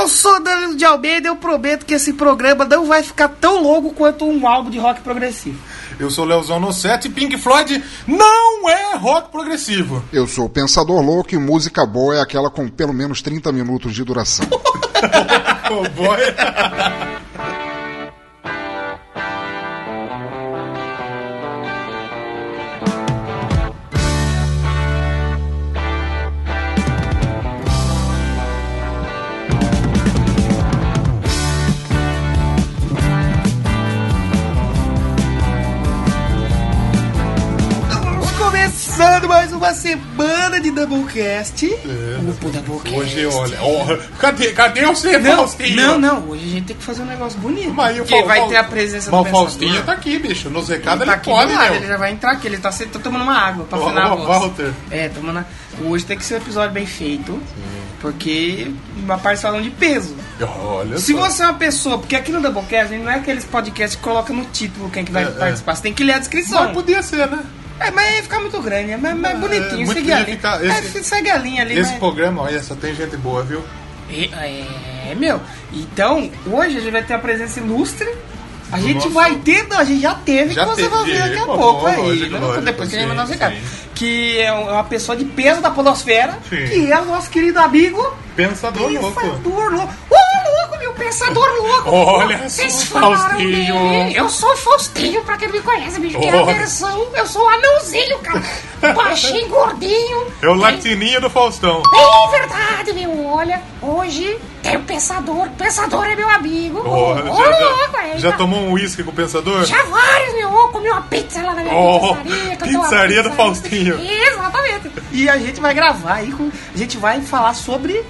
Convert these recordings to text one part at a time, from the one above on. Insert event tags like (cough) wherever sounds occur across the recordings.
Eu sou Danilo de Almeida e eu prometo que esse programa não vai ficar tão longo quanto um álbum de rock progressivo. Eu sou Leozão no 7 e Pink Floyd não é rock progressivo. Eu sou o Pensador Louco e música boa é aquela com pelo menos 30 minutos de duração. (laughs) oh boy. Uma semana de Doublecast. É. O Doublecast. Hoje, olha, ó, cadê, cadê você, Não, Faustinho? não, não. Hoje a gente tem que fazer um negócio bonito. Mas o porque Fal- vai Fal- ter a presença Mas do o Faustinho tá aqui, bicho. Nos recados Ele tá ele aqui pode, ele já vai entrar aqui, ele tá, tá tomando uma água pra afinar a ó, voz. Walter. É, tomando a... Hoje tem que ser um episódio bem feito, porque uma participação de peso. Olha Se só. você é uma pessoa, porque aqui no Doublecast a gente não é aqueles podcasts que coloca no título quem que vai É, é. participar, você tem que ler a descrição. Mas podia ser, né? É, mas ia ficar muito grande, é mais, mais É, bonitinho, muito segue a linha. ficar- É, esse- segue a linha ali, Esse mas- programa, olha, só tem gente boa, viu? É, meu. Então, hoje a gente vai ter a presença ilustre. A gente Nossa. vai ter, não, a gente já teve, Já que você teve, vai ver daqui a pouco aí. lógico, né? lógico, Depois que a gente recados. sim. Que é uma pessoa de peso da podosfera, Sim. que é o nosso querido amigo Pensador louco. Pensador Louco. Ô, louco, meu Pensador Louco! Olha Vocês falaram Faustinho. dele. Eu sou Faustinho, pra quem não me conhece, bicho, que é a versão. Eu sou o anãozinho, cara. (laughs) Baixinho, gordinho. É o latininho do Faustão. É verdade, meu. Olha, hoje tem o Pensador. O Pensador é meu amigo. Ô, Olha, ô, já, louco, já, aí, já tá- tomou um uísque com o Pensador? Já vários, meu. Comi uma pizza lá na minha Oh, pizzaria. pizzaria do pizzaria. Exatamente. E a gente vai gravar aí, com- a gente vai falar sobre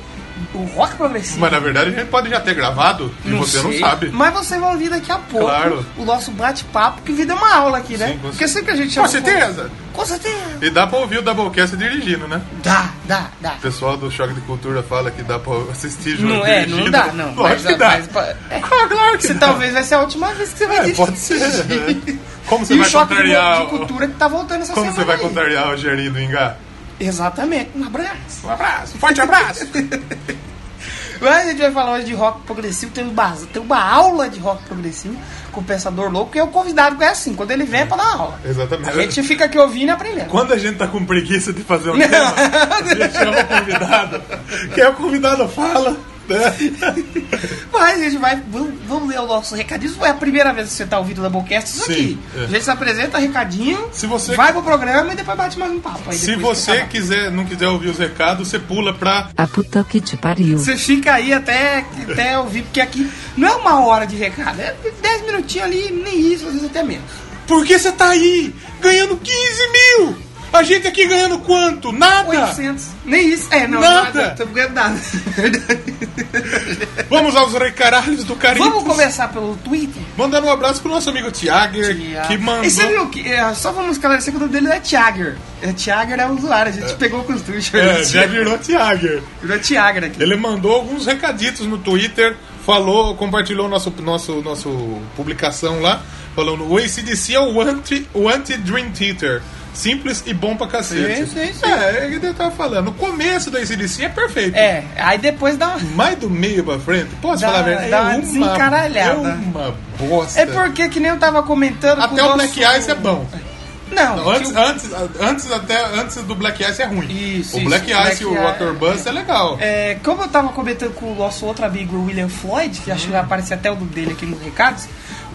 o rock progressivo. Mas na verdade a gente pode já ter gravado e você não sei. sabe. Mas você vai ouvir daqui a pouco Claro. o nosso bate-papo, que vida é uma aula aqui, né? Sim, com Porque sempre que a gente Com certeza. Com certeza. E dá pra ouvir o Doublecast dirigindo, né? Dá, dá, dá. O pessoal do Choque de Cultura fala que dá pra assistir junto Não é, dirigindo. não dá, não. Lógico Mas- que dá. mas- é. Claro, claro que Você dá. talvez vai ser a última vez que você vai É, dirigir. pode ser. né? Como você e vai o choque de, contrariar de cultura que tá voltando essa Como semana você vai aí. contrariar o Gerinho do Ingá? Exatamente. Um abraço. Um abraço, um forte abraço. (laughs) Mas a gente vai falar hoje de rock progressivo. Tem uma, tem uma aula de rock progressivo com o Pensador Louco, que é o convidado que é assim. Quando ele vem é pra dar aula. Exatamente. A gente fica aqui ouvindo e aprendendo. Quando a gente tá com preguiça de fazer um (laughs) tema, a gente chama o convidado. (laughs) Que é o convidado fala. (laughs) Mas a gente vai. Vamos, vamos ler o nosso recadinho. Isso é a primeira vez que você tá ouvindo o Doublecast, isso Sim, aqui. é. A gente se apresenta, recadinho, Se você- vai pro programa e depois bate mais um papo. Aí Se você quiser, não quiser ouvir os recados, você pula pra. A puta que te pariu. Você fica aí até, até ouvir, porque aqui não é uma hora de recado, é 10 minutinhos ali, nem isso, às vezes até menos. Por que você tá aí ganhando 15 mil? A gente aqui ganhando quanto? Nada! 800. Nem isso. É, não, Nada. Tô ganhando nada. (laughs) Vamos aos recaralhos do carinho. Vamos começar pelo Twitter? Mandando um abraço pro nosso amigo Tiager, que mandou. E você viu que. é, só vamos esclarecer que o nome dele é Tiager. É, Tiager é o usuário, a gente pegou com os tweets. É, já virou Tiager. Virou Tiager aqui. Ele mandou alguns recaditos no Twitter, falou, compartilhou nosso, nosso, nosso publicação lá, falando o ACDC é o anti, o anti Dream Theater. Simples e bom pra cacete. Sim, sim, sim. É, é o que eu tava falando. O começo do ACDC é perfeito. É, aí depois dá uma. Mais do meio pra frente, posso Dá- falar a verdade? dá É uma desencaralhada. é uma bosta. É porque, que nem eu tava comentando. com Até o Black Ice é bom. Não, antes, o- antes, antes, até, antes do Black Ice é ruim. Isso, o Black Ice e o Water Bus é legal. É, como eu tava comentando com o nosso outro amigo o William Floyd, que acho que vai aparecer até o nome dele aqui nos recados,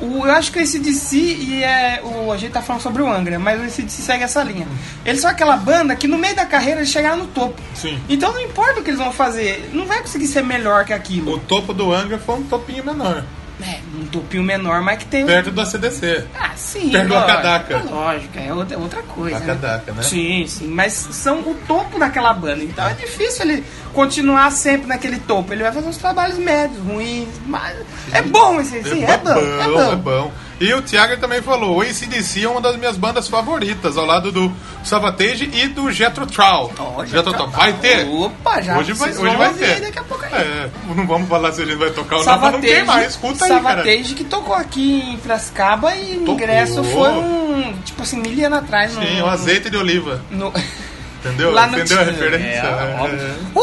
o, eu acho que o ACDC e é, o, a gente tá falando sobre o Angra, mas o ACDC segue essa linha. Eles são aquela banda que no meio da carreira eles chegaram no topo. Sim. Então não importa o que eles vão fazer, não vai conseguir ser melhor que aquilo. O topo do Angra foi um topinho menor. É, um topinho menor, mas que tem um- Perto do ACDC. Ah, sim. Perto do lógico, Akadaka. Lógico, é outra, outra coisa. Akadaka, né? Sim, sim. Mas são o topo daquela banda. Então é difícil ele continuar sempre naquele topo. Ele vai fazer uns trabalhos médios, ruins. Mas é bom esse, sim, é, bom, é bom. é bom. E o Thiago também falou, o ACDC é uma das minhas bandas favoritas, ao lado do Savatage e do Jethro já Tull. tá- Vai ter? Opa, já Hoje vai, vocês hoje vão vai ouvir ter. daqui a pouco aí. É, não vamos falar se a gente vai tocar ou não, mas não Savatage, tem mais. Escuta aí, cara. Savatage que tocou aqui em Piracicaba e o ingresso foi um, tipo assim, mil anos atrás. Sim, no, um azeite de oliva. no- Entendeu? (laughs) Lá no Entendeu a referência? É, É. óbvio. Ô,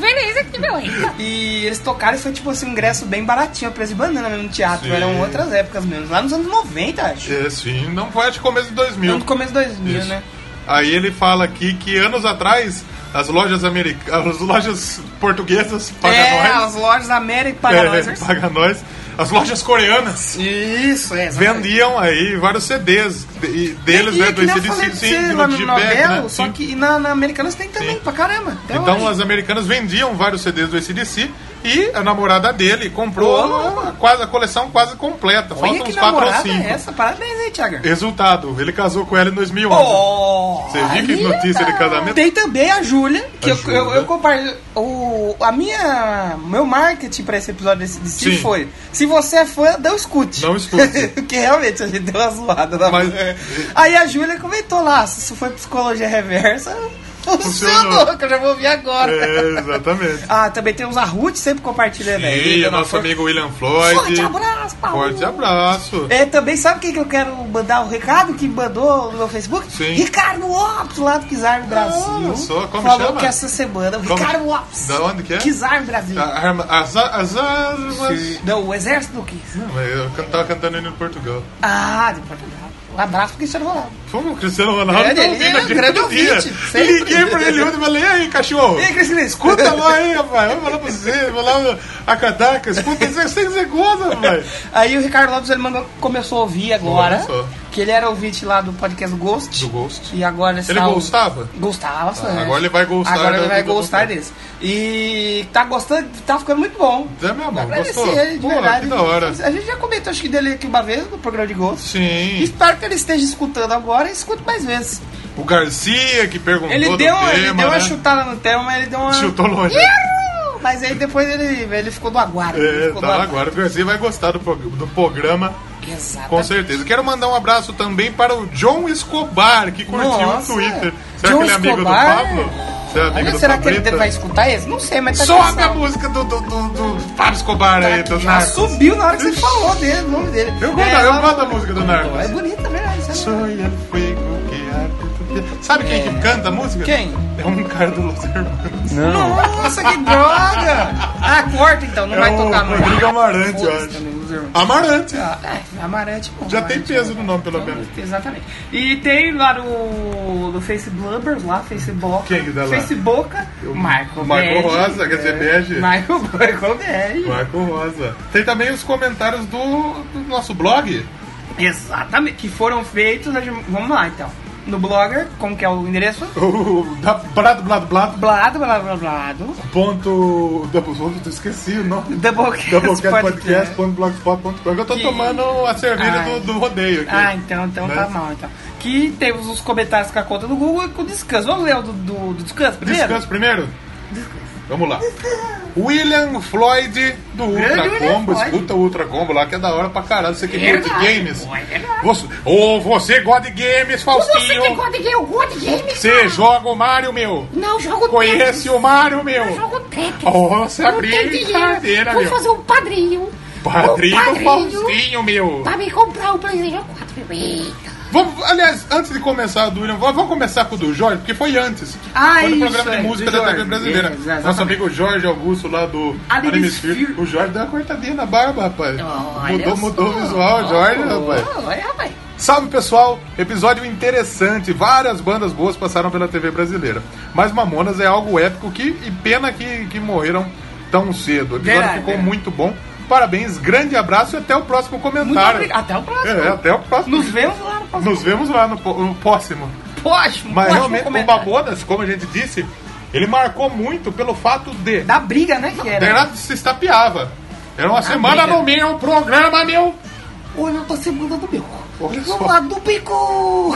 feliz aqui, meu rei. E eles tocaram e foi tipo assim, um ingresso bem baratinho, a preço de banana mesmo no teatro. Sim. Eram outras épocas mesmo. Lá nos anos 90, acho. É, sim, não foi de começo de 2000. No começo de 2000, Isso. né? Aí ele fala aqui que anos atrás as lojas americanas, (laughs) as lojas portuguesas paga é, nós. as lojas América paga É, nós. paga nós. As lojas coreanas (laughs) Isso, é. exatamente. vendiam aí vários CDs de- e deles, Vendia né, do nem eu falei ACDC, sim, do no Nobel, né? só Sim. que na, na Americanas tem também, Sim. pra caramba. até Então hoje. as americanas vendiam vários CDs do ACDC e a namorada dele comprou a, quase, a coleção quase completa. Olha Faltam uns 4 ou namorada 5. é essa? Parabéns aí, Thiago. Resultado, ele casou com ela em 2011. Oh, Você viu que notícia de casamento? Tem também a Júlia, que A eu, Júlia. eu, eu compartilho. O, a minha. Meu marketing pra esse episódio desse de si Sim. foi: se você é fã, não escute. Não escute. (laughs) Porque realmente a gente deu uma zoada na Mas-. Aí a Júlia comentou lá: se isso foi psicologia reversa, Funcionou. funcionou, que eu já vou ouvir agora. É, exatamente. Ah, também tem os Arrut sempre compartilhando aí. E o nosso força. amigo William Floyd. Forte abraço, Paulo. Forte abraço. É, também sabe quem que eu quero mandar o recado que mandou no meu Facebook? Sim. Ricardo Lopes, lá do Kizar Brasil. só, como falou chama? que essa semana, o Como- Ricardo Lopes. Da onde que é? Kizar Brasil. A- As, as armas. Não, o exército do Kiss. Não, mas eu tava cantando ele em Portugal. Ah, de Portugal. Um abraço pro Cristiano Ronaldo. Como o Cristiano Ronaldo É, ele é um grande ouvinte. Liguei pra ele ontem e falei, e aí, cachorro? E aí, Cristiano, Escuta lá aí, rapaz. Vamos falar pra você, vou lá a cataca. Escuta, você você gosta, rapaz. Aí o Ricardo Lopes ele mandou, começou a ouvir agora. Só. Que ele era ouvinte lá do podcast Ghost. Do Ghost. E agora Ele está o- gostava? Gostava. Ah, agora ele vai gostar Agora ele do- vai do- do- gostar do- desse. E tá gostando, tá ficando muito bom. É mesmo, Agradecer gostou? ele, de Pô, verdade. que da hora. A gente já comentou acho que dele aqui uma vez no programa de Ghost. Sim. Espero que ele esteja escutando agora e escute mais vezes. O Garcia que perguntou Ele do deu, tema, ele deu né? uma chutada no tema, mas ele deu uma. Chutou longe. Mas aí depois ele, ele ficou do aguardo. ele É, ficou do tá, aguardo. agora o Garcia vai gostar do, do programa, Exatamente. com certeza. Quero mandar um abraço também para o John Escobar, que curtiu Nossa. o Twitter. Será John que ele é amigo Escobar? do Pablo? É amigo Olha, será que ele vai escutar esse? Não sei, mas tá Sobe cansado. a música do, do, do, do Pablo Escobar aí, do Já Narcos. subiu na hora que você falou dele, o nome dele. Eu gosto, É, eu gosto da música do Narcos. É bonita, é verdade. sabe? Soy Sabe quem que canta a música? Quem? É um cara do Los Hermanos. Nossa, que droga! Ah, corta então, não É vai o tocar mais. Rodrigo Amarante, eu acho. irmãos. Amarante. Ah, É, Amarante, bom. Já tem Amarante, peso bom. no nome, pelo Então, menos. Exatamente. E tem lá no, no Facebook lá, Facebook. Quem que tá lá? Facebook, Marco Marco Belli. Rosa, quer dizer, bege. Marco, Marco Belli. Marco Rosa. Tem também os comentários do, do nosso blog. Exatamente. Que foram feitos. Vamos lá então. No Blogger, como que é o endereço? (laughs) O da Blado Blado Blado. Blado, blado, blado, blado. Ponto. Double, eu esqueci o nome. Doublecast Doublecast Podcast. Podcast. ponto blogspot.com. Eu tô Que- tomando a cerveja do, do rodeio aqui. Ah, então, então Né? tá mal, então. Que temos os comentários com a conta do Google e com o descanso. Vamos ler o do, do, do descanso primeiro? Descanso primeiro? Vamos lá. William Floyd do Grande Ultra William Combo. Floyd. Escuta o Ultra Combo lá que é da hora pra caralho. Você que curte Verdade. games. Pô, é verdade. Você, ou você gosta de games, Você Faustinho. que gosta de game, eu gosto de game. Você joga o Mario, meu. Não, jogo Conhece o Mario, meu. Tetris. Jogo Tetris. Nossa, Eu não tenho brincadeira, dinheiro. meu. Vou fazer um padrinho. Padrinho um padrinho Faustinho, meu. Pra me comprar o PlayStation 4. Eita. Vamos, aliás, antes de começar do William, vamos começar com o do Jorge, porque foi antes. Ah, foi no programa é, de música da TV brasileira. É. Nosso amigo Jorge Augusto lá do Anime Anime Sphere. Sphere. O Jorge deu uma cortadinha na barba, rapaz. Olha mudou mudou o visual, Jorge, rapaz. Olha, rapaz. Salve pessoal, episódio interessante. Várias bandas boas passaram pela TV brasileira. Mas Mamonas é algo épico que, e pena que, que morreram tão cedo. O episódio Verdade, ficou verdade. muito bom. Parabéns, grande abraço e até o próximo comentário. Até o próximo. É, até o próximo. Nos vemos lá. Nos vemos lá no, no próximo. Próximo. Mas próximo realmente, o comentário. Babonas, como a gente disse, ele marcou muito pelo fato de. Da briga, né, que era. Era se estapeava. Era uma semana briga. no meu programa, meu. Hoje eu tô semana do meu. Olha Vamos lá, do bico!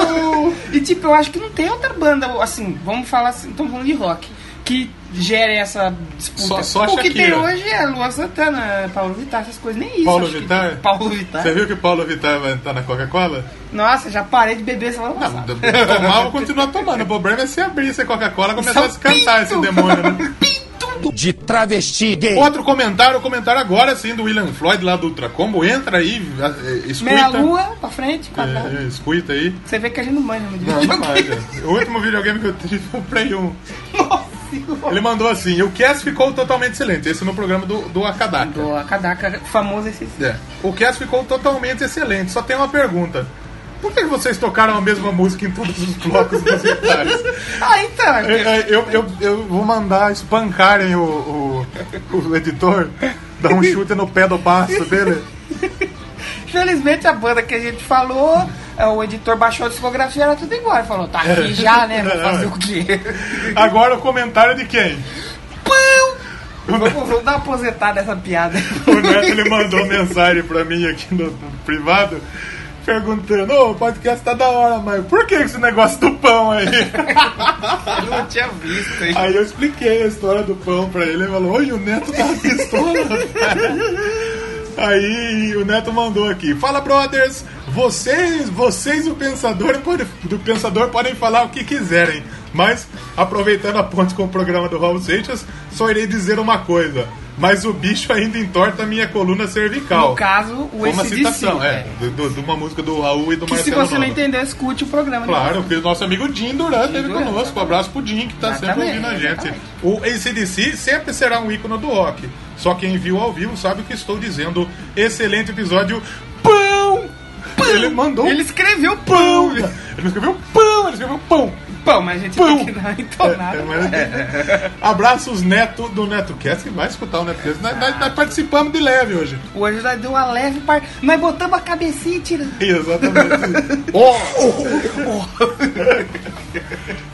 (laughs) e tipo, eu acho que não tem outra banda, assim, vamos falar assim, estamos falando de rock, que gere essa disputa. Só- só o que tem Shakira. hoje é Lua Santana, Paulo Vittar, essas coisas, nem isso. Paulo que- Vittar? Paulo Vittar. Você viu que o Paulo Vittar vai entrar na Coca-Cola? Nossa, já parei de beber semana Não, tomar, vou continuar tomando. O problema é se abrir essa Coca-Cola e começar a se São cantar esse demônio, né? (laughs) de travesti gay. Outro comentário, comentário agora sim do William Floyd lá do Ultra Combo. Entra aí, escuta. Meia lua pra frente, quadrado. É, escuta aí. Você vê que a gente não manja muito de Não, não videogame. mais, é. O último videogame que eu tive foi o Play 1. (laughs) Nossa Ele mandou assim: o cast ficou totalmente excelente. Esse no programa do, do Akadaka. Do Akadaka, famoso esse. É. O cast ficou totalmente excelente. Só tem uma pergunta. Por que vocês tocaram a mesma música em todos os blocos musicais? (laughs) Ah, então. É, é, eu, eu, eu vou mandar espancarem o, o, o editor, dar um chute no pé do baço dele. (laughs) Felizmente a banda que a gente falou, é, o editor baixou a discografia, era tudo igual. Ele falou, tá aqui já, né? Vou (laughs) fazer o quê? Agora o comentário de quem? Pão! Vamos, vamos dar uma aposentada nessa piada. (laughs) O Neto ele mandou mensagem pra mim aqui no, no privado. Perguntando, ô, o podcast tá da hora, mas por que esse negócio do pão aí? (laughs) Eu não tinha visto, hein? Aí eu expliquei a história do pão pra ele. Ele falou, oi, o Neto tá pistola. Aí o Neto mandou aqui. Fala, brothers. Vocês, vocês o pensador, do pensador podem falar o que quiserem. Mas, aproveitando a ponte com o programa do Raul Seixas, só irei dizer uma coisa. Mas o bicho ainda entorta a minha coluna cervical. No caso, o Foi uma ACDC. citação, é. é. do- De uma música do Raul e do Que se Marcelo você não Nova. entendeu, escute o programa. Claro, porque o nosso amigo Jim Duran esteve conosco. Um abraço pro Jim, que tá sempre Exatamente, ouvindo a gente. exatamente. O ACDC sempre será um ícone do rock. Só quem viu ao vivo sabe o que estou dizendo. Excelente episódio. Pão! Ele mandou Ele escreveu pão! pão. Ele não escreveu pão, ele escreveu pão! Pão, mas a gente Pão. tem que dar entonada. É, mas- Abraços Neto do NetoCast, que vai escutar o NetoCast. Nós, nós, nós participamos de leve hoje. Hoje nós deu uma leve parte. Nós botamos a cabecinha e tiramos. Exatamente. Ó!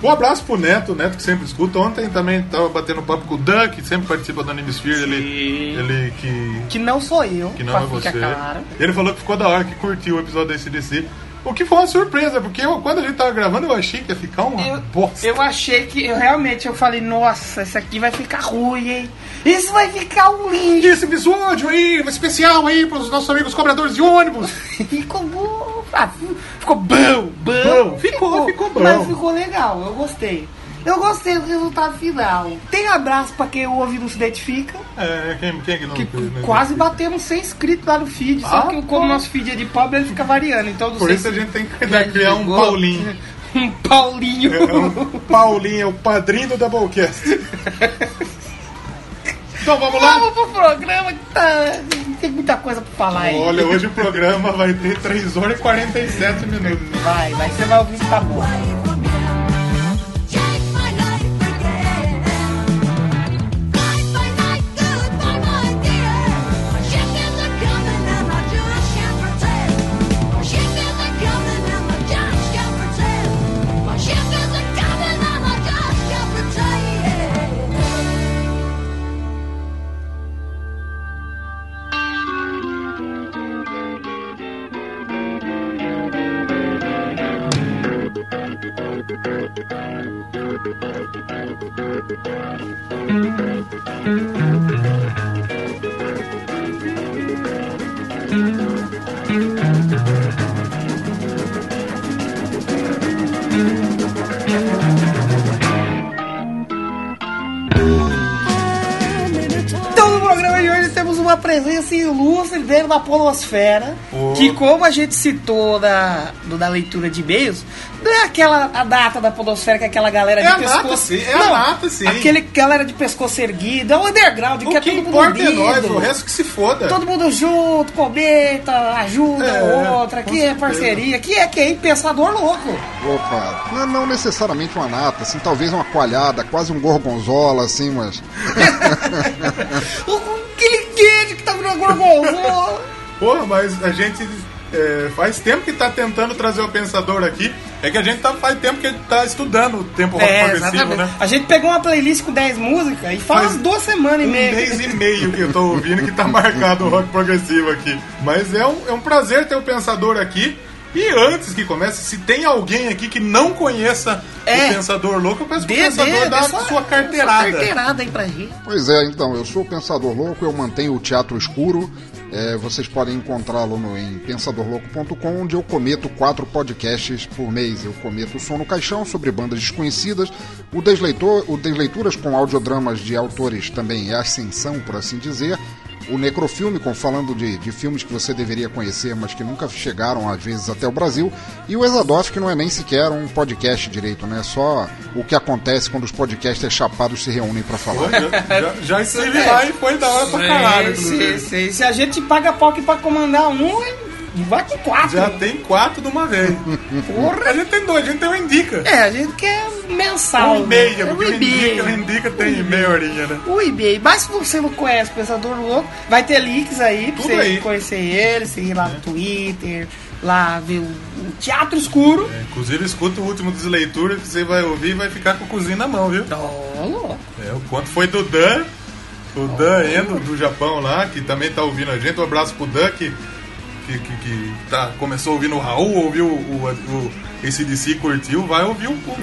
um abraço pro Neto, o Neto que sempre escuta. Ontem também tava batendo papo com o Dan, que sempre participa do Animesphere. Ele, ele que, Que não sou eu, que não é você. claro. Ele falou que ficou da hora, que curtiu o episódio da SDC. O que foi uma surpresa, porque eu, quando a gente tava gravando eu achei que ia ficar uma Eu, bosta. eu achei que, eu realmente, eu falei, nossa, isso aqui vai ficar ruim, hein? Isso vai ficar um lixo. Esse episódio aí, especial aí pros nossos amigos cobradores de ônibus. (laughs) Ficou bom. Ah, ficou bom, bom. Bom, ficou, ficou bom. Mas ficou legal, eu gostei. Eu gostei do resultado final. Tem abraço pra quem ouve e não se identifica. É, quem, quem é que não Que quase batemos 100 inscritos lá no feed. Só Ah, que como o nosso feed é de pobre, ele fica variando. Então, Por 100 isso a gente tem que já criar um chegou. Paulinho. (laughs) Um Paulinho. É um Paulinho, é o padrinho do Doublecast. (laughs) Então vamos lá? Vamos pro programa que tá... tem muita coisa pra falar aí. Olha, hoje o programa vai ter 3 horas e 47 minutos. Vai, vai, você vai ouvir que tá bom. Da polosfera. Oh. Que, como a gente citou na, no- na leitura de e-mails, não é aquela a data da polosfera que é aquela galera É de a pescoço. data, sim, é a data, sim. Aquele galera de pescoço erguido, é o underground, que O é que todo mundo importa é unido. nós, o resto que se foda. Todo mundo junto, comenta, ajuda É, o outro, aqui é parceria, aqui é quem? Pensador louco. Opa, não, não necessariamente uma nata, assim, talvez uma coalhada, quase um gorgonzola, assim, mas. (laughs) O- que gorgonzola. Porra, mas a gente é, faz tempo que tá tentando trazer o pensador aqui. É que a gente tá, faz tempo que tá estudando o tempo rock É, progressivo, exatamente. né? A gente pegou uma playlist com 10 músicas e faz Faz duas semanas e Um meia. mês e meio que eu tô ouvindo que tá marcado o rock progressivo aqui. Mas é um, é um prazer ter o pensador aqui. E antes que comece, se tem alguém aqui que não conheça É. o Pensador Louco, eu peço pro Pensador dê, dar dê a sua carteirada. Sua carteirada aí pra gente. Pois é, então, eu sou o Pensador Louco, eu mantenho o Teatro Escuro. É, vocês podem encontrá-lo no, em pensadorlouco.com, onde eu cometo quatro podcasts por mês. Eu cometo o Som no Caixão sobre bandas desconhecidas, o, Desleitor, o Desleituras com audiodramas de autores também é Ascensão, por assim dizer, o Necrofilmicon, falando de, de filmes que você deveria conhecer, mas que nunca chegaram, às vezes, até o Brasil. E o Exadoff, que não é nem sequer um podcast direito, né? É só o que acontece quando os podcasters chapados se reúnem pra falar. Já, já, já esteve lá e foi da hora pra caralho, se, inclusive. se, se a gente paga pau aqui pra comandar um, vai com quatro. Já tem quatro de uma vez. Porra. A gente tem dois, a gente tem um Indica. É, a gente quer mensal. Um e-mail, né? porque o Indica, o Indica tem meia horinha, né? O eBay, mas se você não conhece o Pensador Louco, vai ter links aí pra Tudo você aí. conhecer ele, você ir lá no Twitter, lá ver o, o Teatro Escuro. É, inclusive, escuta o último desleitura que você vai ouvir e vai ficar com o cozinho na mão, viu? Ó, louco. É, o quanto foi do Dan, o Dan Endo do Japão lá, que também tá ouvindo a gente. Um abraço pro Dan, que, que, que, que tá, começou ouvindo o Raul, ouviu o, o, o ACDC, curtiu, vai ouvir o, o,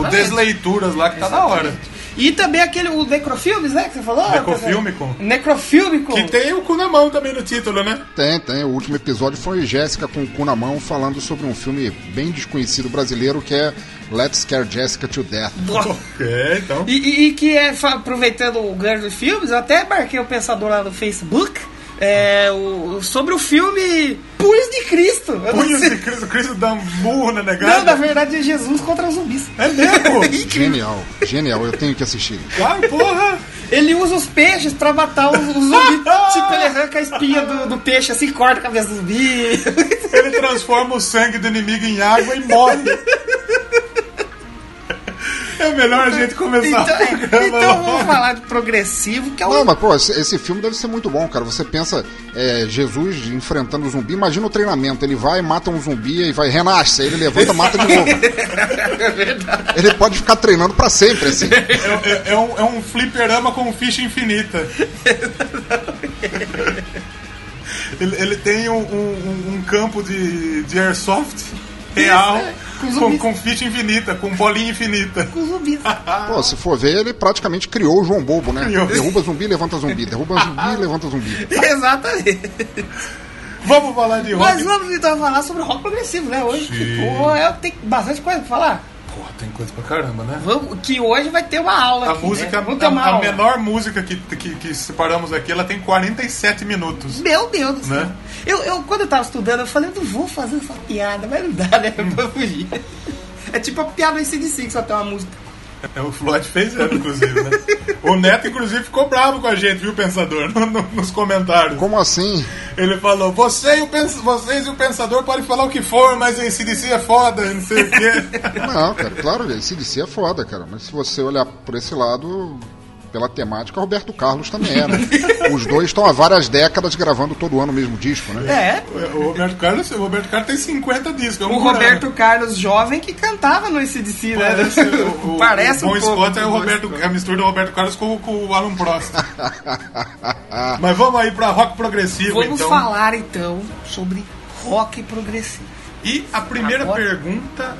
o. Desleituras lá, que tá da hora. E também aquele, o Necrofilmes, né, que você falou? Necrofilmico. Necrofilmico. Que tem o cu na mão também no título, né? Tem, tem. O último episódio foi Jéssica com o cu na mão falando sobre um filme bem desconhecido brasileiro que é Let's Scare Jessica to Death. É, então. E, e- e que é, aproveitando o gancho dos filmes, eu até marquei o pensador lá no Facebook é, o, sobre o filme Punhos de Cristo. Punhos de Cristo, Cristo dá um murro na negada. Não, na verdade é Jesus contra os zumbis. É mesmo? (laughs) Genial, genial. Eu tenho que assistir. Claro, porra. Ele usa os peixes pra matar os, os zumbis. (laughs) tipo, ele arranca a espinha do, do peixe assim, corta a cabeça do zumbi. Ele transforma o sangue do inimigo em água e morre. (laughs) É melhor a gente começar então, o é, programa. então vamos falar de progressivo, que é Não, o. mas pô, esse, esse filme deve ser muito bom, cara. Você pensa é, Jesus enfrentando o zumbi, imagina o treinamento. Ele vai, mata um zumbi e vai, renasce. Aí ele levanta, mata de novo. (laughs) Ele pode ficar treinando pra sempre, assim. É, é- é um, é um fliperama com ficha infinita. (laughs) ele, ele tem um, um- um campo de, de airsoft real é, com com, infinita, com bolinha infinita. com zumbis. (laughs) Pô, se for ver, ele praticamente criou o João Bobo, né? Criou. Derruba zumbi, levanta zumbi. Derruba zumbi, (laughs) levanta zumbi. Exatamente. Vamos falar de rock. Mas vamos então falar sobre rock progressivo, né? Hoje, que, pô, é, tem bastante coisa pra falar. Porra, tem coisa pra caramba, né? Vamos, que hoje vai ter uma aula. A aqui, música, né? A, a aula. menor música que, que, que separamos aqui, ela tem 47 minutos. Meu Deus do céu. Né? Eu, eu, quando eu tava estudando, eu falei, eu não vou fazer essa piada, mas não dá, né? Pra fugir. É tipo a piada do ACDC, que só tem uma música. (laughs) É, o Floyd fez ela, inclusive, né? O Neto, inclusive, ficou bravo com a gente, viu, Pensador? No- no- nos comentários. Como assim? Ele falou, Você e o pens- vocês e o Pensador podem falar o que for, mas esse DC é foda, não sei o quê. Não, cara, claro, esse DC é foda, cara. Mas se você olhar por esse lado, pela temática, Roberto Carlos também né? (laughs) Os dois estão há várias décadas gravando todo ano o mesmo disco, né? É, o Roberto Carlos, o Roberto Carlos tem 50 discos. é um o Roberto ano. Carlos jovem que cantava no ACDC, né? Parece, o, o, (laughs) Parece o um. Scott é, o Roberto, é a mistura do Roberto Carlos com, com o Alan Prost. (laughs) Mas vamos aí pra rock progressivo, Vamos então. falar então sobre rock progressivo. E a primeira Agora- pergunta,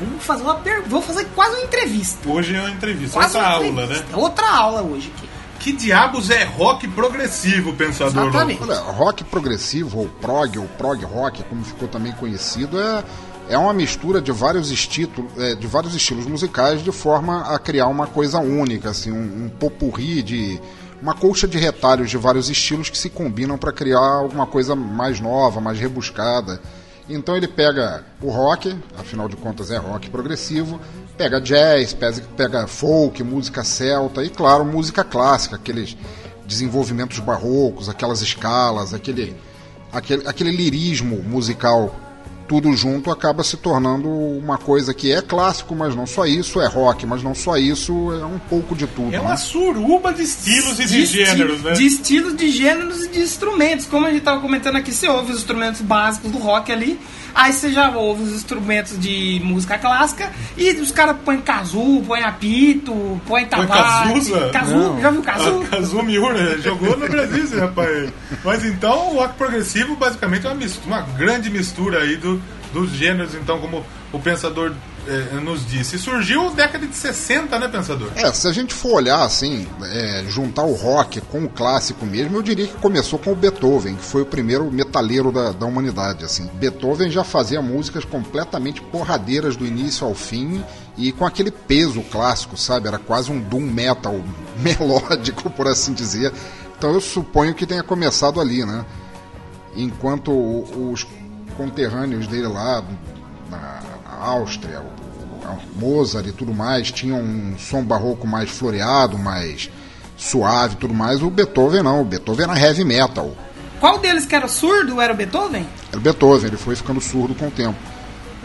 Vamos fazer uma per... Vamos fazer quase uma entrevista. hoje é uma entrevista, Quase outra uma aula, entrevista. né? Outra aula hoje aqui. Que diabos é rock progressivo, pensador Exatamente. Olha, rock progressivo, ou prog, ou prog rock, como ficou também conhecido, é, é uma mistura de vários, estilo, é, de vários estilos musicais de forma a criar uma coisa única, assim, um, um popurri de. uma colcha de retalhos de vários estilos que se combinam para criar alguma coisa mais nova, mais rebuscada. Então ele pega o rock, afinal de contas é rock progressivo, pega jazz, pega, folk, música celta e, claro, música clássica, aqueles desenvolvimentos barrocos, aquelas escalas, aquele, aquele, aquele lirismo musical, tudo junto acaba se tornando uma coisa que é clássico, mas não só isso, é rock, mas não só isso, é um pouco de tudo. É né? uma suruba de estilos e de, esti- gêneros, né? De estilos, de gêneros e de instrumentos. Como a gente tava comentando aqui, você ouve os instrumentos básicos do rock ali, aí você já ouve os instrumentos de música clássica, e os caras põem kazoo, põem apito, põem tabaco. Cazuza? Kazoo, já viu kazoo? A Kazu Miura jogou no Brasil, esse rapaz. Mas então o rock progressivo basicamente é uma, mistura, uma grande mistura aí do, dos gêneros, então, como o pensador eh, nos disse. Surgiu na década de 60, né, pensador? É, se a gente for olhar assim, é, juntar o rock com o clássico mesmo, eu diria que começou com o Beethoven, que foi o primeiro metaleiro da, da humanidade. Assim. Beethoven já fazia músicas completamente porradeiras do início ao fim e com aquele peso clássico, sabe? Era quase um doom metal (laughs) melódico, por assim dizer. Então eu suponho que tenha começado ali, né? Enquanto os conterrâneos dele lá na Áustria, o, o Mozart e tudo mais, tinham um som barroco mais floreado, mais suave e tudo mais, o Beethoven não, o Beethoven era heavy metal. Qual deles que era surdo era o Beethoven? Era o Beethoven, ele foi ficando surdo com o tempo.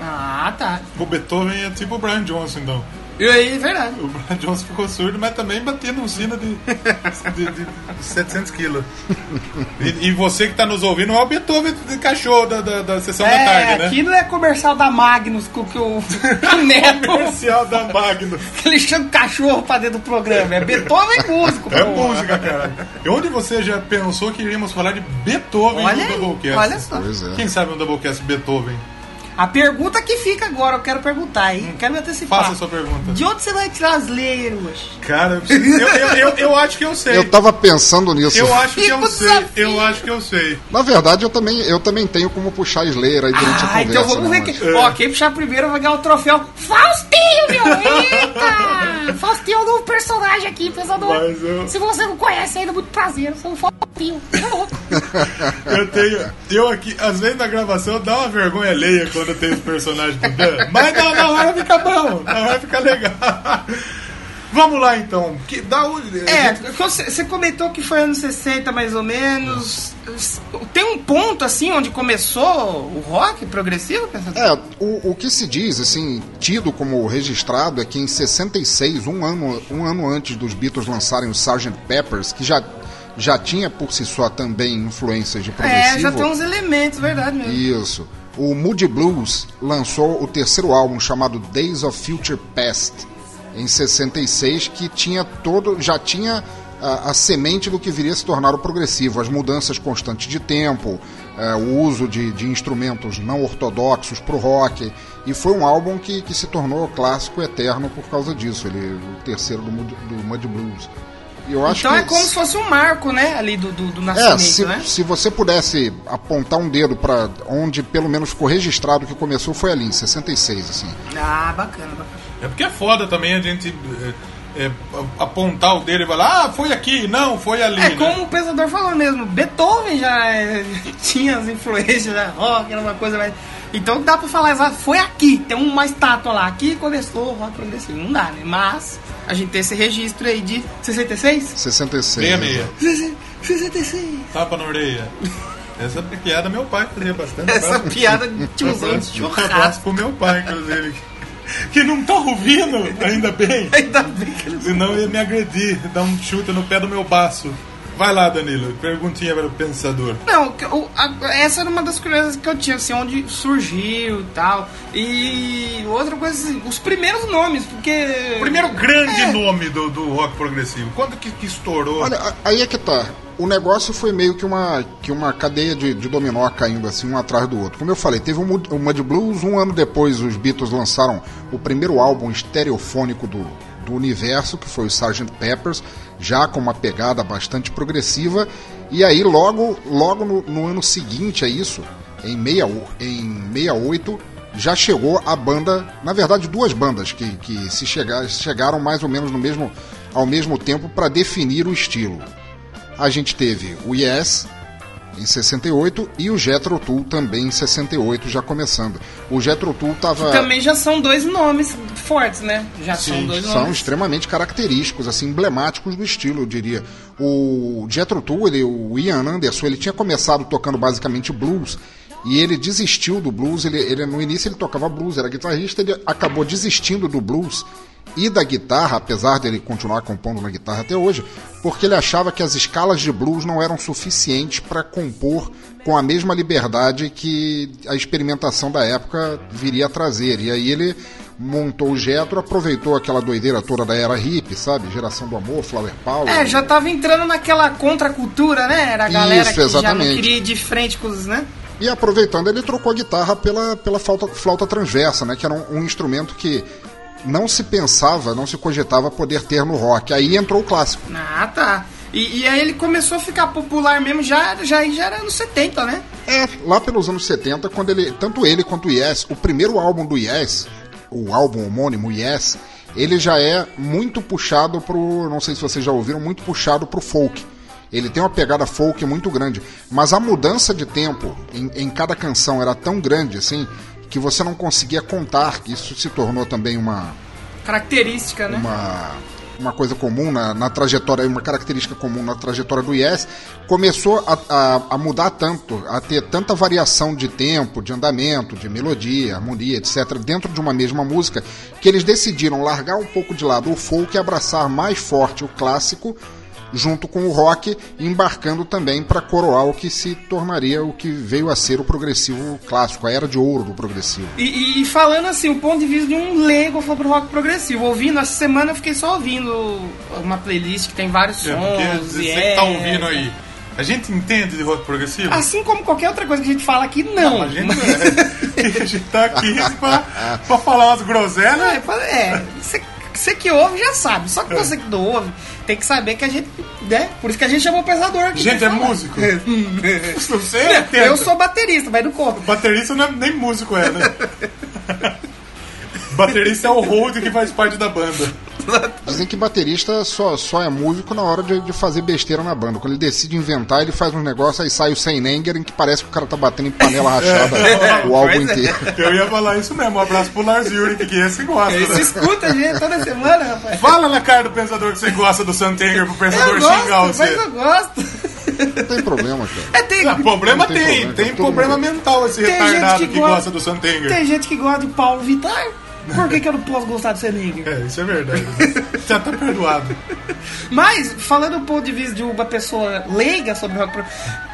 Ah, tá. O Beethoven é tipo o Brian Johnson, então. E aí, é verdade. O Brian Johnson ficou surdo, mas também batia num sino de, de, de- de 700 quilos. E, e você que tá nos ouvindo é o Beethoven de cachorro da, da, da sessão da É, tarde, né? aquilo é comercial da Magnus com que o, o (laughs) Neto, Comercial da Magno. que (laughs) ele chama cachorro pra dentro do programa. É Beethoven músico. É pô. música, cara. E onde você já pensou que iríamos falar de Beethoven Olha no aí, Doublecast? olha só. É. Quem sabe um Doublecast Beethoven? A pergunta que fica agora, eu quero perguntar, hein? Quero me antecipar. Faça a sua pergunta. De onde você vai tirar as leiras? Cara, eu, eu, eu, eu, eu acho que eu sei. Eu tava pensando nisso. Eu acho que Fica eu sei. desafio. Eu acho que eu sei. Na verdade, eu também, eu também tenho como puxar Slayer aí durante a Ah, conversa. então vamos né, ver quem. Ó, quem puxar primeiro vai ganhar o troféu. Faustinho, meu! (laughs) Eita! Faustinho é um novo personagem aqui, pensador. Mas eu- Se você não conhece ainda, muito prazer. Eu sou o Faustinho. Eu tenho. Eu aqui, às vezes na gravação dá uma vergonha alheia quando eu tenho os personagens do Dan. Mas na, na hora fica bom, na hora fica legal. Vamos lá então. Que, da onde. a É, gente- você você comentou que foi anos 60 mais ou menos. Tem um ponto assim onde começou o rock progressivo? É, o, o que se diz, assim, tido como registrado é que em 66, um ano, um ano antes dos Beatles lançarem o Sgt. Peppers, que já, já tinha por si só também influências de progressivo. É, já tem uns elementos, verdade mesmo. Isso. O Moody Blues lançou o terceiro álbum chamado Days of Future Past em 66, que tinha todo, já tinha a, a semente do que viria a se tornar o progressivo, as mudanças constantes de tempo, eh, o uso de, de instrumentos não ortodoxos para o rock, e foi um álbum que, que se tornou clássico eterno por causa disso. Ele, o terceiro do, do Muddy Blues. Eu acho Então que é como se fosse um marco, né? Ali do, do, do é, nascimento, se, né? se você pudesse apontar um dedo para onde pelo menos ficou registrado que começou foi ali, em 66, assim. Ah, bacana, bacana. É porque é foda também a gente é, é, apontar o dedo e falar, ah, foi aqui, não, foi ali. É né? como o pensador falou mesmo, Beethoven já é, (laughs) tinha as influências da rock, era uma coisa mais. Então dá pra falar foi aqui, tem uma estátua lá, aqui começou o rock progressivo. Não dá, né? Mas a gente tem esse registro aí de 66? 66. Meia meia. 66. Tapa na orelha. Essa piada meu pai fazia bastante. Essa Abraço- piada de tiozão de Um abraço churrasco. pro meu pai, inclusive. Que não tá ouvindo, ainda bem. Ainda bem que ele Senão ia me agredir, dar um chute no pé do meu baço. Vai lá, Danilo. Perguntinha para o pensador. Não, a- essa era uma das curiosidades que eu tinha, assim, onde surgiu e tal. E outra coisa, assim, os primeiros nomes, porque. O primeiro grande É. nome do, do rock progressivo. Quando que, que estourou? Olha, a- aí é que tá. O negócio foi meio que uma, que uma cadeia de, de dominó caindo assim, um atrás do outro. Como eu falei, teve o Mud, o Mud Blues, um ano depois os Beatles lançaram o primeiro álbum estereofônico do, do universo, que foi o Sgt. Peppers, já com uma pegada bastante progressiva. E aí, logo, logo no, no ano seguinte a isso, em, meia, em 68, já chegou a banda, na verdade duas bandas que, que se chegar, chegaram mais ou menos no mesmo, ao mesmo tempo para definir o estilo. A gente teve o Yes em 68 e o Jethro Tull também em 68 já começando. O Jethro Tull tava Também já são dois nomes fortes, né? Já são dois são nomes. extremamente característicos, assim, emblemáticos do estilo, eu diria. O Jethro Tull, ele, o Ian Anderson, ele tinha começado tocando basicamente blues e ele desistiu do blues. Ele, ele no início ele tocava blues, era guitarrista, ele acabou desistindo do blues e da guitarra, apesar dele continuar compondo na guitarra até hoje, porque ele achava que as escalas de blues não eram suficientes para compor com a mesma liberdade que a experimentação da época viria a trazer. E aí ele montou o Jetro, aproveitou aquela doideira toda da era hippie, sabe? Geração do amor, Flower Power. É, já tava entrando naquela contracultura, né? Era a galera Isso, que já não exatamente. queria ir de frente com os, né? E aproveitando, ele trocou a guitarra pela, pela flauta, flauta transversa, né? Que era um, um instrumento que não se pensava, não se cogitava poder ter no rock. Aí entrou o clássico. Ah, tá. E, e aí ele começou a ficar popular mesmo, já, já, já era anos 70, né? É, lá pelos anos 70, quando ele. Tanto ele quanto o Yes, o primeiro álbum do Yes, o álbum homônimo Yes, ele já é muito puxado pro. Não sei se vocês já ouviram, muito puxado pro folk. Ele tem uma pegada folk muito grande. Mas a mudança de tempo em, em cada canção era tão grande, assim, que você não conseguia contar. Isso se tornou também uma, Característica, né? uma, uma coisa comum na, na trajetória, uma característica comum na trajetória do Yes, começou a, a, a mudar tanto, a ter tanta variação de tempo, de andamento, de melodia, harmonia, etc., dentro de uma mesma música, que eles decidiram largar um pouco de lado o folk e abraçar mais forte o clássico, junto com o rock, embarcando também para coroar o que se tornaria o que veio a ser o progressivo clássico, a era de ouro do progressivo. E, e- e falando assim, o ponto de vista de um leigo sobre o rock progressivo. Ouvindo, essa semana eu fiquei só ouvindo uma playlist que tem vários É, porque sons. você e que tá é- ouvindo aí, a gente entende de rock progressivo? Assim como qualquer outra coisa que a gente fala aqui, não. a gente, é, (laughs) a gente tá aqui pra, pra falar umas groselhas. É, é, você, você que ouve já sabe. Só que você que não ouve, tem que saber que a gente. Né? Por isso que a gente chamou o pensador aqui. Gente, pra é falar. músico. (laughs) Você é atento. Eu sou baterista, mas não conta. Baterista não é, nem músico é, né? (laughs) Baterista é o hold que faz parte da banda. Dizem que baterista só, só é músico na hora de, de fazer besteira na banda. Quando ele decide inventar, ele faz um negócio, aí sai o Seinanger, em que parece que o cara tá batendo em panela (laughs) rachada o álbum é. inteiro. Eu ia falar isso mesmo. Um abraço pro Lars Ulrich, que esse gosta. Você Né? escuta a gente toda semana, rapaz. Fala na cara do pensador que você gosta do Santenger pro pensador Eu xingar gosto, você. mas eu gosto. Não tem problema, cara. É, tem, Ah, problema Não tem, tem tem, problema, todo problema mental esse Tem retardado gente que, que gosta gosta- do Santenger. tem gente que gosta de Paulo Vittar. Por que, que eu não posso gostar de Senegal? É, isso é verdade. (laughs) Já tá perdoado. Mas, falando do ponto de vista de uma pessoa leiga sobre rock pro-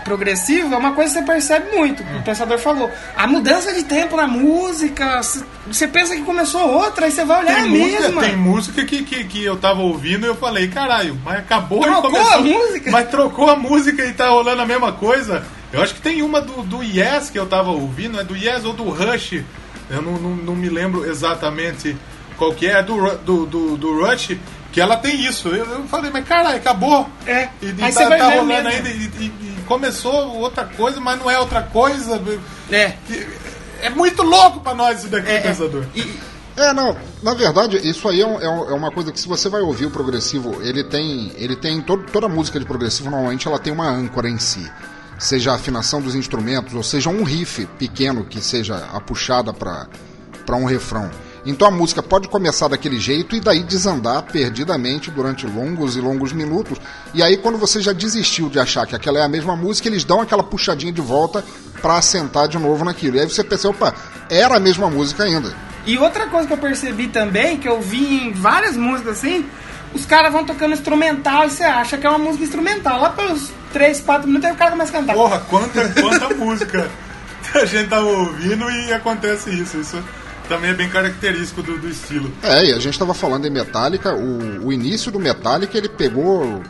progressivo, é uma coisa que você percebe muito. O pensador falou. A mudança de tempo na música, você pensa que começou outra, aí você vai olhar Tem a música, mesma. tem música que, que, que eu tava ouvindo e eu falei, caralho, mas acabou Trocou e começou. a música? Mas trocou a música e tá rolando a mesma coisa. Eu acho que tem uma do, do Yes que eu tava ouvindo, é do Yes ou do Rush. Eu não, não, não me lembro exatamente qual que é, é do, do, do, do Rush, que ela tem isso. Eu, eu falei, mas caralho, acabou. É. E, e Aí tá, você vai tá rolando mesmo. ainda. E, e- e começou outra coisa, mas não é outra coisa. É. É muito louco pra nós isso daqui, É, é. pensador. E- É, não, na verdade, isso aí é, é um- é uma coisa que se você vai ouvir o progressivo, ele tem. Ele tem. todo- toda música de progressivo, normalmente, ela tem uma âncora em si. Seja a afinação dos instrumentos, ou seja um riff pequeno que seja a puxada para um refrão. Então a música pode começar daquele jeito e daí desandar perdidamente durante longos e longos minutos. E aí, quando você já desistiu de achar que aquela é a mesma música, eles dão aquela puxadinha de volta para assentar de novo naquilo. E aí você pensa, opa, era a mesma música ainda. E outra coisa que eu percebi também, que eu vi em várias músicas assim, os caras vão tocando instrumental e você acha que é uma música instrumental. Lá pelos 3, 4 minutos aí o cara começa a cantar. Porra, quanta, quanta (laughs) música a gente tava ouvindo e acontece isso. Isso também é bem característico do, do estilo. É, e a gente estava falando em Metallica, o, o início do Metallica ele pegou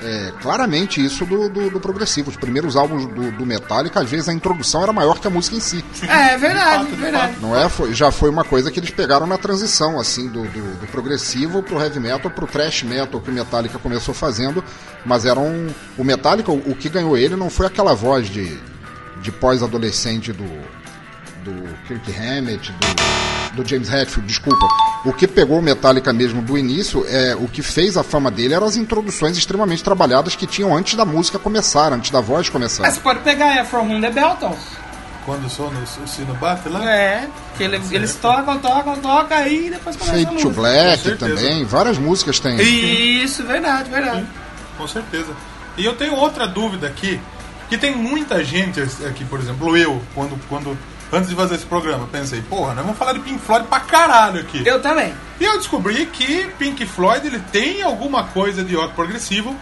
é, claramente isso do, do, do progressivo. Os primeiros álbuns do, do Metallica, às vezes a introdução era maior que a música em si. É, é verdade, De fato, de verdade. Não é? Foi- já foi uma coisa que eles pegaram na transição, assim, do, do, do progressivo pro heavy metal, pro thrash metal que o Metallica começou fazendo. Mas era um. O Metallica, o, o que ganhou ele não foi aquela voz de, de pós-adolescente do, do Kirk Hammett, do, do James Hetfield, desculpa. O que pegou o Metallica mesmo do início, é o que fez a fama dele eram as introduções extremamente trabalhadas que tinham antes da música começar, antes da voz começar. Mas você pode pegar é From Whom the Bell Tolls. Quando o sino bate lá. É, que ele- eles tocam, tocam, tocam, aí depois começa a Fade to música. Black Com certeza. também, várias músicas tem. Isso, verdade, verdade. Com certeza. E eu tenho outra dúvida aqui, que tem muita gente aqui, por exemplo, eu, quando, quando antes de fazer esse programa, pensei, porra, nós vamos falar de Pink Floyd pra caralho aqui. Eu também. E eu descobri que Pink Floyd ele tem alguma coisa de rock progressivo,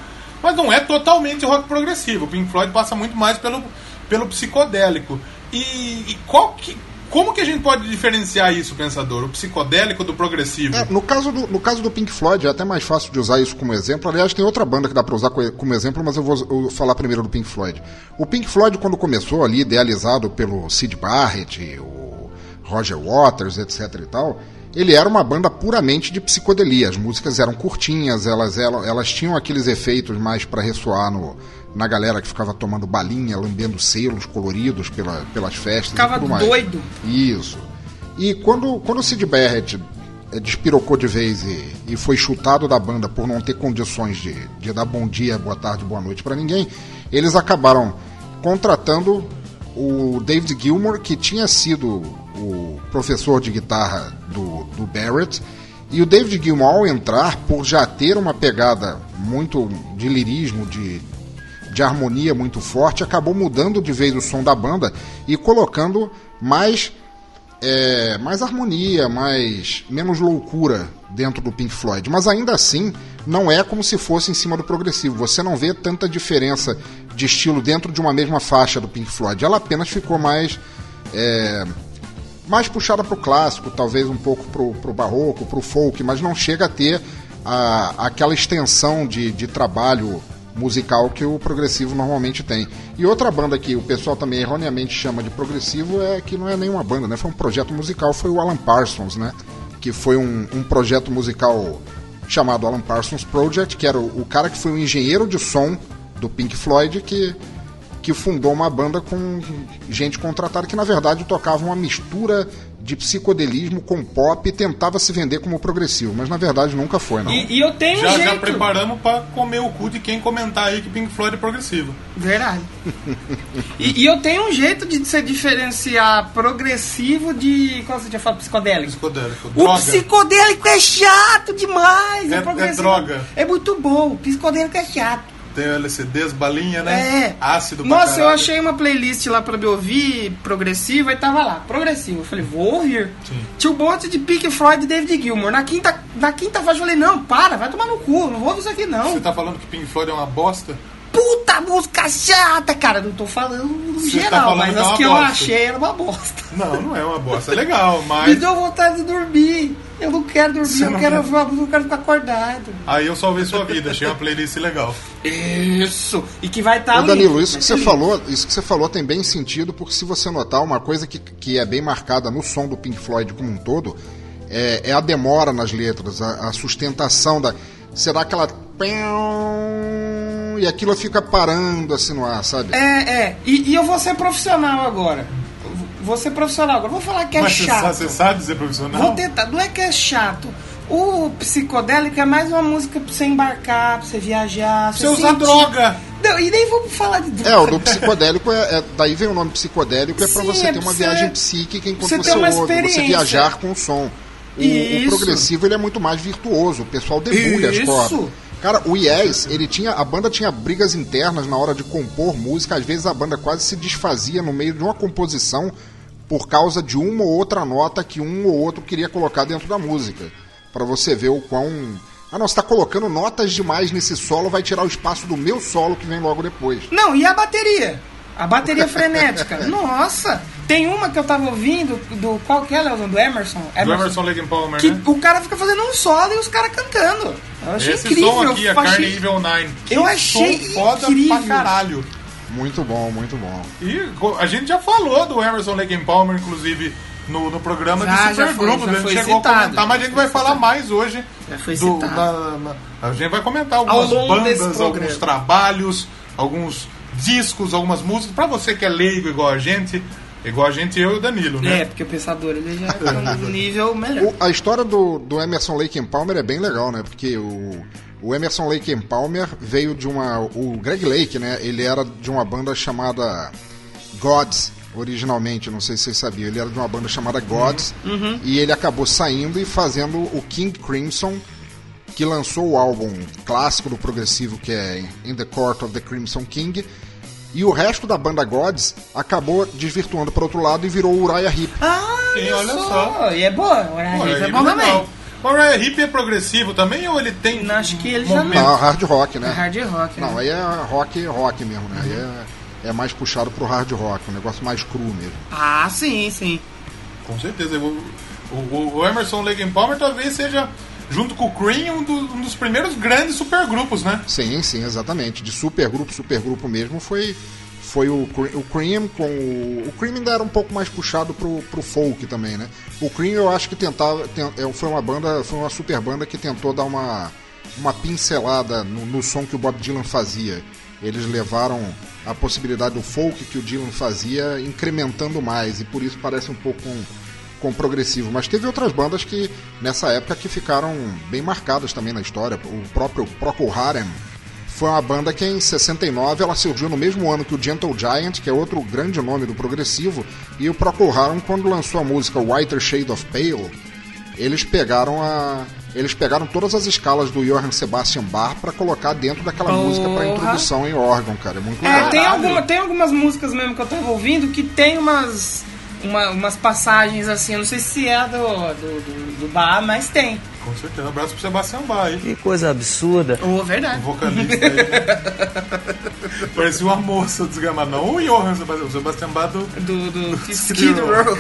mas não é totalmente rock progressivo. Pink Floyd passa muito mais pelo, pelo psicodélico. E, e qual que, como que a gente pode diferenciar isso, pensador? O psicodélico do progressivo? É, no, caso do, no caso do Pink Floyd, é até mais fácil de usar isso como exemplo. Aliás, tem outra banda que dá pra usar co- como exemplo, mas eu vou eu vou falar primeiro do Pink Floyd. O Pink Floyd, quando começou ali, idealizado pelo Sid Barrett, o Roger Waters, etc e tal, ele era uma banda puramente de psicodelia. As músicas eram curtinhas, elas, eram, elas tinham aqueles efeitos mais pra ressoar no, na galera que ficava tomando balinha, lambendo selos coloridos pela, pelas festas Ficava e doido. Isso. E quando, quando o Sid Barrett eh, despirocou de vez e, e foi chutado da banda por não ter condições de, de dar bom dia, boa tarde, boa noite para ninguém, eles acabaram contratando o David Gilmour, que tinha sido o professor de guitarra do, do Barrett. E o David Gilmour, ao entrar, por já ter uma pegada muito de lirismo, de, de harmonia muito forte, acabou mudando de vez o som da banda e colocando mais é, mais harmonia, mais menos loucura dentro do Pink Floyd. Mas ainda assim, não é como se fosse em cima do progressivo. Você não vê tanta diferença de estilo dentro de uma mesma faixa do Pink Floyd. Ela apenas ficou mais é, mais puxada para o clássico, talvez um pouco para o barroco, para o folk, mas não chega a ter a, aquela extensão de, de trabalho musical que o progressivo normalmente tem. E outra banda que o pessoal também erroneamente chama de progressivo é que não é nenhuma banda, né? Foi um projeto musical, foi o Alan Parsons, né? Que foi um, um projeto musical chamado Alan Parsons Project, que era o, o cara que foi o engenheiro de som do Pink Floyd que que fundou uma banda com gente contratada que na verdade tocava uma mistura de psicodelismo com pop e tentava se vender como progressivo, mas na verdade nunca foi, não. E, e eu tenho Já, um jeito. já preparamos pra comer o cu de quem comentar aí que Pink Floyd é progressivo. Verdade. e, e eu tenho um jeito de você diferenciar progressivo de. Como você tinha falado? Psicodélico. Psicodélico. O Droga. psicodélico é chato demais. É- o é progressivo droga. É muito bom. O psicodélico é chato. Tem LCDs, balinha, né? É. Ácido Nossa, eu caralho. achei uma playlist lá pra me ouvir, progressiva, e tava lá, progressivo. Eu falei, vou ouvir. Sim. Tinha um monte de Pink Floyd e David Gilmour. Na quinta, na quinta fase eu falei, não, para, vai tomar no cu, não vou ouvir isso aqui não. Você tá falando que Pink Floyd é uma bosta? Puta música chata, cara. Não tô falando no Você tá geral, falando mas que é as uma que eu bosta. achei era uma bosta. Não, não é uma bosta. É legal, (laughs) Me mas. deu vontade de dormir. Eu não quero dormir, Você eu não quero quer? ouvir uma música, eu quero ficar acordado. Aí eu salvei sua vida, achei uma playlist legal. Isso. E que vai estar Ô, Danilo, isso que você falou, isso que você falou tem bem sentido, porque se você notar uma coisa que, que é bem marcada no som do Pink Floyd como um todo, é, é a demora nas letras, a, a sustentação da. Dá aquela. E aquilo fica parando assim no ar, sabe? É, é. E, e eu vou ser profissional agora. Vou ser profissional agora. Vou falar que é Mas chato. você sabe dizer profissional? Vou tentar. Não é que é chato. O psicodélico é mais uma música pra você embarcar, pra você viajar. Você usar droga! Não, e nem vamos falar de droga. É, o do psicodélico é, é- Daí vem o nome psicodélico, é pra Sim, você é ter uma pra você- viagem psíquica enquanto você você, ouve, você viajar com o som. O, o progressivo ele é muito mais virtuoso, o pessoal debulha as Isso. cordas. Cara, o Yes, ele tinha. A banda tinha brigas internas na hora de compor música, às vezes a banda quase se desfazia no meio de uma composição por causa de uma ou outra nota que um ou outro queria colocar dentro da música. Pra você ver o quão. Ah não, você tá colocando notas demais nesse solo, vai tirar o espaço do meu solo que vem logo depois. Não, e a bateria? A bateria frenética. (laughs) Nossa! Tem uma que eu tava ouvindo, do qual que é, Leozão? Do Emerson? Do Emerson Lake Palmer, Que né? o cara fica fazendo um solo e os caras cantando. Eu achei Esse incrível. som aqui, a eu Carne achei... Evil 9. Que Eu achei som foda incrível. pra caralho. Muito bom, muito bom. E a gente já falou do Emerson Lake Palmer, inclusive, no, no programa Já, de Supergrupo. A gente chegou citado, a comentar, mas a gente vai falar mais hoje. Já foi do- citado. na- na- a gente vai comentar algumas bandas, alguns trabalhos, alguns discos, algumas músicas. Pra você que é leigo igual a gente, igual a gente, eu e o Danilo, né? É, porque o pensador ele já (laughs) tá num nível melhor. O- a história do, do Emerson Lake Palmer é bem legal, né? Porque o, o Emerson Lake and Palmer veio de uma. O Greg Lake, né? Ele era de uma banda chamada Gods, originalmente, não sei se vocês sabiam. Ele era de uma banda chamada Gods. E ele acabou saindo e fazendo o King Crimson, que lançou o álbum clássico do progressivo, que é In the Court of the Crimson King. E o resto da banda Gods acabou desvirtuando para outro lado e virou o Uriah Heep. Ah, Sim, olha só. E é boa. O Horário Pô, é é bom legal. também. O Mariah Hip é progressivo também ou ele tem. Não, acho que ele já momento- Não, hard rock, né? É hard rock. Não, né? aí é rock, rock mesmo, né? Aí é, é mais puxado pro hard rock, um negócio mais cru mesmo. Ah, sim, sim. Com certeza. O, o- o Emerson Lake and Palmer talvez seja, junto com o Cream, um, do- um dos primeiros grandes supergrupos, né? Sim, sim, exatamente. De supergrupo, supergrupo mesmo foi foi o, o Cream com o, o Cream ainda era um pouco mais puxado pro, pro folk também, né? O Cream eu acho que tentava ten- é, foi uma banda, foi uma super banda que tentou dar uma uma pincelada no, no som que o Bob Dylan fazia. Eles levaram a possibilidade do folk que o Dylan fazia incrementando mais e por isso parece um pouco com, com progressivo, mas teve outras bandas que nessa época que ficaram bem marcadas também na história. O próprio Procol Harum foi uma banda que em 69 ela surgiu no mesmo ano que o Gentle Giant, que é outro grande nome do progressivo, e o Procol Harum quando lançou a música Whiter Shade of Pale, eles pegaram a eles pegaram todas as escalas do Johann Sebastian Bach para colocar dentro daquela Porra. música para introdução em órgão, cara. É muito É, legal. tem, alguma, tem algumas músicas mesmo que eu tava ouvindo que tem umas, uma- umas passagens assim, eu não sei se é do, do, do, do Bar, mas tem. Com certeza. Um abraço pro Sebastião Bach aí. Que coisa absurda. Ô, O verdade. vocalista aí. (laughs) Parecia uma moça desgramada. Não o Johann Sebastião, o Sebastião Bach do... Do, do Skid Skid Row.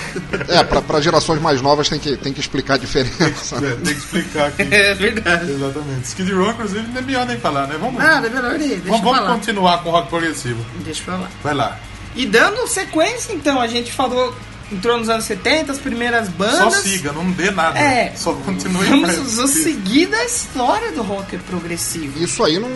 É, para gerações mais novas tem que, tem que explicar a diferença. É, tem que explicar aqui. (laughs) É verdade. Exatamente. Skid Row, inclusive, não é melhor nem falar, né? Vamos, Nada, é melhor ir, deixa vamos, pra vamos continuar com o rock progressivo. Deixa pra lá. Vai lá. E dando sequência, então, a gente falou, entrou nos anos 70, as primeiras Só bandas. siga, não dê nada. É. Só continue Vamos vamos seguir da história do rock progressivo. Isso aí não.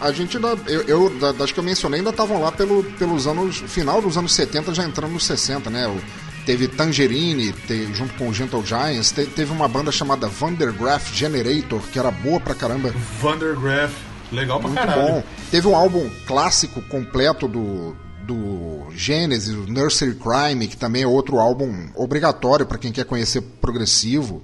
A gente ainda. Eu, eu- da- das que eu mencionei ainda estavam lá pelo, pelos anos. Final dos anos 70, já entrando nos 60, né? O- teve Tangerine, te- junto com o Gentle Giants. te- teve uma banda chamada Vandergraaf Generator, que era boa pra caramba. Vandergraaf. Legal pra Muito caralho. bom. Teve um álbum clássico completo do, do Genesis, o Nursery Crime, que também é outro álbum obrigatório para quem quer conhecer progressivo.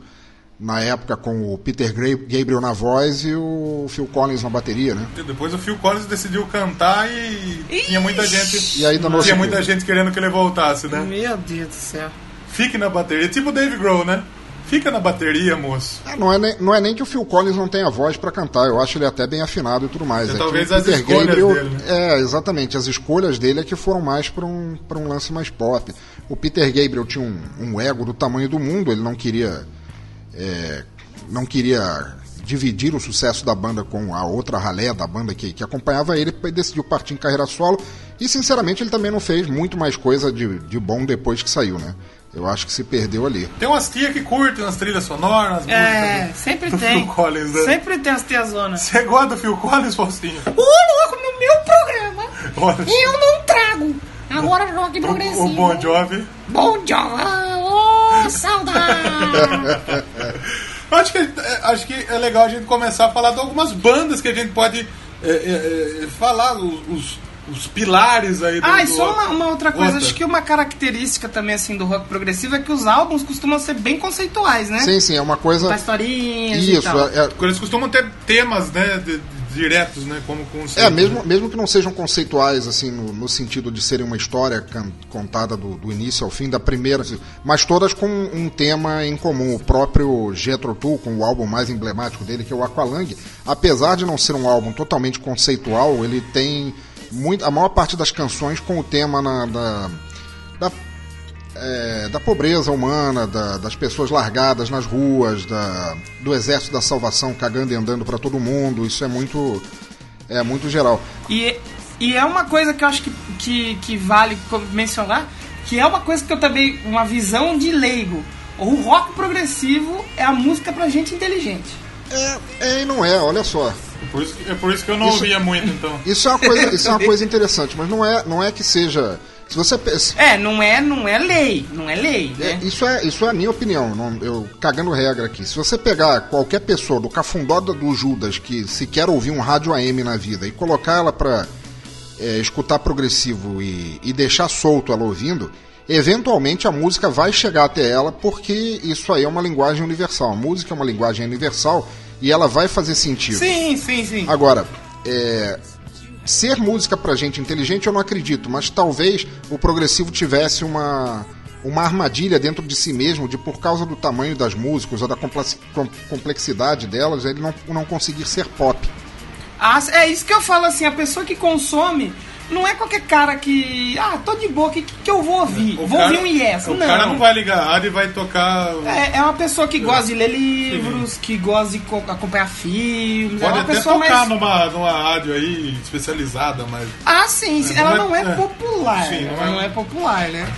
Na época com o Peter Gabriel na voz e o Phil Collins na bateria, né? Depois o Phil Collins decidiu cantar e tinha muita gente. E tinha muita gente querendo que ele voltasse, né? Meu Deus do céu. Fique na bateria. Tipo o Dave Grohl, né? Fica na bateria, moço. Ah, não, é nem, não é nem que o Phil Collins não tenha voz pra cantar, eu acho ele até bem afinado e tudo mais. É que talvez as escolhas dele, né? É, exatamente, as escolhas dele é que foram mais pra um, pra um lance mais pop. O Peter Gabriel tinha um, um ego do tamanho do mundo, ele não queria. é, não queria dividir o sucesso da banda com a outra ralé da banda que, que acompanhava ele, e decidiu partir em carreira solo. E sinceramente ele também não fez muito mais coisa de, de bom depois que saiu, né? Eu acho que se perdeu ali. Tem umas tia que curtem as trilhas sonoras, as É, músicas. sempre do tem. Phil Collins, né? Sempre tem as tiazonas. Você gosta do Phil Collins, Faustinho? Ô, louco, no meu programa, Olha, eu não trago. Agora rock progressivo. o, o Bon Jovi. Bom Jovi. Ô, saudade. (laughs) Acho que, é, acho que é legal a gente começar a falar de algumas bandas que a gente pode é, é, é, falar, os, os, os pilares aí do Ah, e do só uma, uma outra coisa, Outra. acho que uma característica também assim do rock progressivo é que os álbuns costumam ser bem conceituais, né? Sim, sim, é uma coisa. Contar historinhas e Isso, tal. é, é- Eles costumam ter temas, né, de- de- diretos, né, como conceito. É, mesmo, mesmo que não sejam conceituais, assim, no, no sentido de serem uma história can- contada do, do início ao fim, da primeira, assim, mas todas com um tema em comum. O próprio Jethro Tull, com o álbum mais emblemático dele, que é o Aqualung, apesar de não ser um álbum totalmente conceitual, ele tem muito, a maior parte das canções com o tema na- da, da é, da pobreza humana, da- das pessoas largadas nas ruas, da- do exército da salvação cagando e andando para todo mundo. Isso é muito é muito geral. E, e é uma coisa que eu acho que, que, que vale mencionar, que é uma coisa que eu também. uma visão de leigo. O rock progressivo é a música pra gente inteligente. É, é e não é, olha só. Por isso, que- é por isso que eu não Isso- ouvia muito, então. Isso é uma coisa, isso é uma (laughs) coisa interessante, mas não é, não é que seja. Se você pensa- É, não é, não é lei, não é lei, É, né? isso, é, isso é a minha opinião, não- eu cagando regra aqui. Se você pegar qualquer pessoa do cafundó da- do Judas que sequer ouviu um rádio AM na vida e colocar ela pra é, escutar progressivo e, e deixar solto ela ouvindo, eventualmente a música vai chegar até ela porque isso aí é uma linguagem universal. A música é uma linguagem universal e ela vai fazer sentido. Sim, sim, sim. Agora, é, ser música pra gente inteligente eu não acredito, mas talvez o progressivo tivesse uma, uma armadilha dentro de si mesmo, de por causa do tamanho das músicas ou da complex- com- complexidade delas, ele não, não conseguir ser pop. Ah, é isso que eu falo assim, a pessoa que consome não é qualquer cara que. Ah, tô de boa, o que, que eu vou ouvir? O vou cara- ouvir um Yes. O não. cara não vai ligar a rádio e vai tocar. É, é uma pessoa que gosta de ler livros, que gosta de co- acompanhar filmes. é Pode uma até pessoa tocar mais. numa, numa rádio aí especializada, mas. Ah, sim, sim, Não ela é- não é, é. popular. Sim, não ela é- não é popular, né?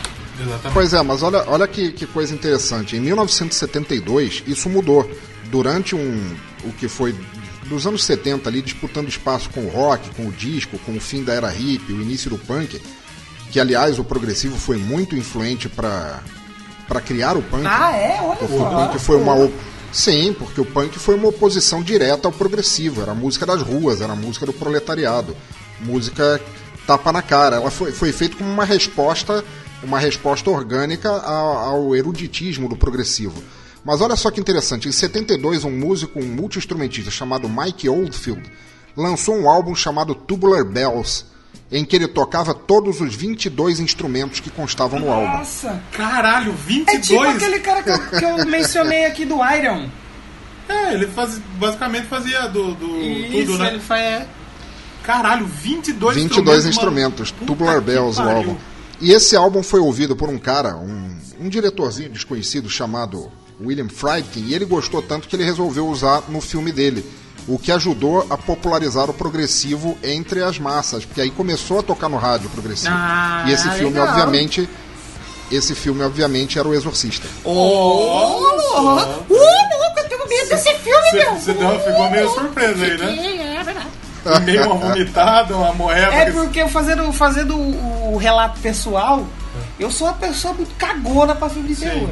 Exatamente. Pois é, mas olha, olha que, que coisa interessante. Em 1972, isso mudou. Durante um. o que foi dos anos 70 ali, disputando espaço com o rock, com o disco, com o fim da era hippie, o início do punk, que aliás o progressivo foi muito influente para para criar o punk. Ah, é? Olha Porque o só. punk foi uma. op- Sim, porque o punk foi uma oposição direta ao progressivo. Era a música das ruas, era a música do proletariado. Música tapa na cara. Ela foi, foi feita como uma resposta, uma resposta orgânica ao, ao eruditismo do progressivo. Mas olha só que interessante, em 72 um músico, um multi-instrumentista chamado Mike Oldfield lançou um álbum chamado Tubular Bells, em que ele tocava todos os 22 instrumentos que constavam no álbum. Nossa. Caralho, É tipo 22? aquele cara que eu, que eu mencionei aqui do Iron. É, ele faz, basicamente fazia do, do tudo, né? ele faz. é. Caralho, 22 22 instrumentos. instrumentos. Tubular Bells, o álbum. E esse álbum foi ouvido por um cara, um, um diretorzinho desconhecido chamado William Friedkin, e ele gostou tanto que ele resolveu usar no filme dele, o que ajudou a popularizar o progressivo entre as massas, porque aí começou a tocar no rádio progressivo. Ah, e esse filme, legal. obviamente, esse filme, obviamente, era o Exorcista. Ô, louco! Uh, louco, eu tenho medo desse filme, Você, meu! você deu- ficou meio surpresa aí, né? É, é verdade. Meio uma vomitada, uma moeba. É que- porque fazendo, fazendo o, o relato pessoal, eu sou uma pessoa muito cagona pra filme de Sim. terror.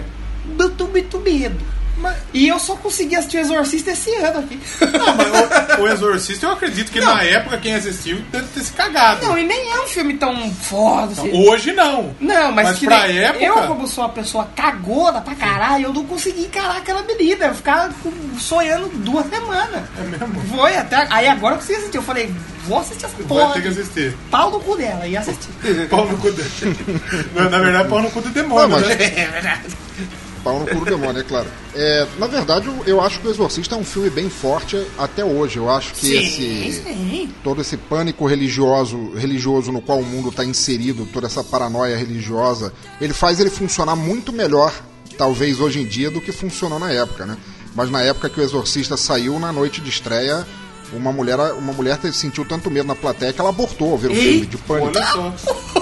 Muito, muito medo. Mas- E eu só consegui assistir o Exorcista esse ano aqui. Não, mas o, o Exorcista, eu acredito que na época quem assistiu deve ter se cagado. Não, e nem é um filme tão foda. assim. Hoje não. Não, mas, Mas que pra nem- época- eu, como sou uma pessoa cagona pra caralho, eu não consegui encarar aquela menina. Eu ficava sonhando duas semanas. É mesmo? Foi, até. Aí agora eu consegui assistir. Eu falei, vou assistir essa Vai porra. ter que assistir. Pau no cu dela e assistir. (laughs) Pau no cu dele. Na verdade, pau no cu do demônio, Não, mas- né? é (laughs) verdade. Pau no cu do demônio, é claro. É, na verdade, eu- eu acho que o Exorcista é um filme bem forte até hoje. Eu acho que esse sim. todo esse pânico religioso, religioso no qual o mundo está inserido, toda essa paranoia religiosa, ele faz ele funcionar muito melhor, talvez hoje em dia, do que funcionou na época, né? Mas na época que o Exorcista saiu, na noite de estreia, uma mulher, uma mulher sentiu tanto medo na plateia que ela abortou ao ver o filme de pânico. Olha só.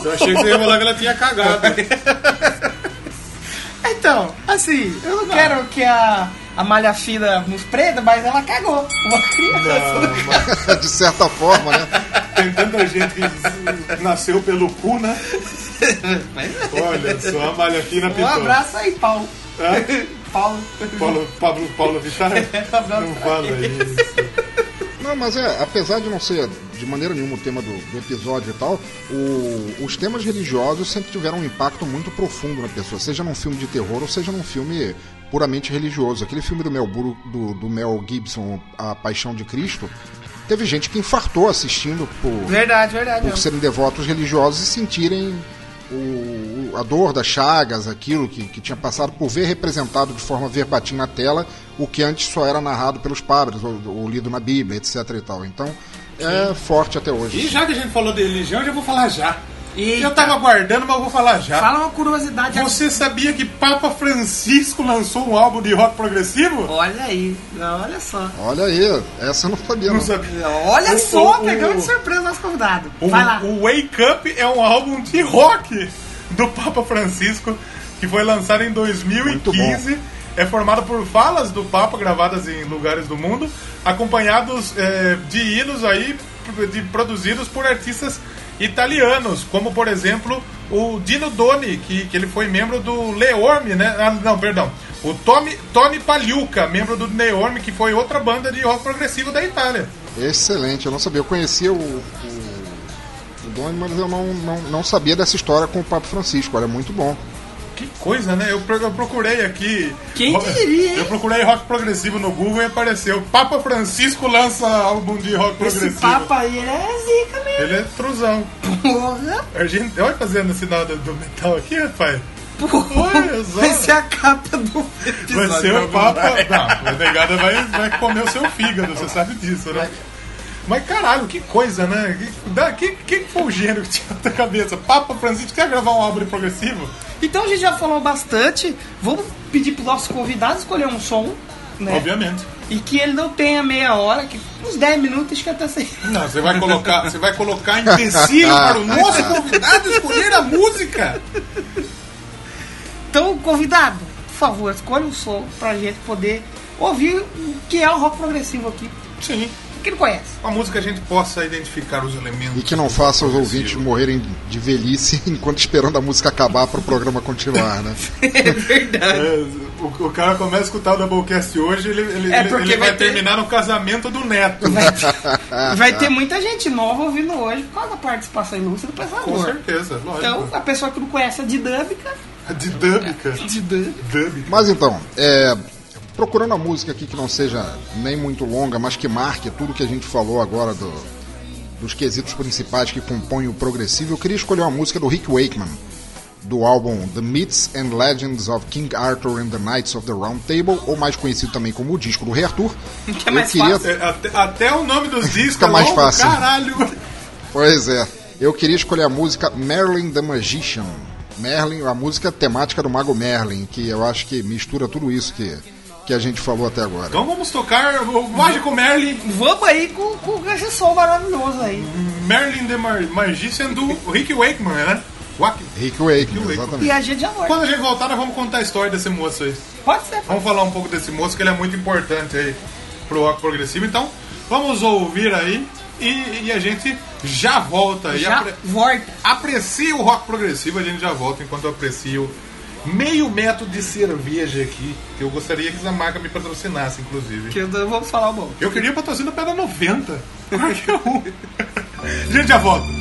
Eu achei que você ia falar que ela tinha cagado. (laughs) Então, assim, eu não, quero que a, a malha fina nos prenda, mas ela cagou. Uma criança. (laughs) de certa forma, né? Tem tanta gente que nasceu pelo cu, né? (laughs) Olha só, a malha fina Um pintou. abraço aí, Paulo. Hã? Paulo. Paulo, Pablo, Paulo Vittar? (laughs) Não fala isso. Não, mas é, apesar de não ser de maneira nenhuma o tema do, do episódio e tal, o- os temas religiosos sempre tiveram um impacto muito profundo na pessoa, seja num filme de terror ou seja num filme puramente religioso. Aquele filme do Mel, do, do Mel Gibson, A Paixão de Cristo, teve gente que infartou assistindo por, Verdade, verdade. por serem devotos religiosos e sentirem o- a dor das chagas, aquilo que, que tinha passado por ver representado de forma verbatim na tela, o que antes só era narrado pelos padres ou, ou lido na Bíblia, etc. e tal. Então é forte até hoje. E já que a gente falou de religião, eu já vou falar já. Eita. Eu tava aguardando, mas eu vou falar já. Fala uma curiosidade. Você sabia que Papa Francisco lançou um álbum de rock progressivo? Olha aí, olha só. Olha aí, essa eu não sabia. Não Não. sabia. Olha O- só, o- pegamos o- de surpresa nosso convidado. O, Vai lá. o Wake Up é um álbum de rock do Papa Francisco que foi lançado em 2015. É formado por falas do Papa gravadas em lugares do mundo, acompanhados eh, de hinos aí de, produzidos por artistas italianos, como por exemplo o Dino Doni, que, que ele foi membro do Leorme, né? Ah, não, perdão. O Tommy, Tony Pagliuca, membro do Leorme, que foi outra banda de rock progressivo da Itália. Excelente, eu não sabia. Eu conhecia o, o, o Doni, mas eu não, não, não sabia dessa história com o Papa Francisco. Olha, muito bom. Que coisa, né? Eu, pro- eu procurei aqui. Quem diria? Eu procurei rock progressivo no Google e apareceu. Papa Francisco lança álbum de rock Esse progressivo. papo aí, ele é zica mesmo. Ele é truzão. Porra, Argent... Olha fazendo sinal do, metal aqui, rapaz. porra. Vai ser a capa do episódio. Vai ser o Papa. vai. Não, a negada vai, vai comer o seu fígado, você sabe disso, né? Mas caralho, que coisa, né? Que- da- que- Quem foi o gênio que tinha (laughs) na cabeça? Papa Francisco quer gravar um álbum progressivo? Então a gente já falou bastante. Vamos pedir pro nosso convidado escolher um som, né? Obviamente. E que ele não tenha meia hora, que uns 10 minutos que até sei. Não, você vai colocar, você vai colocar empecilho para o nosso convidado escolher a música. Então, convidado, por favor, escolha um som pra gente poder ouvir o que é o rock progressivo aqui. Sim. Que não conhece. Uma música que a gente possa identificar os elementos. E que não faça os ouvintes morrerem de velhice (laughs) enquanto esperando a música acabar para o programa continuar, né? (laughs) É verdade. É, o, o cara começa a escutar o Doublecast hoje, ele, ele, É, ele- porque ele vai, vai ter- terminar no casamento do neto. Vai (laughs) ter muita gente nova ouvindo hoje por causa da participação ilustre do Com pensador. certeza, lógico. Então, a pessoa que não conhece a dinâmica. A dinâmica. dinâmica Dub. Mas então, é, procurando a música aqui que não seja nem muito longa, mas que marque tudo que a gente falou agora do- dos quesitos principais que compõem o progressivo, eu queria escolher uma música do Rick Wakeman, do álbum The Myths and Legends of King Arthur and the Knights of the Round Table, ou mais conhecido também como o disco do Rei Arthur. (laughs) Que é mais eu queria, fácil. É, até, até o nome dos (laughs) discos Fica é mais longo, fácil. Caralho. (laughs) Pois é. Eu queria escolher a música Merlin the Magician. Merlin, a música temática do Mago Merlin, que eu acho que mistura tudo isso que, que a gente falou até agora. Então vamos tocar o Mágico Merlin, Vamos aí com, com esse som maravilhoso aí. Merlin the Mar Magician do Rick Wakeman, né? Wak- Rick Wakeman, Wakeman. E exatamente. a gente já volta. Quando a gente voltar, nós vamos contar a história desse moço aí. Pode ser. Vamos falar um pouco desse moço, que ele é muito importante aí pro rock progressivo. Então, vamos ouvir aí e, e a gente já volta aí. Já Apre- volta. Aprecie o rock progressivo, a gente já volta enquanto eu aprecio meio metro de cerveja aqui. Que eu gostaria que essa marca me patrocinasse, inclusive. Que eu vamos falar o bom. Eu queria patrocínio pela 90. Qualquer um. A (laughs) gente já volta.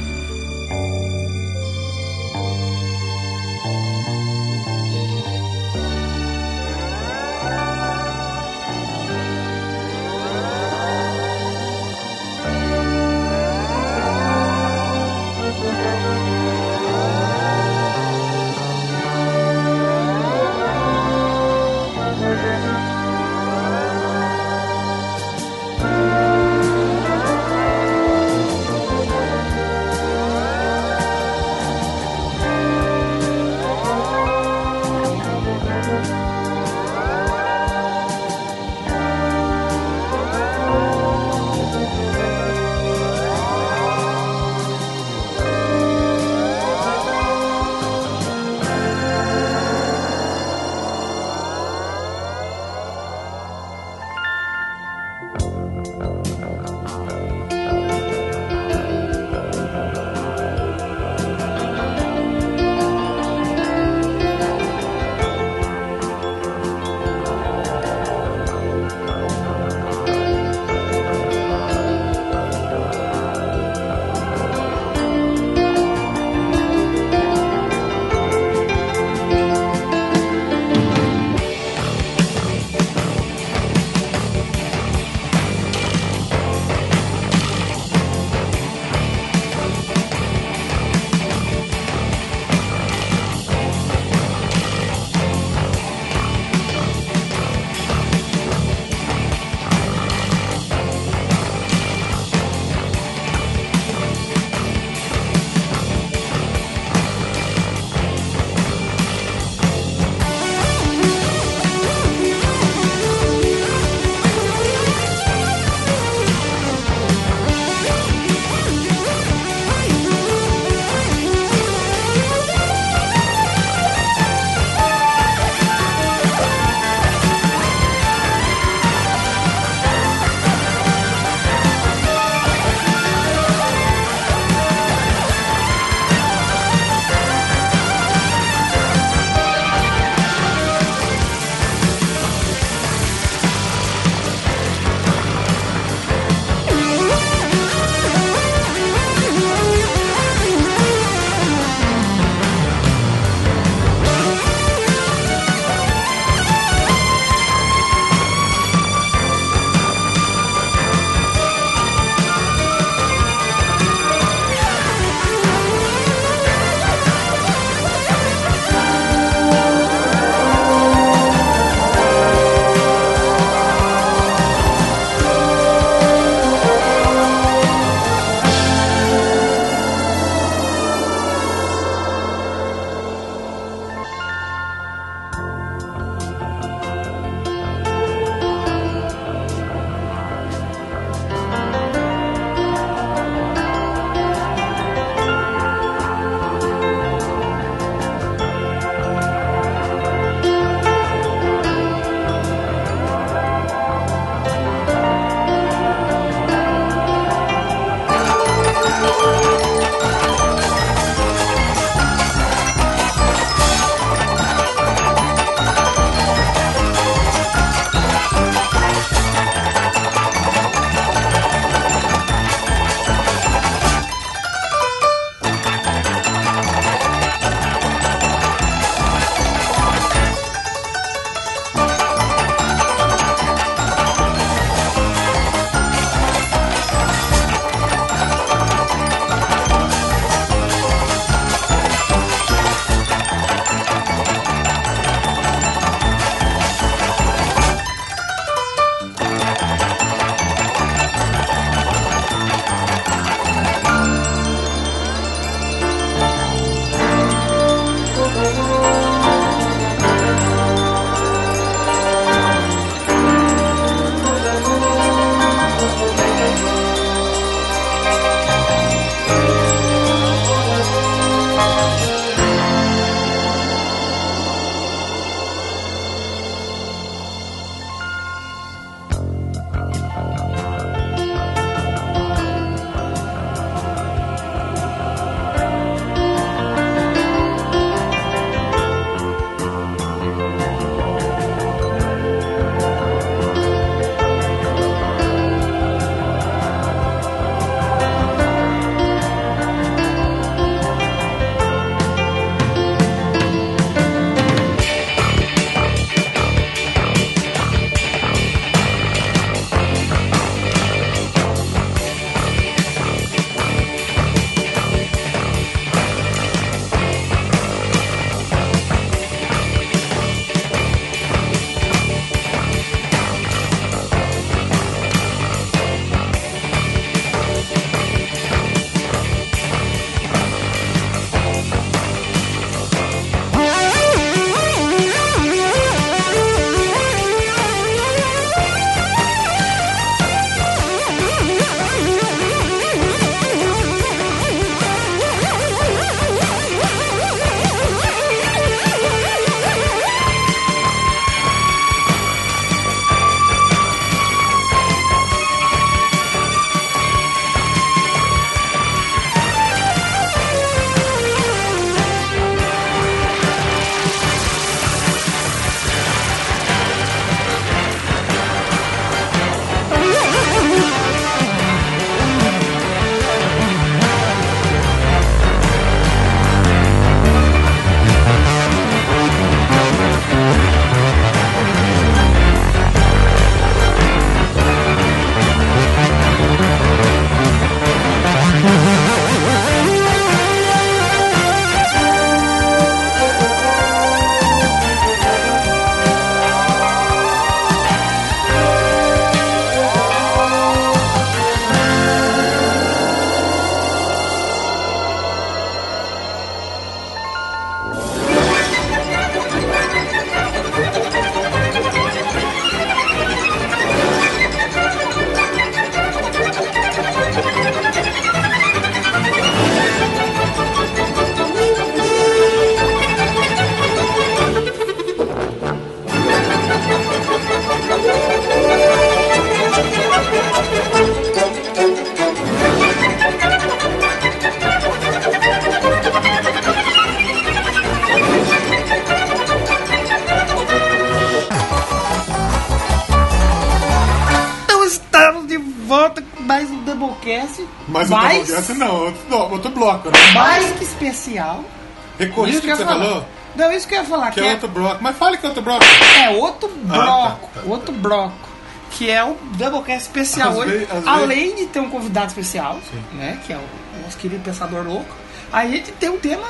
Recorriste Isso que que eu você falar. falou? Não, isso que eu ia falar, Que que é é, outro bloco. Mas fale que é outro bloco. é outro Ah, bloco, tá, tá. outro bloco. Que é o Doublecast especial Às hoje. Além de ter um convidado especial, né? Que é o nosso querido Pensador Louco, a gente tem um tema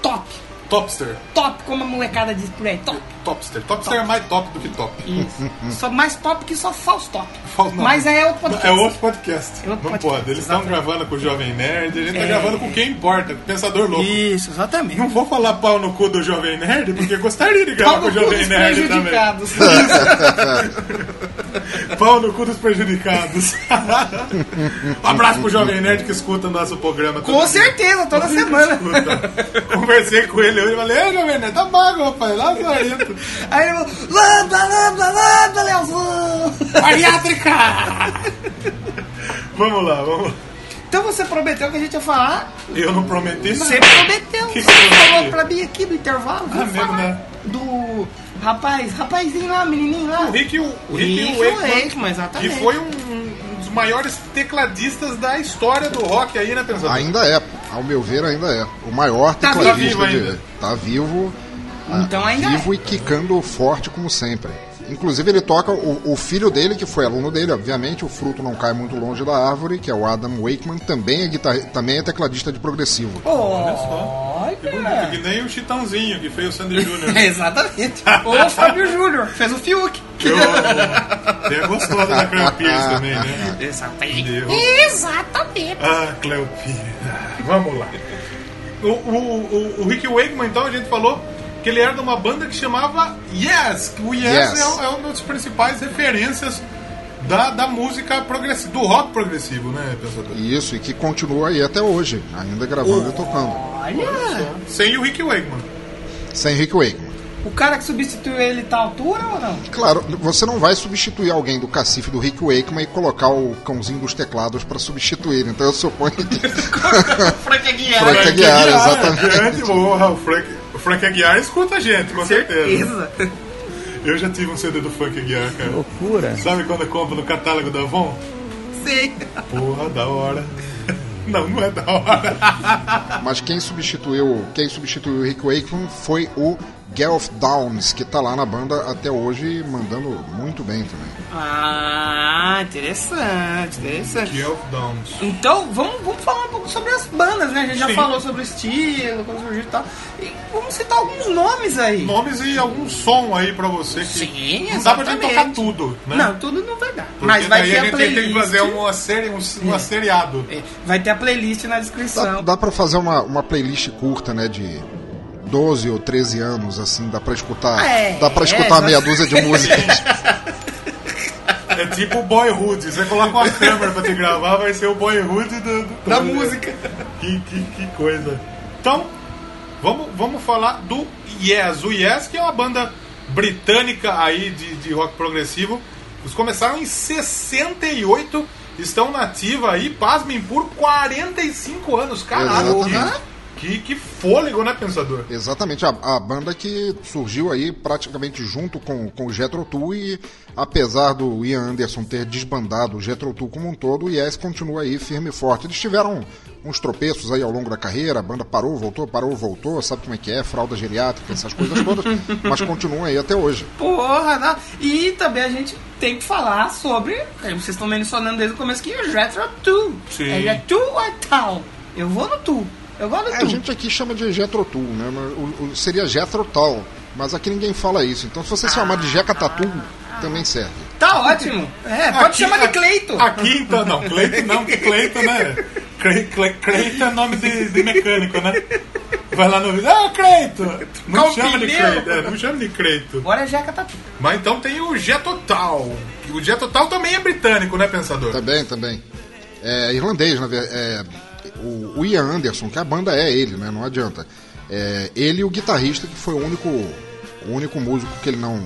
top. Topster. Top, como a molecada diz por aí, top. Topster. Topster é mais top do que top. Isso. (laughs) só mais top que só falso top. Não. Mas é outro podcast. É outro podcast. É outro não podcast, pode. Eles estão gravando com o Jovem Nerd, a gente tá É. gravando com quem importa, com o Pensador Louco. Isso, exatamente. Não vou falar pau no cu do Jovem Nerd, porque gostaria de gravar com o Jovem Nerd também. (laughs) Pau no cu dos prejudicados. Um (laughs) abraço pro Jovem Nerd que escuta o nosso programa. Com dia. certeza, toda semana. Conversei com ele hoje e falei, ei, Jovem Nerd, tá mago, rapaz, lá saindo. (laughs) Aí ele falou, lambda, lambda, lambda, Leozão. Bariátrica! (laughs) vamos lá, vamos lá. Então você prometeu que a gente ia falar. Eu não prometi nada. Você prometeu. Que Você que falou pra mim aqui no intervalo. Ah, mesmo, né? Do rapaz, rapazinho lá, menininho lá. O Rick, o, o Rick Rick Wakeman, Wakeman, exatamente. que foi um, maiores tecladistas da história do rock aí, né, Pensador? Ainda é, ao meu ver, ainda é. O maior Tá tecladista vivo de. ainda. Tá vivo. Então ah, ainda Vivo é. e quicando forte como sempre. Inclusive ele toca o, o filho dele, que foi aluno dele, obviamente, o fruto não cai muito longe da árvore, que é o Adam Wakeman, também é, guitarra, também é tecladista de progressivo. Olha. Que nem o Chitãozinho, que fez o Sandy Júnior. (laughs) Exatamente. O Fábio Júnior fez o Fiuk. Eu tem a gostosa da Cleopires também, né? Exatamente. Exatamente. Ah, Cleopires. Vamos lá. O, o, o, o Rick Wakeman, então, a gente falou que ele era de uma banda que chamava Yes. O Yes, Yes. É, é uma das principais referências da, da música progressiva, do rock progressivo, né, pensador? Isso, e que continua aí até hoje, ainda gravando e tocando. Olha. Sem o Rick Wakeman. Sem Rick Wakeman. O cara que substituiu ele tá à altura ou não? Claro, você não vai substituir alguém do cacife do Rick Wakeman e colocar o cãozinho dos teclados para substituir. Então eu suponho que. (laughs) Frank Aguiar. Frank Aguiar, exatamente. Grande porra, o Frank, Frank Aguiar escuta a gente, com certeza. Certeza. (laughs) Eu já tive um CD do Frank Aguiar, cara. Loucura. Sabe quando eu compro no catálogo da Avon? Sim. Porra, da hora. (laughs) Não, não é da hora. Mas quem substituiu, quem substituiu o Rick Wakeman foi o Gareth Downs, que tá lá na banda até hoje, mandando muito bem também. Ah, interessante, interessante. Guelph Downs. Então, vamos, vamos falar um pouco sobre as bandas, né? A gente já Sim. falou sobre o estilo, como surgiu e tal. E vamos citar alguns nomes aí. Nomes e algum som aí pra você que. Sim, não dá pra gente exatamente. tocar tudo, né? Não, tudo não vai dar. Porque Mas vai ter a a, gente playlist. tem que fazer uma série, um, uma seriado. É, Vai ter a playlist na Dá, descrição. dá pra fazer uma, uma playlist curta, né, de 12 ou 13 anos, assim, dá pra escutar, É, dá pra é, escutar nós- meia dúzia de músicas. É tipo o Boyhood. Você coloca uma câmera pra te gravar, vai ser o Boyhood do, do- Da música. Que, que, que coisa. Então, vamos, vamos falar do Yes. O Yes, que é uma banda britânica aí de, de rock progressivo. Eles começaram em 68, estão nativa aí, pasmem, por 45 anos. Caralho, Exatamente. Que, que fôlego, né, pensador? Exatamente, a, a banda que surgiu aí praticamente junto com, com o Jethro Tull e apesar do Ian Anderson ter desbandado o Jethro Tull como um todo, o Yes continua aí firme e forte. Eles tiveram uns tropeços aí ao longo da carreira, a banda parou, voltou, parou, voltou, sabe como é que é, fralda geriátrica, essas coisas todas, (laughs) mas continuam aí até hoje. Porra, não. E também a gente tem que falar sobre. aí Vocês estão mencionando desde o começo que o Retro Tu. Sim. É Tu ou tal? Eu vou no Tu. Eu gosto É, a gente aqui chama de Jethro Tull, né? o- o- seria Jethro Tull, mas aqui ninguém fala isso. Então se você se chamar de Jeca Tatu, também serve. Tá ótimo. É, pode Aqui- chamar de Cleito. Aqui então, não, Cleito não, Cleito, né? Cle- Cle- Cleito é nome de, de mecânico, né? Vai lá no vídeo, ah, Cleito! Não chama de pneu? Cleito, é, não chama de Cleito. Agora é Jeca Tatu. Mas então tem o Jetotal. O Jetotal também é britânico, né, pensador? Também, também. É irlandês, na verdade. É, o, o Ian Anderson, que a banda é ele, né? Não adianta. É, ele e o guitarrista, que foi o único, o único músico que ele não,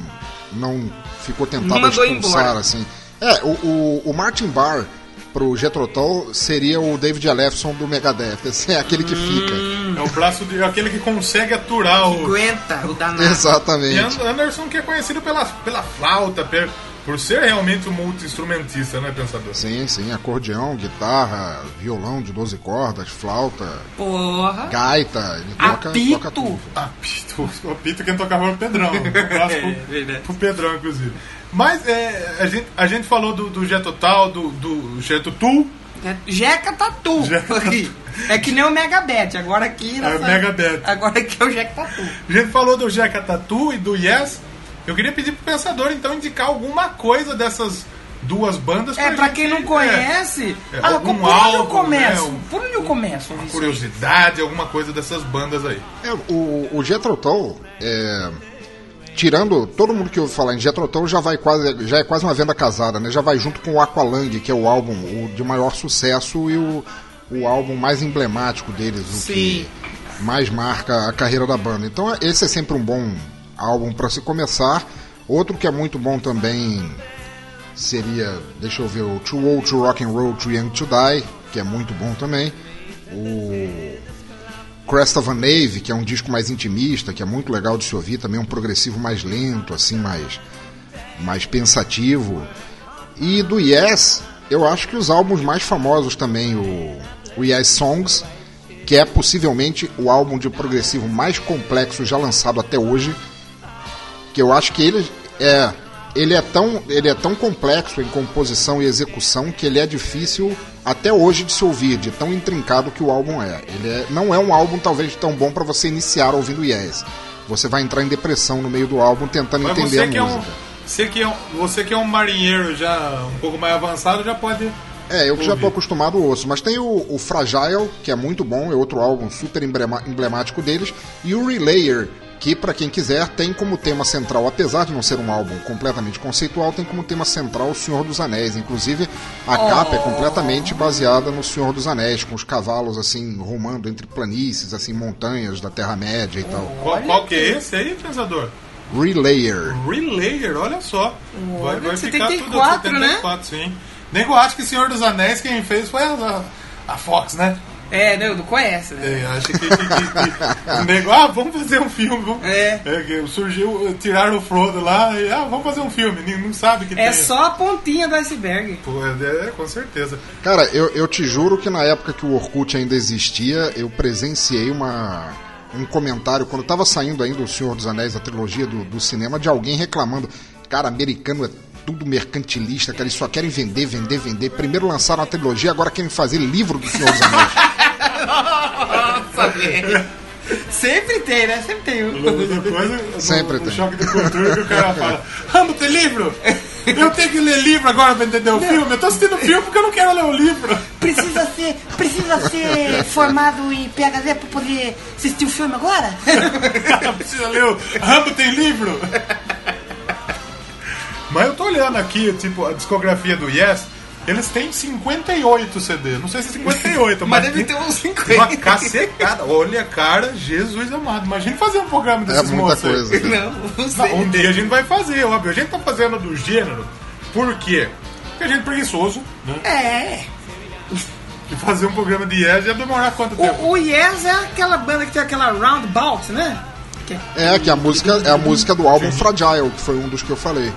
não ficou tentado mandou expulsar, embora. assim. É, o, o, o Martin Barr pro Jethro Tull seria o David Ellefson do Megadeth. Esse é aquele que fica. É o braço de aquele que consegue aturar o. Aguenta o danado. E Exatamente. An- Anderson que é conhecido pela, pela flauta, per- por ser realmente um multi-instrumentista, né, Pensador? Sim, sim, acordeão, guitarra, violão de 12 cordas, flauta, Porra. gaita, ele toca, Apito. toca tudo. Apito, o Apito quem tocava era o Pedrão. (laughs) Um abraço É, pro, pro Pedrão, inclusive. Mas é, a, gente, a gente falou do, do Jet Total, do, do Jet Tool, É Jeca Tatu. Jeca Aqui. É que nem o Megabet. Agora aqui. É o Megabet. Agora aqui é o Jeca Tatu. A gente falou do Jeca Tatu e do Yes. Eu queria pedir pro Pensador, então, indicar alguma coisa dessas duas bandas É, pra gente- quem não conhece. É, ah, algum por onde eu começo? né, um- Por onde eu começo? é, Vicente? curiosidade, alguma coisa dessas bandas aí. É, o, o Jethro Tull, é, tirando todo mundo que ouve falar em Jethro Tull já vai quase já é quase uma venda casada, né? Já vai junto com o Aqualung, que é o álbum o de maior sucesso e o, o álbum mais emblemático deles, o Sim. que mais marca a carreira da banda. Então esse é sempre um bom álbum para se começar. Outro que é muito bom também seria, deixa eu ver, o Too Old to Rock and Roll, Too Young to Die, que é muito bom também. O Crest of a Nave, que é um disco mais intimista, que é muito legal de se ouvir, também um progressivo mais lento, assim, mais, mais pensativo. E do Yes, eu acho que os álbuns mais famosos também, o, o Yes Songs, que é possivelmente o álbum de progressivo mais complexo já lançado até hoje, que eu acho que ele é ele é tão ele é tão complexo em composição e execução que ele é difícil até hoje de se ouvir, de tão intrincado que o álbum é. Ele é- não é um álbum talvez tão bom para você iniciar ouvindo Yes. Você vai entrar em depressão no meio do álbum tentando Mas entender você a que, é um, música. você, que é um, você que é um marinheiro já um pouco mais avançado, já pode. É, eu que já tô acostumado ao osso, mas tem o, o Fragile, que é muito bom, é outro álbum super emblemático deles, e o Relayer, que para quem quiser tem como tema central, apesar de não ser um álbum completamente conceitual, tem como tema central o Senhor dos Anéis. Inclusive, a capa é completamente baseada no Senhor dos Anéis, com os cavalos assim rumando entre planícies, assim montanhas da Terra Média e tal. Qual, qual que é esse aí, Pensador? Relayer. Relayer, olha só. Vai, vai ficar 74, tudo 74, sim. Nego acho que Senhor dos Anéis quem fez foi a, a Fox, né? É, não, não conhece, né? É, acho que, (laughs) que, que, nego, ah, vamos fazer um filme. Vamos. É. que surgiu, tiraram o Frodo lá e, ah, vamos fazer um filme. Ninguém não sabe que É tem. só a pontinha do iceberg. Pô, é, é, com certeza. Cara, eu, eu te juro que na época que o Orkut ainda existia, eu presenciei uma, um comentário, quando tava saindo ainda o Senhor dos Anéis, a trilogia do, do cinema, de alguém reclamando. Cara, americano é tudo mercantilista, cara, eles só querem vender, vender, vender. Primeiro lançaram a trilogia, agora querem fazer livro do Senhor dos Anéis. (laughs) Nossa, velho. Sempre tem, né? Sempre tem um. Outra coisa, Sempre no, tem. choque de cultura que o cara fala, Rambo, tem livro? Eu tenho que ler livro agora pra entender o filme? Eu tô assistindo o filme porque eu não quero ler o livro. Precisa ser, precisa ser formado em PHD pra poder assistir o filme agora? (laughs) Precisa ler o Rambo tem livro? (laughs) Mas eu tô olhando aqui, tipo, a discografia do Yes, eles têm 58 CD. Não sei se é 58, Mas mas, deve ter uns uma 50. cacetada. Olha, cara, Jesus amado. Imagina fazer um programa É desses muita moços coisa. Não, não Não, sei. um dia a gente vai fazer, óbvio. A gente tá fazendo do gênero, por quê? Porque a gente é preguiçoso, né? É. E fazer um programa de Yes ia demorar quanto tempo? O, o Yes é aquela banda que tem aquela roundabout, né? É, que a música é a música do álbum Fragile, que foi um dos que eu falei.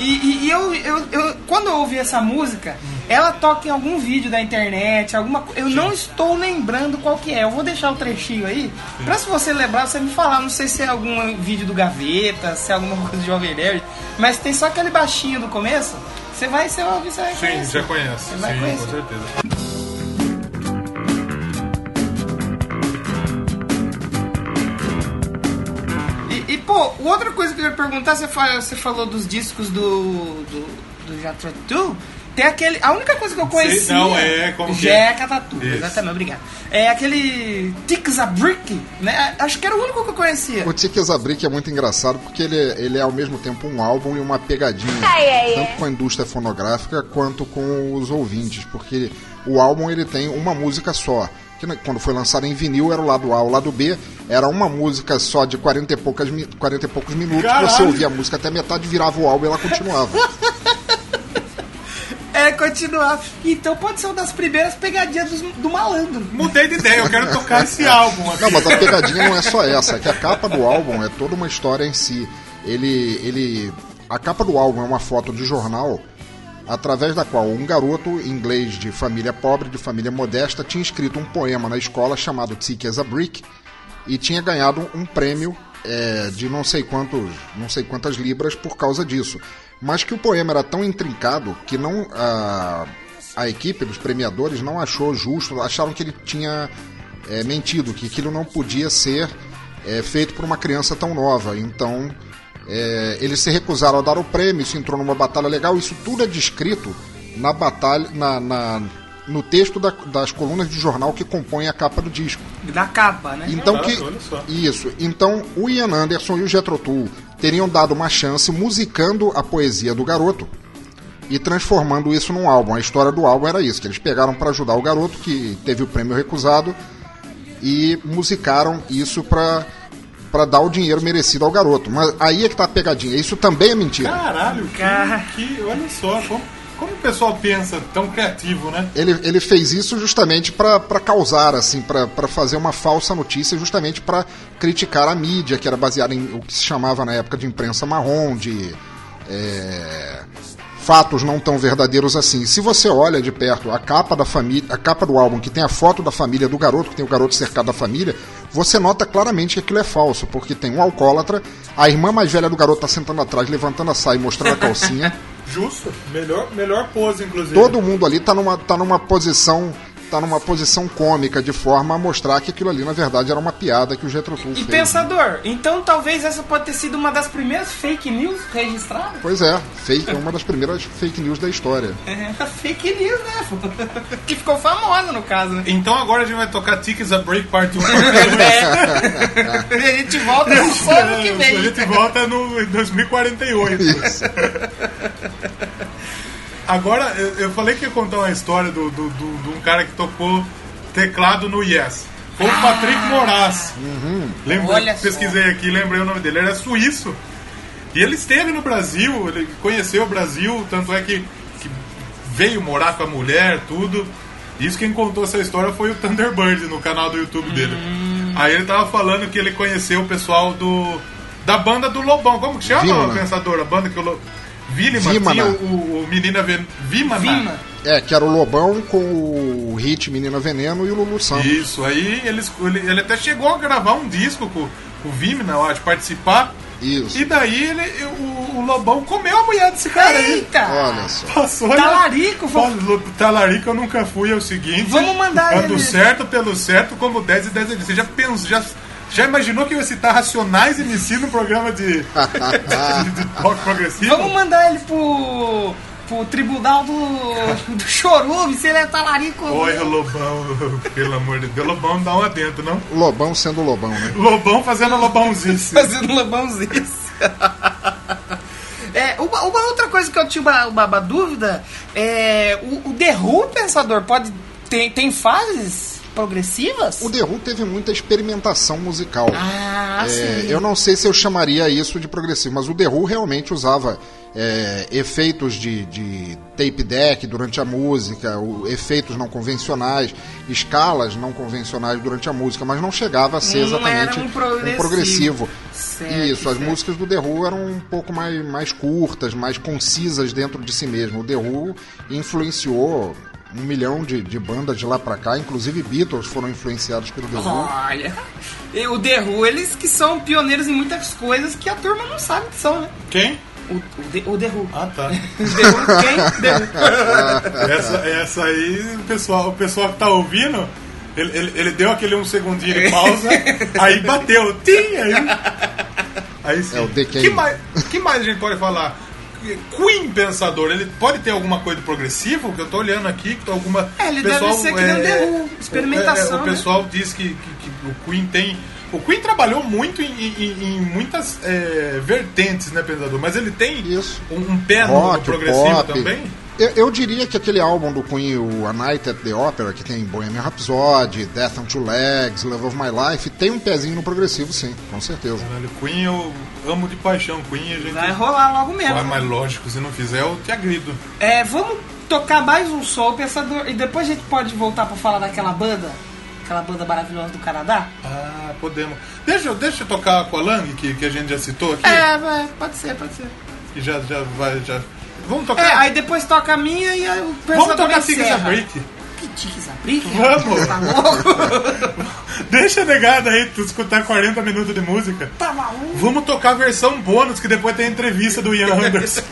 E, e- eu, eu, eu- quando eu ouvi essa música, ela toca em algum vídeo da internet, alguma Eu não estou lembrando qual que é. Eu vou deixar o trechinho aí, pra se você lembrar, você me falar. Não sei se é algum vídeo do Gaveta, se é alguma (laughs) coisa de Jovem Nerd, mas tem só aquele baixinho do começo. Você vai, você vai ouvir, você vai Sim, conhecer. já conhece. Você vai Sim, conhecer. com certeza. Pô, outra coisa que eu ia perguntar, você, fa- você falou dos discos do, do, do Jethro Tull. Tem aquele. A única coisa que eu conhecia. não, é, como que é? Jeca Tatu, Isso. exatamente, obrigado. É aquele Ticks a Brick, né? Acho que era o único que eu conhecia. O Tique Zabrick é muito engraçado porque ele, ele é ao mesmo tempo um álbum e uma pegadinha. tanto com a indústria fonográfica quanto com os ouvintes. Porque o álbum ele tem uma música só. Que né, quando foi lançado em vinil era o lado A, o lado B era uma música só de 40 e, poucas, mi- 40 e poucos minutos. Caralho! Você ouvia a música até metade, virava o álbum e ela continuava. (laughs) É, continuar. Então pode ser uma das primeiras pegadinhas dos- do malandro. Mudei de ideia, eu quero tocar esse álbum aqui. Não, mas a pegadinha não é só essa, é que a capa do álbum é toda uma história em si. Ele, ele A capa do álbum é uma foto de jornal através da qual um garoto inglês de família pobre, de família modesta, tinha escrito um poema na escola chamado Thick as a Brick e tinha ganhado um prêmio é, de não sei quantos, não sei quantas libras por causa disso. Mas que o poema era tão intrincado que não a, a equipe dos premiadores não achou justo, acharam que ele tinha é, mentido, que aquilo não podia ser é, feito por uma criança tão nova. Então é, eles se recusaram a dar o prêmio, isso entrou numa batalha legal. Isso tudo é descrito na batalha, na, na- no texto da- das colunas de jornal que compõem a capa do disco. Da capa, né? Então que olha só. isso. Então o Ian Anderson e o Jethro Tull teriam dado uma chance musicando a poesia do garoto e transformando isso num álbum. A história do álbum era isso, que eles pegaram para ajudar o garoto que teve o prêmio recusado e musicaram isso para para dar o dinheiro merecido ao garoto. Mas aí é que tá a pegadinha. Isso também é mentira. Caralho, que, Cara. que- olha só, como, como o pessoal pensa tão criativo, né? Ele, ele fez isso justamente para causar, assim, para fazer uma falsa notícia, justamente para criticar a mídia, que era baseada em o que se chamava na época de imprensa marrom, de é, fatos não tão verdadeiros assim. Se você olha de perto a capa da família, a capa do álbum que tem a foto da família do garoto, que tem o garoto cercado da família, você nota claramente que aquilo é falso, porque tem um alcoólatra, a irmã mais velha do garoto tá sentando atrás, levantando a saia e mostrando a (laughs) calcinha. Justo. Melhor, melhor pose, inclusive. todo mundo ali tá numa, tá numa posição tá numa posição cômica de forma a mostrar que aquilo ali na verdade era uma piada que o Jethro Tull E fez. pensador, então talvez essa pode ter sido uma das primeiras fake news registradas? Pois é, fake, é uma das primeiras fake news da história. (laughs) É, fake news, né? (laughs) que ficou famosa no caso, né? Então agora a gente vai tocar Tickets a Break Part 1. (laughs) É. a gente volta no ano que A vem. gente volta no em 2048. Isso. Agora, eu, eu falei que ia contar uma história do, do, do- de um cara que tocou teclado no Yes. Foi o Patrick Moraz. Lembra, Olha só. pesquisei aqui, lembrei o nome dele. Ele era suíço. E ele esteve no Brasil, ele conheceu o Brasil, tanto é que, que veio morar com a mulher, tudo. Isso quem contou essa história foi o Thunderbird no canal do YouTube dele. Hum. Aí ele tava falando que ele conheceu o pessoal do da banda do Lobão. Como que chama, Vimana. pensador? A banda que o Lo... Viliman Vimana. tinha o, o, menina Ven... Vimana. Vima. É, que era o Lobão com o hit Menina Veneno e o Lulu Santos. Isso, aí eles, ele, ele até chegou a gravar um disco com, com o Vimana, eu acho, participar. Isso. E daí ele, o, o Lobão comeu a mulher desse cara aí. Eita! Olha só. Passou Talarico, né? vamos- Talarico eu nunca fui, é o seguinte. Vamos mandar Ando ele- certo pelo certo, como 10 e 10 Você já pensou, já, já imaginou que eu ia citar Racionais e MC no programa de, (laughs) de, de rock progressivo? Vamos mandar ele pro, pro tribunal do, do Chorume, se ele é talarico. Olha, Lobão, pelo amor de Deus, Lobão não dá um adentro, não? Lobão sendo Lobão, né? Lobão fazendo lobãozice. (laughs) fazendo lobãozice. É, uma, uma outra coisa que eu tinha uma, uma- uma dúvida é o, o The Who, pensador, pode tem, tem fases progressivas? O The Who teve muita experimentação musical. Ah, É, sim. eu não sei se eu chamaria isso de progressivo, mas o The Who realmente usava é, efeitos de, de tape deck durante a música, o- efeitos não convencionais, escalas não convencionais durante a música, mas não chegava a ser Não exatamente um progressivo. progressivo. Certo, isso, as certo. músicas do The Who eram um pouco mais, mais curtas, mais concisas dentro de si mesmo. O The Who influenciou um milhão de, de bandas de lá pra cá, inclusive Beatles foram influenciados pelo The Who. Olha, e o The Who, eles que são pioneiros em muitas coisas que a turma não sabe que são, né? Quem? O, o, The, o The Who. Ah, tá. (laughs) O The Who quem? (laughs) The Who. Essa, essa aí, o pessoal, o pessoal que tá ouvindo, ele, ele, ele deu aquele um segundinho de pausa, (laughs) aí bateu. Tim! Aí, aí sim. É o The Kane. que mais, que mais a gente pode falar? Queen Pensador, ele pode ter alguma coisa de progressivo? Que eu tô olhando aqui, que alguma. É, ele deve ser que nem o The Who, experimentação, é, o né? pessoal diz que, que- que o Queen tem. O Queen trabalhou muito em, em- em muitas é, vertentes, né, Pensador? Mas ele tem Isso. um, um pé no- rock, no progressivo pop. também? Eu, eu diria que aquele álbum do Queen, o A Night at the Opera, que tem Bohemian Rhapsody, Death on Two Legs, Love of My Life, tem um pezinho no progressivo, sim, com certeza. Caralho, Queen eu amo de paixão. Queen a gente. Vai rolar logo mesmo. Vai, mas lógico, se não fizer, eu te agrido. É, vamos tocar mais um som, pensador, e depois a gente pode voltar pra falar daquela banda, aquela banda maravilhosa do Canadá? Ah, podemos. Deixa, eu- deixa eu tocar com a Lang, que, que a gente já citou aqui. É, vai, pode ser, pode ser. Que já, já vai. Já... Vamos É, tocar. aí depois toca a minha e aí o Vamos tocar Tigres. Break. Que Tigres Break? Vamos! Tá louco? (laughs) Deixa negada aí tu escutar 40 minutos de música. Tá maluco? Vamos tocar a versão bônus, que depois tem a entrevista do Ian Anderson. (laughs)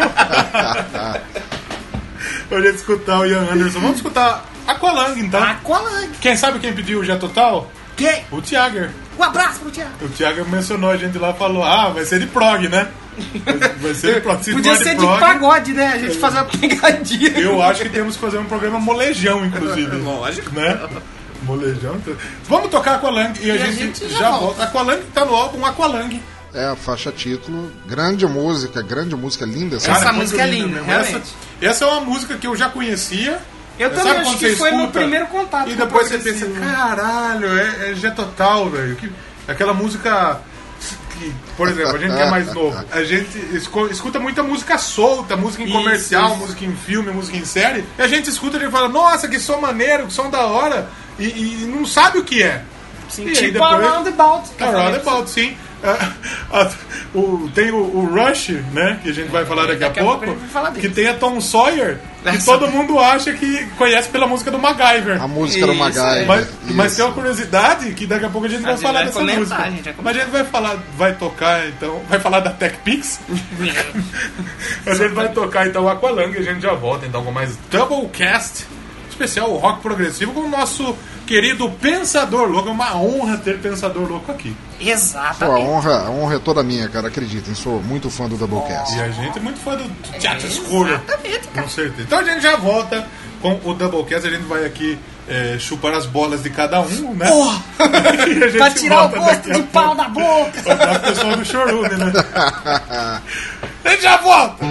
pra gente escutar o Ian Anderson. Vamos escutar Aqualung, então. Aqualung. Quem sabe quem pediu o Jet Total? Quem? O Tiager. Um abraço pro Thiago. O Tiago mencionou a gente lá falou: Ah, vai ser de prog, né? (laughs) Vai ser de prog. Se Podia ser de prog, pagode, né? A gente fazer uma pegadinha. Eu acho que temos que fazer um programa molejão, inclusive. (laughs) Lógico. Né? Molejão. então. Vamos tocar Aqualung e a, E a gente, gente já, já volta. volta. Aqualung tá no álbum Aqualung. É a faixa título. Grande música, grande música, linda. essa Essa música é linda linda, mesmo. Essa, realmente. essa é uma música que eu já conhecia. Eu também acho que foi meu primeiro contato E depois você pensa, progressivo. caralho, é, é G Total, velho. Que- Aquela música que, por exemplo, a gente que é mais novo, a gente escuta muita música solta, música em Isso, comercial, isso. música em filme, música em série, e a gente escuta e fala, nossa, que som maneiro, que som da hora, e, e não sabe o que é. Sim, E tipo depois- a Roundabout. que eu falei. Roundabout, sim. Ah, o- tem o, o Rush, né? Que a gente vai falar daqui, Daqui a a pouco. pouco a que tem a Tom Sawyer, que Essa- todo mundo acha que conhece pela música do MacGyver. A música do Isso, MacGyver. Mas, mas tem uma curiosidade que daqui a pouco a gente vai gente falar vai dessa comentar, música. a gente mas a gente vai falar, vai tocar então, vai falar da TechPix. (laughs) (laughs) a gente vai tocar então o Aqualung e a gente já volta então com mais Doublecast especial rock progressivo com o nosso querido Pensador Louco. É uma honra ter Pensador Louco aqui. Pô, a Exatamente. honra, a honra é toda minha, cara. Acreditem, sou muito fã do Doublecast. E a gente é muito fã do teatro escuro. Com certeza. Então a gente já volta com o Doublecast. A gente vai aqui é, chupar as bolas de cada um, né? (laughs) A gente Pra tirar o gosto de pau da boca. Pra dar pro pessoal do chorume, né? (laughs) a gente já volta!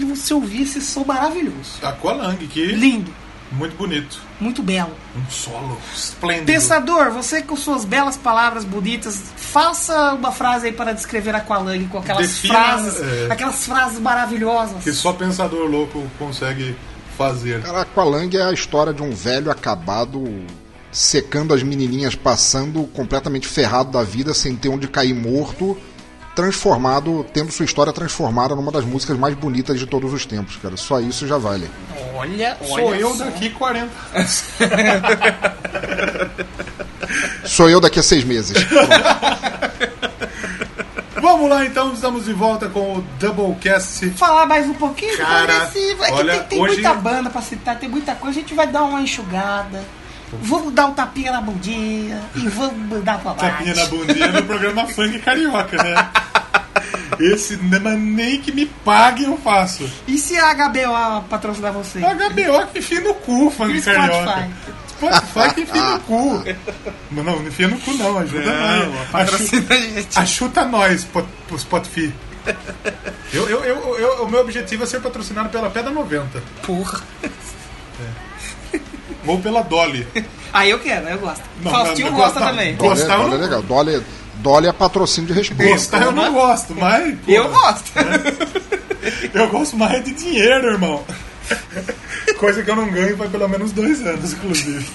De você ouvir esse som maravilhoso. Aqualung, que Lindo, muito bonito. muito belo. Um solo esplêndido. Pensador, você com suas belas palavras bonitas, faça uma frase aí para descrever Aqualung com aquelas Defina, frases, é. aquelas frases maravilhosas. Que só pensador louco consegue fazer. Cara, Aqualung é a história de um velho acabado secando as menininhas, passando completamente ferrado da vida, sem ter onde cair morto, transformado, tendo sua história transformada numa das músicas mais bonitas de todos os tempos, cara. Só isso já vale. Olha, Sou olha eu só. daqui 40. (laughs) Sou eu daqui a seis meses. (laughs) Vamos lá então, estamos de volta com o Doublecast. Falar mais um pouquinho do Cara, progressivo. É que olha, tem, tem hoje- muita banda pra citar, tem muita coisa. A gente vai dar uma enxugada. Vamos dar um tapinha na bundinha e vamos mandar pra baixo. Tapinha na bundinha no programa Funk Carioca, né? (laughs) Esse mas nem que me pague eu faço. E se a HBO patrocinar você? HBO que enfia no cu, Funk E Carioca. Spotify? Spotify que enfia no cu. Não, (laughs) não, não enfia no cu não, ajuda nós. Patrocina a gente. Achuta nós, Spotify. Eu, eu, eu, eu- o meu objetivo é ser patrocinado pela Pedra 90. Porra. Ou pela Dolly. (laughs) Aí eu quero, eu gosto. Não, Faustinho não, gosta não, também. não. Gostar eu Dolly é não- legal. Dolly, Dolly é patrocínio de respeito. Gostar eu não gosto, mas. pô, Eu gosto. (laughs) Eu gosto mais de dinheiro, irmão. Coisa que eu não ganho faz pelo menos dois anos, inclusive.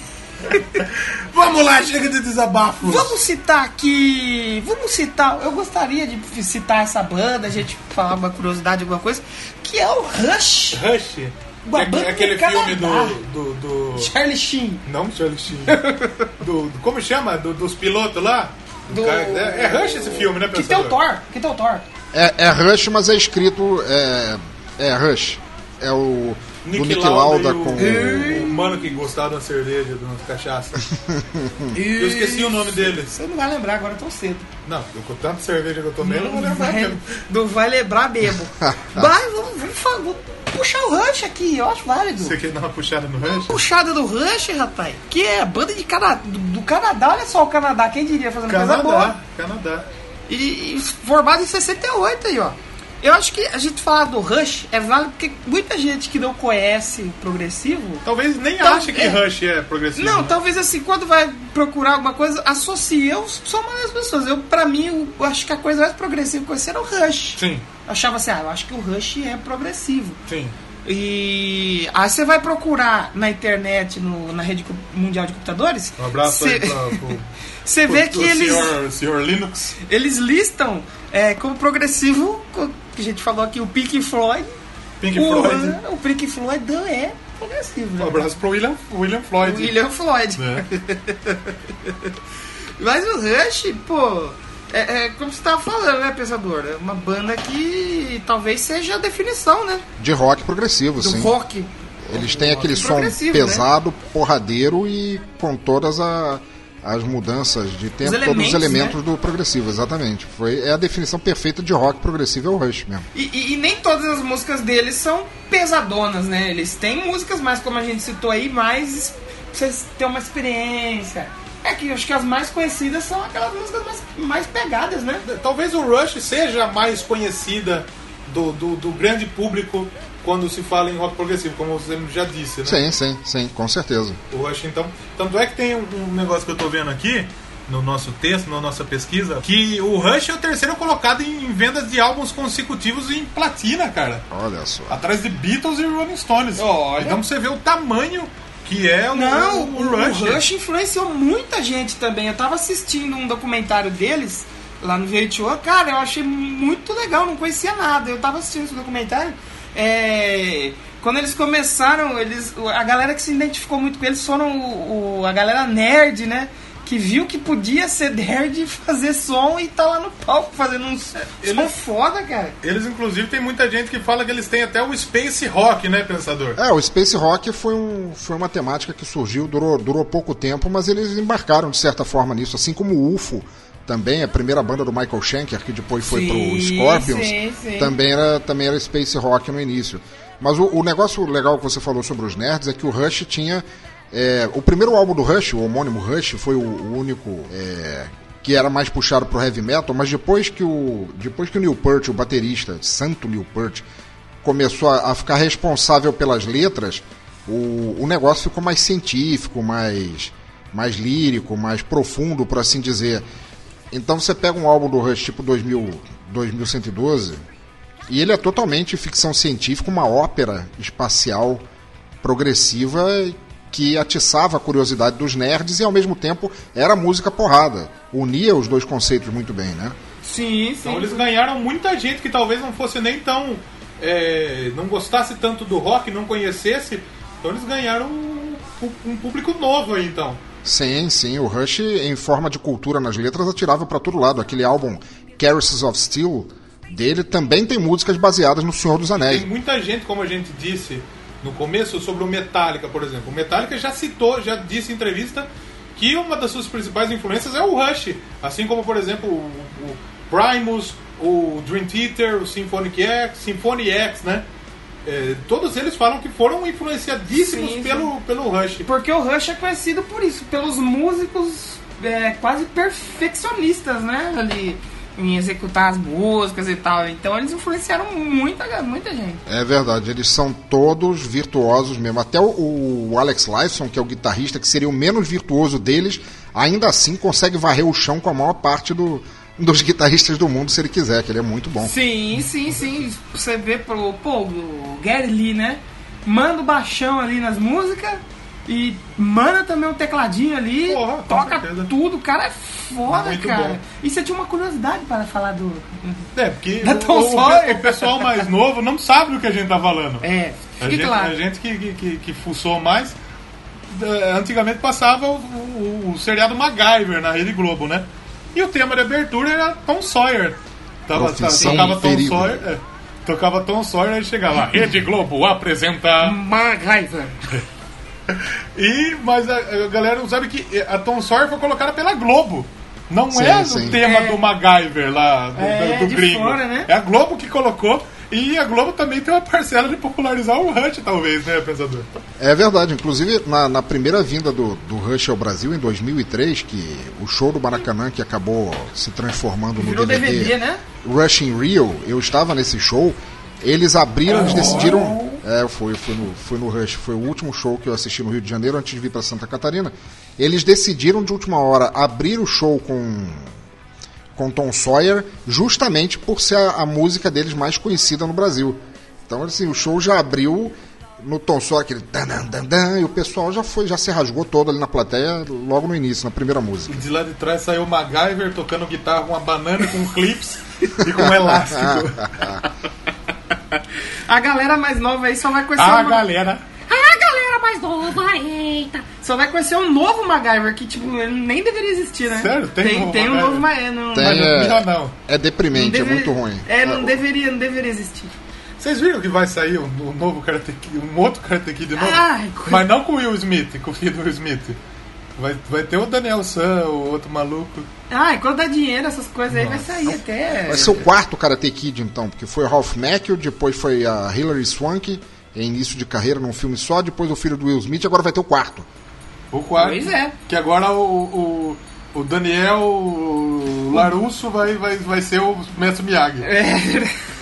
(laughs) Vamos lá, chega de desabafos. Vamos citar aqui. Vamos citar. Eu gostaria de citar essa banda, a gente falar uma curiosidade, alguma coisa. Que é o Rush. Rush. Uma É- banda é aquele do filme do, do, do- Charlie Sheen. Não, Charlie Sheen. (laughs) do, do- como chama? Do- dos pilotos lá? Do- Cara, é, é Rush esse filme, né, Que tem o? Thor. Que tem o Thor. É, é Rush, mas é escrito. É, é Rush. É o. do Nick Lauda e o, com. o mano que gostava da cerveja, de umas cachaças. (laughs) Eu esqueci o nome deles. Você não vai lembrar agora tão cedo. Não, eu com tanta cerveja que eu tomei, eu não vou lembrar vai, mesmo. não vai lembrar mesmo. (laughs) Vai, vamos, vamos, vamos puxar o Rush aqui, eu acho válido. Você quer dar uma puxada no Rush? Puxada do Rush, rapaz. Que é a banda de Cana do, do Canadá, olha só o Canadá, quem diria fazendo coisa boa. Canadá, Canadá. E, e formado em 68 aí, ó. Eu acho que a gente falar do Rush é válido porque muita gente que não conhece o progressivo. Talvez nem Então, ache que é. Rush é progressivo. Não, né? talvez assim, quando vai procurar alguma coisa, associa. Eu sou uma das pessoas. Eu, pra mim, eu acho que a coisa mais progressiva que eu conheci era o Rush. Sim, Eu achava assim, ah, eu acho que o Rush é progressivo. sim. E aí você vai procurar na internet, no- na rede mundial de computadores. Um abraço Cê- aí pra, pro, (laughs) Você vê pro que eles, senhor, senhor Linux. eles listam é, como progressivo, que a gente falou aqui, o Pink Floyd. Pink o, Floyd. O Pink Floyd é progressivo. né? Um abraço pro William, William Floyd. William Floyd. né? (laughs) Mas o Rush, pô, é, é como você tava falando, né, Pensador? É uma banda que talvez seja a definição, né? De rock progressivo, Do sim. rock. Eles têm aquele som progressivo, pesado, porradeiro e com todas a- as mudanças de tempo, todos os elementos, né? do progressivo, exatamente. Foi, é a definição perfeita de rock progressivo, é o Rush mesmo. E, e- e nem todas as músicas deles são pesadonas, né? Eles têm músicas mais, como a gente citou aí, mais. pra vocês terem uma experiência. É que eu acho que as mais conhecidas são aquelas músicas mais, mais pegadas, né? Talvez o Rush seja a mais conhecida do, do, do grande público quando se fala em rock progressivo, como você já disse, né? Sim, sim, sim, com certeza. O Rush, então. Tanto é que tem um, um negócio que eu tô vendo aqui, no nosso texto, na nossa pesquisa, que o Rush é o terceiro colocado em vendas de álbuns consecutivos em platina, cara. Olha só. Atrás de Beatles e Rolling Stones. Olha. Então você vê o tamanho que é o, Não, o, o, Rush. o Rush influenciou muita gente também. Eu tava assistindo um documentário deles lá no VH1, cara, eu achei muito legal, não conhecia nada. Eu tava assistindo esse documentário. É, quando eles começaram, eles, a galera que se identificou muito com eles foram o, o- a galera nerd, né? Que viu que podia ser nerd e (laughs) fazer som e tá lá no palco fazendo um som Eles- foda, cara. Eles, inclusive, tem muita gente que fala que eles têm até o Space Rock, né, Pensador? É, o Space Rock foi, um, foi uma temática que surgiu, durou, durou pouco tempo, mas eles embarcaram de certa forma nisso, assim como o UFO também, a primeira banda do Michael Schenker, que depois foi Sim, pro Scorpions, sim, sim. Também, era, também era Space Rock no início. Mas o, o negócio legal que você falou sobre os nerds é que o Rush tinha. é, o primeiro álbum do Rush, o homônimo Rush, foi o, o único é, que era mais puxado pro heavy metal, mas depois que o, depois que o Neil Peart, o baterista, santo Neil Peart, começou a, a ficar responsável pelas letras, o, o negócio ficou mais científico, mais, mais lírico, mais profundo, por assim dizer. Então você pega um álbum do Rush tipo 2000, 2112 e ele é totalmente ficção científica, uma ópera espacial progressiva que atiçava a curiosidade dos nerds e ao mesmo tempo era música porrada. Unia os dois conceitos muito bem, né? Sim, sim. Então eles ganharam muita gente que talvez não fosse nem tão. é, não gostasse tanto do rock, não conhecesse. Então eles ganharam um, um público novo aí, então. Sim, sim, o Rush em forma de cultura nas letras atirava para todo lado. Aquele álbum Caresses of Steel dele também tem músicas baseadas no Senhor dos Anéis. Tem muita gente, como a gente disse no começo, sobre o Metallica, por exemplo. O Metallica já citou, já disse em entrevista que uma das suas principais influências é o Rush. Assim como, por exemplo, o, o Primus, o Dream Theater, o Symphonic X, Symphony X, né? É, todos eles falam que foram influenciadíssimos Sim, sim. pelo, pelo Rush. Porque o Rush é conhecido por isso, pelos músicos é, quase perfeccionistas, né? Ali em executar as músicas e tal. Então eles influenciaram muita, muita gente. É verdade, eles são todos virtuosos mesmo. Até o, o Alex Lifeson, que é o guitarrista, que seria o menos virtuoso deles, ainda assim consegue varrer o chão com a maior parte do- dos guitarristas do mundo, se ele quiser, que ele é muito bom. Sim, sim, sim. Você vê pro, pô, o Gary Lee, né? Manda o baixão ali nas músicas e manda também um tecladinho ali, Porra, toca certeza. tudo. O cara é foda, Muito cara. bom. E você tinha uma curiosidade para falar do. É, porque Da o, Tom o- Sawyer. o pessoal mais novo não sabe do que a gente tá falando. É, A gente, claro. a gente que, que, que, que fuçou mais, eh, antigamente passava o, o- o seriado MacGyver na Rede Globo, né? E o tema de abertura era Tom Sawyer. Tava, Profissão tocava Tom perigo. Sawyer, é, tocava Tom Sawyer e chegava lá, Rede Globo apresenta. MacGyver. (laughs) E, mas a, a galera não sabe que a Tom Sawyer foi colocada pela Globo. Não Sim, é sim. o tema É. do MacGyver lá, do, É, do, do de gringo. fora, né? É a Globo que colocou. E a Globo também tem uma parcela de popularizar o Hunt, talvez, né, pensador? É verdade, inclusive na, na primeira vinda do, do Rush ao Brasil, em 2003, que o show do Maracanã, que acabou se transformando no DVD, DVD, né? Rush in Rio, eu estava nesse show, eles abriram, eles decidiram... É, foi, foi, no, foi no Rush, foi o último show que eu assisti no Rio de Janeiro, antes de vir para Santa Catarina. Eles decidiram, de última hora, abrir o show com com Tom Sawyer, justamente por ser a, a música deles mais conhecida no Brasil. Então, assim, o show já abriu no Tom Sawyer, aquele dan, dan, dan, dan, e o pessoal já foi, já se rasgou todo ali na plateia logo no início, na primeira música. E de lá de trás saiu o MacGyver tocando guitarra com uma banana com clips e com um elástico. (laughs) (laughs) A galera mais nova aí só vai conhecer A um- galera. Mais nova, eita. Só vai conhecer um novo MacGyver que, tipo, ele nem deveria existir, né? Sério? Tem Tem, novo tem um novo MacGyver. Não, Tem, Mas é, não, não. é deprimente, é deve- muito ruim. É, não deveria, não deveria existir. Vocês viram que vai sair um, um novo Karate Kid, um outro Karate Kid novo? Ai, Mas não com o Will Smith, com o filho do Will Smith. Vai, vai ter o Daniel San, o outro maluco. Ai, quando dá dinheiro, essas coisas aí vai sair até. Vai ser o quarto Karate Kid, então, porque foi o Ralph Macchio, depois foi a Hilary Swank, em início de carreira num filme só, depois o filho do Will Smith, agora vai ter o quarto. O quarto. Pois é. Que agora o, o, o Daniel Larusso vai, vai, vai ser o Mestre Miyagi. É. (laughs)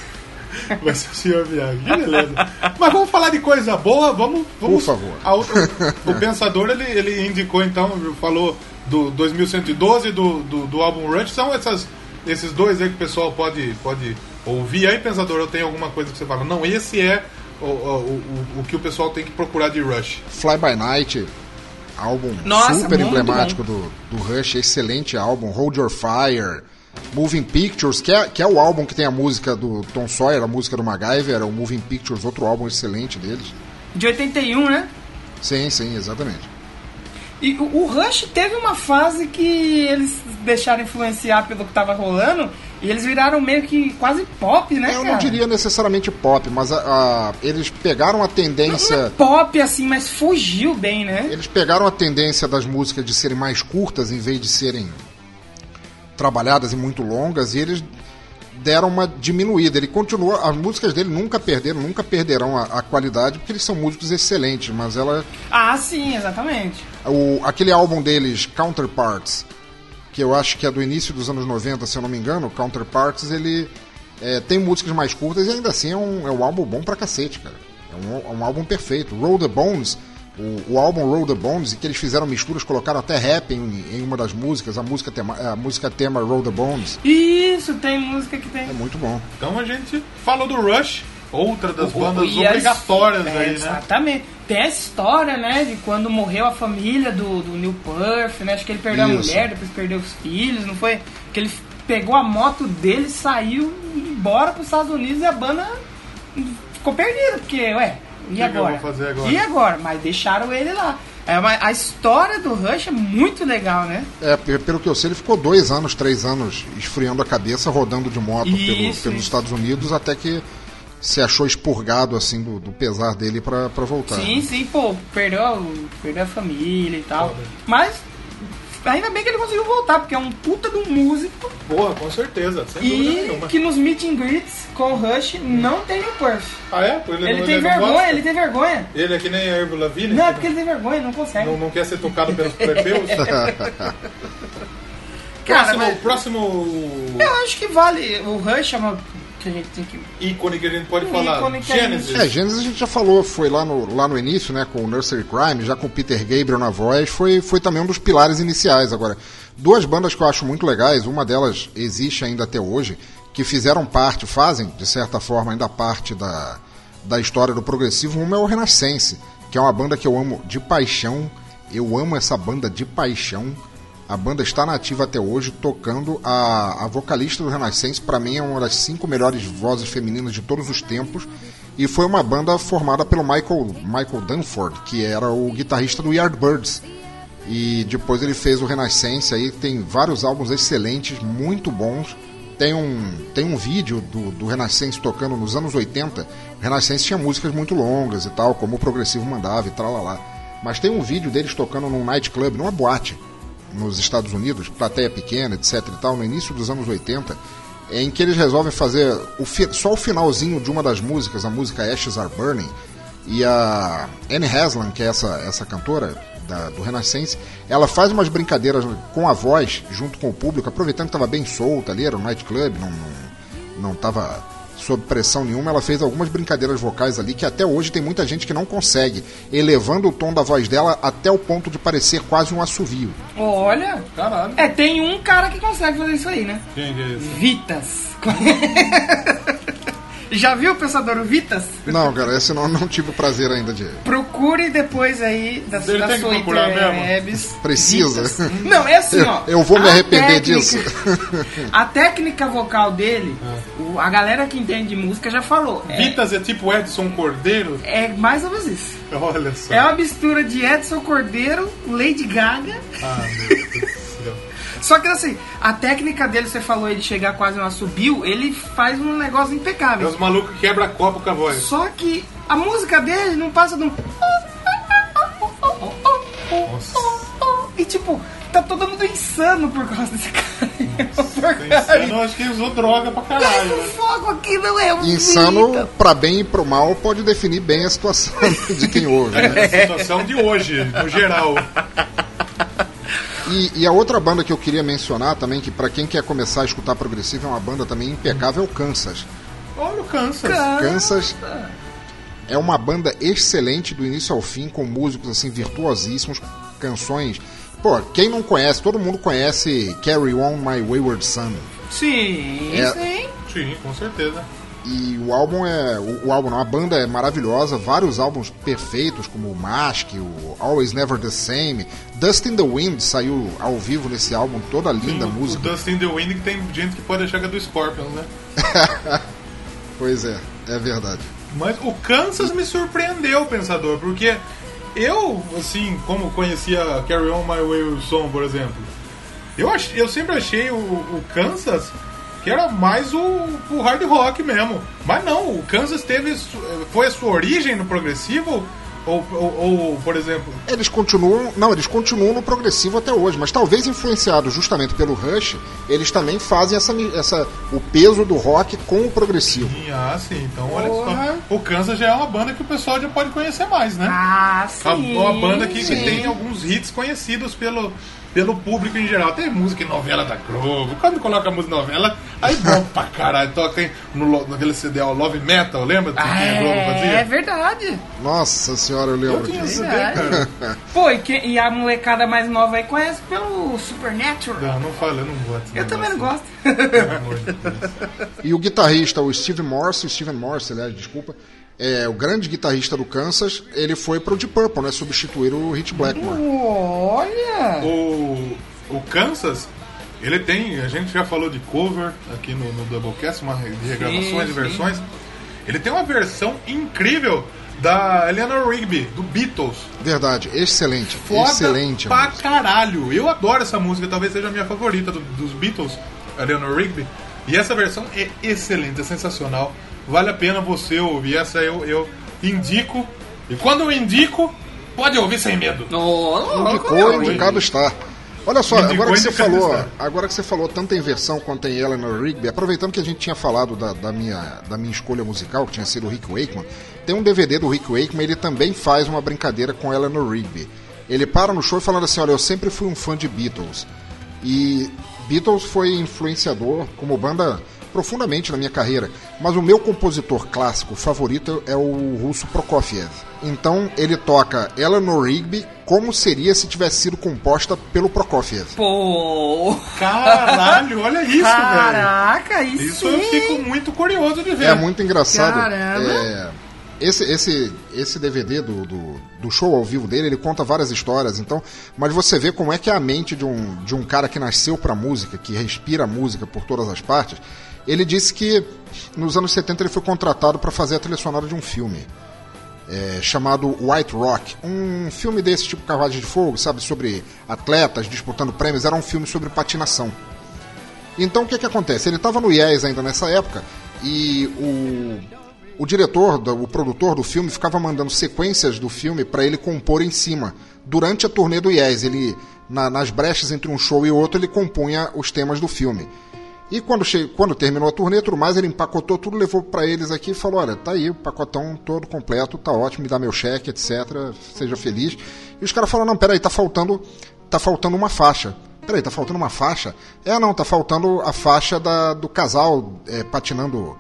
Vai ser o senhor Miyagi. Que beleza. Mas vamos falar de coisa boa, vamos. vamos Por favor. a outra- o Pensador ele, ele indicou então, falou do 2112 do, do, do álbum Rush. São essas, esses dois aí que o pessoal pode, pode ouvir. Aí, Pensador, eu tenho alguma coisa que você fala. Não, esse é o, o, o, o que o pessoal tem que procurar de Rush. Fly By Night, álbum Nossa, super emblemático do, do Rush, excelente álbum. Hold Your Fire, Moving Pictures, que é, que é o álbum que tem a música do Tom Sawyer, a música do MacGyver, o Moving Pictures, outro álbum excelente deles. De 81, né? Sim, sim, exatamente. E o, o Rush teve uma fase que eles deixaram influenciar pelo que tava rolando e eles viraram meio que quase pop, né, Eu cara? não diria necessariamente pop, mas a- a- eles pegaram a Não é tendência. pop assim, mas fugiu bem, né? Eles pegaram a tendência das músicas de serem mais curtas em vez de serem trabalhadas e muito longas e eles deram uma diminuída. Ele continua, as músicas dele nunca perderam, nunca perderão a, a qualidade porque eles são músicos excelentes, mas ela Ah, sim, exatamente. o, aquele álbum deles, Counterparts, que eu acho que é do início dos anos 90, se eu não me engano, Counterparts, ele é, tem músicas mais curtas e ainda assim é um, é um álbum bom pra cacete, cara. É um, é um álbum perfeito. Roll the Bones, o, o álbum Roll the Bones, e que eles fizeram misturas, colocaram até rap em, em uma das músicas, a música tema, a música tema Roll the Bones. Isso, tem música que tem. É muito bom. Então a gente falou do Rush, outra das bandas E as- obrigatórias é, aí, né? Exatamente. Tem essa história, né, de quando morreu a família do, do Neil Perth, né? Acho que ele perdeu Isso. a mulher, depois perdeu os filhos, não foi? Que ele pegou a moto dele, saiu embora pros Estados Unidos e a banda ficou perdida, porque, ué, e que agora? eu vou fazer agora? E agora? Mas deixaram ele lá. É uma, a história do Rush é muito legal, né? É, pe- pelo que eu sei, ele ficou dois anos, três anos esfriando a cabeça, rodando de moto pelo- Isso, pelos isso. Estados Unidos, até que se achou expurgado assim do, do pesar dele pra, pra voltar. Sim, sim, pô, perdeu, perdeu a família e tal. Mas ainda bem que ele conseguiu voltar, porque é um puta de um músico Boa, com certeza, sem dúvida e nenhuma. que nos meet and greets com o Rush não tem o Perth. Ah, é? Ele, Ele não- tem não vergonha, gosta? ele tem vergonha. Ele é que nem a Ervo Lavigne? Não, é que porque ele tem vergonha, não consegue. não, não quer ser tocado pelos plebeus? (laughs) (laughs) Cara, próximo, mas- próximo Eu acho que vale. O Rush é uma. Que a gente tem que. ícone que a gente pode Um falar. ícone que Genesis. É, Gênesis a gente já falou, foi lá no, lá no início, né, com o Nursery Crime, já com o Peter Gabriel na voz, foi, foi também um dos pilares iniciais. Agora, duas bandas que eu acho muito legais, uma delas existe ainda até hoje, que fizeram parte, fazem, de certa forma, ainda parte da, da história do progressivo, uma é o Renascense, que é uma banda que eu amo de paixão, eu amo essa banda de paixão. A banda está nativa até hoje, tocando. A, a vocalista do Renascense, para mim, é uma das cinco melhores vozes femininas de todos os tempos. E foi uma banda formada pelo Michael, Michael Dunford, que era o guitarrista do Yardbirds. E depois ele fez o Renascense, aí tem vários álbuns excelentes, muito bons. Tem um, tem um vídeo do, do Renascense tocando nos anos 80. O Renascense tinha músicas muito longas e tal, como o Progressivo mandava e tal. Mas tem um vídeo deles tocando num nightclub, numa boate nos Estados Unidos, plateia pequena, etc e tal, no início dos anos 80, em que eles resolvem fazer o só o finalzinho de uma das músicas, a música Ashes Are Burning, e a Anne Haslam, que é essa, essa cantora da- do Renascense, ela faz umas brincadeiras com a voz, junto com o público, aproveitando que estava bem solta ali, era um nightclub, não, não, não estava sob pressão nenhuma, ela fez algumas brincadeiras vocais ali que até hoje tem muita gente que não consegue, elevando o tom da voz dela até o ponto de parecer quase um assovio. Olha. Caralho. É, tem um cara que consegue fazer isso aí, né? Quem que é esse? Vitas. (laughs) Já viu o pensador Vitas? Não, cara, esse não, não tive o prazer ainda de. Procure depois aí da, Ele da tem que sua procurar interwebs. Precisa. Vitas. Não, é assim, ó. Eu vou me a arrepender técnica- disso. (laughs) A técnica vocal dele, o- a galera que entende de música já falou. É, Vitas é tipo Edson Cordeiro? é mais ou menos isso. Olha só. É uma mistura de Edson Cordeiro, Lady Gaga. Ah, meu Deus. Só que assim, a técnica dele, você falou ele chegar quase no assobio, ele faz um negócio É impecável. os malucos que quebra copo com a voz. Só que a música dele não passa de um. E tipo, tá todo mundo insano por causa desse cara. Insano, eu acho que usou droga pra caralho. Né? fogo aqui não é um Insano, vida. pra bem e pro mal, pode definir bem a situação (laughs) de quem ouve. Né? É a situação de hoje, no geral. E, e a outra banda que eu queria mencionar também, que pra quem quer começar a escutar progressivo é uma banda também impecável, é o Kansas. Olha o Kansas. Kansas é uma banda excelente do início ao fim, com músicos assim virtuosíssimos, canções. Pô, quem não conhece, todo mundo conhece Carry On My Wayward Son. Sim, É. sim. Sim, com certeza. E o álbum é. O, o álbum, não, a banda é maravilhosa, vários álbuns perfeitos, como o Mask, o Always Never the Same. Dust in the Wind saiu ao vivo nesse álbum, toda linda o, música. O Dust in the Wind que tem gente que pode achar que é do Scorpion, né? (laughs) Pois é, é verdade. Mas o Kansas me surpreendeu, pensador, porque eu, assim, como conhecia Carry On My Way Son, por exemplo, eu, ach, eu sempre achei o, o Kansas que era mais o, o hard rock mesmo. Mas não, o Kansas teve. Foi a sua origem no progressivo? Ou, ou, ou, por exemplo. Eles continuam. Não, eles continuam no progressivo até hoje, mas talvez influenciados justamente pelo Rush, eles também fazem essa, essa, o peso do rock com o progressivo. Ah, sim, então olha Porra. só. O Kansas já é uma banda que o pessoal já pode conhecer mais, né? Ah, A- sim. Uma banda que, que sim. tem alguns hits conhecidos pelo, pelo público em geral. Tem música em novela da Globo. Quando coloca música em novela, aí bom pra caralho. Toca tem no, lo- naquele CD, ó, Love Metal, lembra? do que a Globo É, fazia? é verdade. Nossa senhora, eu Eu lembro tinha disso. CD, cara. (laughs) Pô, e, que- e a molecada mais nova aí conhece pelo Supernatural. Não, não fala, eu não gosto. Eu também não gosto. Pelo amor de Deus. E o guitarrista, o Steve Morse, o Steven Morse, aliás, desculpa, é o grande guitarrista do Kansas, ele foi pro Deep Purple, né? Substituir o Hit Blackmore. Olha! O, o Kansas, ele tem, a gente já falou de cover aqui no, no Doublecast, uma de regravações e versões. Ele tem uma versão incrível da Eleanor Rigby, do Beatles. Verdade, excelente. Foda excelente. pra música. caralho. Eu adoro essa música, talvez seja a minha favorita do- dos Beatles, Eleanor Rigby. E essa versão é excelente, é sensacional. Vale a pena você ouvir. Essa eu, eu indico. E quando eu indico, pode ouvir sem medo. Indicou, indicado está. Olha só, Indicou, agora que você falou, está. agora que você falou tanto em versão quanto em Eleanor Rigby, aproveitando que a gente tinha falado da, da minha, da minha escolha musical, que tinha sido o Rick Wakeman, tem um DVD do Rick Wakeman, ele também faz uma brincadeira com Eleanor Rigby. Ele para no show falando assim, olha, eu sempre fui um fã de Beatles. E Beatles foi influenciador como banda profundamente na minha carreira, mas o meu compositor clássico favorito é o russo Prokofiev. Então ele toca Eleanor Rigby como seria se tivesse sido composta pelo Prokofiev. Pô! Caralho, olha isso, velho. Caraca, isso, Isso eu fico muito curioso de ver. É muito engraçado. Caramba. É, esse, esse, esse DVD do, do, do show ao vivo dele, ele conta várias histórias, então, mas você vê como é que é a mente de um, de um cara que nasceu pra música, que respira música por todas as partes. Ele disse que nos anos 70 ele foi contratado para fazer a trilha sonora de um filme. é, chamado White Rock, um filme desse tipo Carruagem de Fogo, sabe, sobre atletas disputando prêmios, era um filme sobre patinação. Então o que que acontece? Ele estava no IES ainda nessa época e o, o diretor, o produtor do filme ficava mandando sequências do filme para ele compor em cima. Durante a turnê do IES, ele na- nas brechas entre um show e outro, ele compunha os temas do filme. E quando, che- quando terminou a turnê tudo mais, ele empacotou tudo, levou para eles aqui e falou: Olha, tá aí o pacotão todo completo, tá ótimo, me dá meu cheque, etc. Seja feliz. E os caras falaram: Não, peraí, tá faltando, tá faltando uma faixa. Peraí, tá faltando uma faixa? É, não, tá faltando a faixa da, do casal é, patinando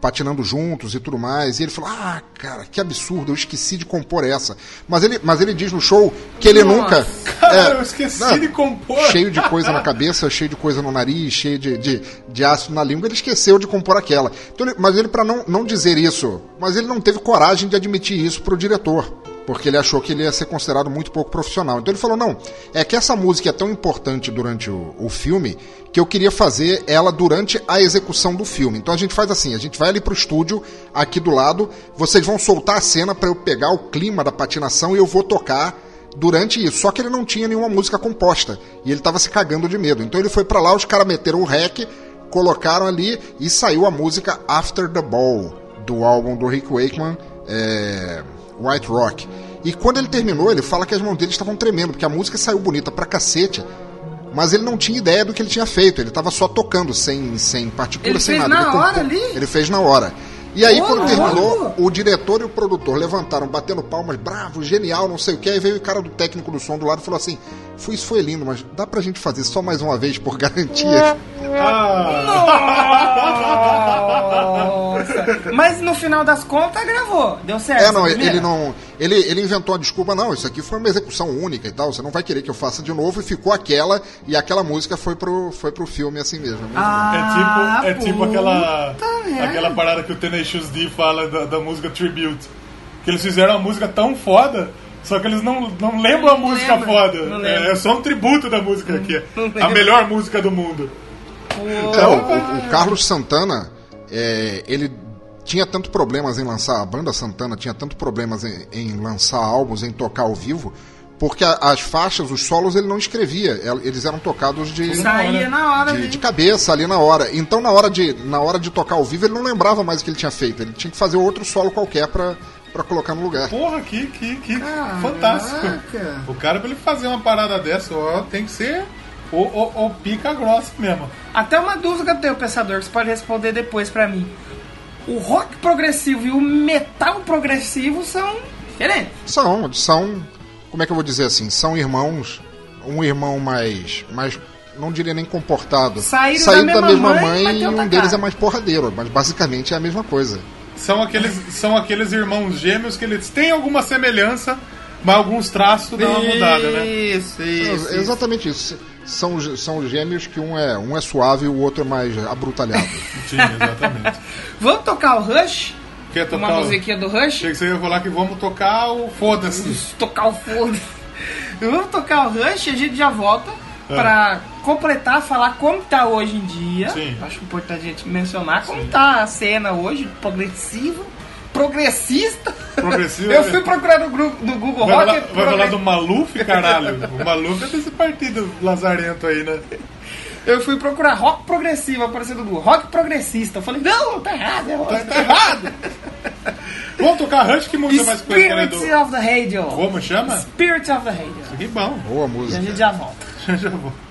patinando juntos e tudo mais. E ele falou: Ah, cara, que absurdo, eu esqueci de compor essa. Mas ele, mas ele diz no show que ele Nossa. nunca. Cara, é, eu esqueci não, de compor. Cheio de coisa na cabeça, cheio de coisa no nariz, cheio de, de, de ácido na língua, ele esqueceu de compor aquela. Então ele- mas ele, para não, não dizer isso, mas ele não teve coragem de admitir isso pro diretor. Porque ele achou que ele ia ser considerado muito pouco profissional. Então ele falou: não, é que essa música é tão importante durante o, o filme que eu queria fazer ela durante a execução do filme. Então a gente faz assim: a gente vai ali pro estúdio, aqui do lado, vocês vão soltar a cena para eu pegar o clima da patinação e eu vou tocar durante isso. Só que ele não tinha nenhuma música composta e ele tava se cagando de medo. Então ele foi pra lá, os caras meteram o rec, colocaram ali e saiu a música After the Ball do álbum do Rick Wakeman, é, White Rock. E quando ele terminou, ele fala que as mãos dele estavam tremendo, porque a música saiu bonita pra cacete, mas ele não tinha ideia do que ele tinha feito, ele tava só tocando, sem, sem partitura, Ele sem fez nada. na Ele hora compô- ali? Ele fez na hora. E aí, quando terminou, o diretor e o produtor levantaram, batendo palmas, bravo, genial, não sei o que. Aí veio o cara do técnico do som do lado e falou assim: Foi, Isso foi lindo, mas dá pra gente fazer só mais uma vez por garantia? Nossa. Mas no final das contas gravou. Deu certo. É, não, ele não. Ele, ele inventou a desculpa, não, isso aqui foi uma execução única e tal, você não vai querer que eu faça de novo, e ficou aquela, e aquela música foi pro, foi pro filme assim mesmo. muito Ah, É tipo, é tipo aquela, merda. aquela parada que o Tenacious D fala da, da música Tribute. Que eles fizeram uma música tão foda, só que eles não, não lembram a música lembra, foda. É, é só um tributo da música aqui. não A melhor música do mundo. É, o, o- o Carlos Santana, é, ele tinha tanto problemas em lançar, a banda Santana tinha tanto problemas em, em lançar álbuns, em tocar ao vivo, porque a- as faixas, os solos, ele não escrevia, el- eles eram tocados de, Saía na hora. de, né? de cabeça ali na hora. Então na hora, de, na hora de tocar ao vivo, ele não lembrava mais o que ele tinha feito, ele tinha que fazer outro solo qualquer pra, pra colocar no lugar. Porra, que, que, que fantástico. O cara, pra ele fazer uma parada dessa, ó, tem que ser o, o, o pica grossa mesmo. Até uma dúvida que eu tenho, pensador, que você pode responder depois pra mim. O rock progressivo e o metal progressivo são diferentes. São, são, como é que eu vou dizer assim, são irmãos, um irmão mais, mais não diria nem comportado, Saíram da mesma mãe, mas e um deles é mais porradeiro, mas basicamente é a mesma coisa. São aqueles, são aqueles irmãos gêmeos que eles têm alguma semelhança, mas alguns traços dão uma mudada, né? Isso, isso. É exatamente isso. São, são gêmeos que um é, um é suave e o outro é mais abrutaleado. (laughs) Sim, exatamente. Vamos tocar o Rush? Quer tocar Uma o... musiquinha do Rush? Achei que você ia falar que vamos tocar o Foda-se. tocar o foda. Vamos tocar o Rush e a gente já volta É. pra completar, falar como tá hoje em dia. Sim. Acho importante a gente mencionar como tá a cena hoje, progressiva, progressista. Progressivo, Eu né? fui procurar no, grupo, no Google Vai, Rock. falar, vai falar do Maluf, caralho? O Maluf é desse partido lazarento aí, né? Eu fui procurar rock progressivo, apareceu no Google. Rock progressista. Eu falei, não, tá errado, é rock. Tá errado! Vamos tocar Rush, que música mais conhecida Spirit do... of the Radio. Como chama? Spirit of the Radio. Que bom. Boa E a música. gente já volta. (laughs) Já vou. Spirit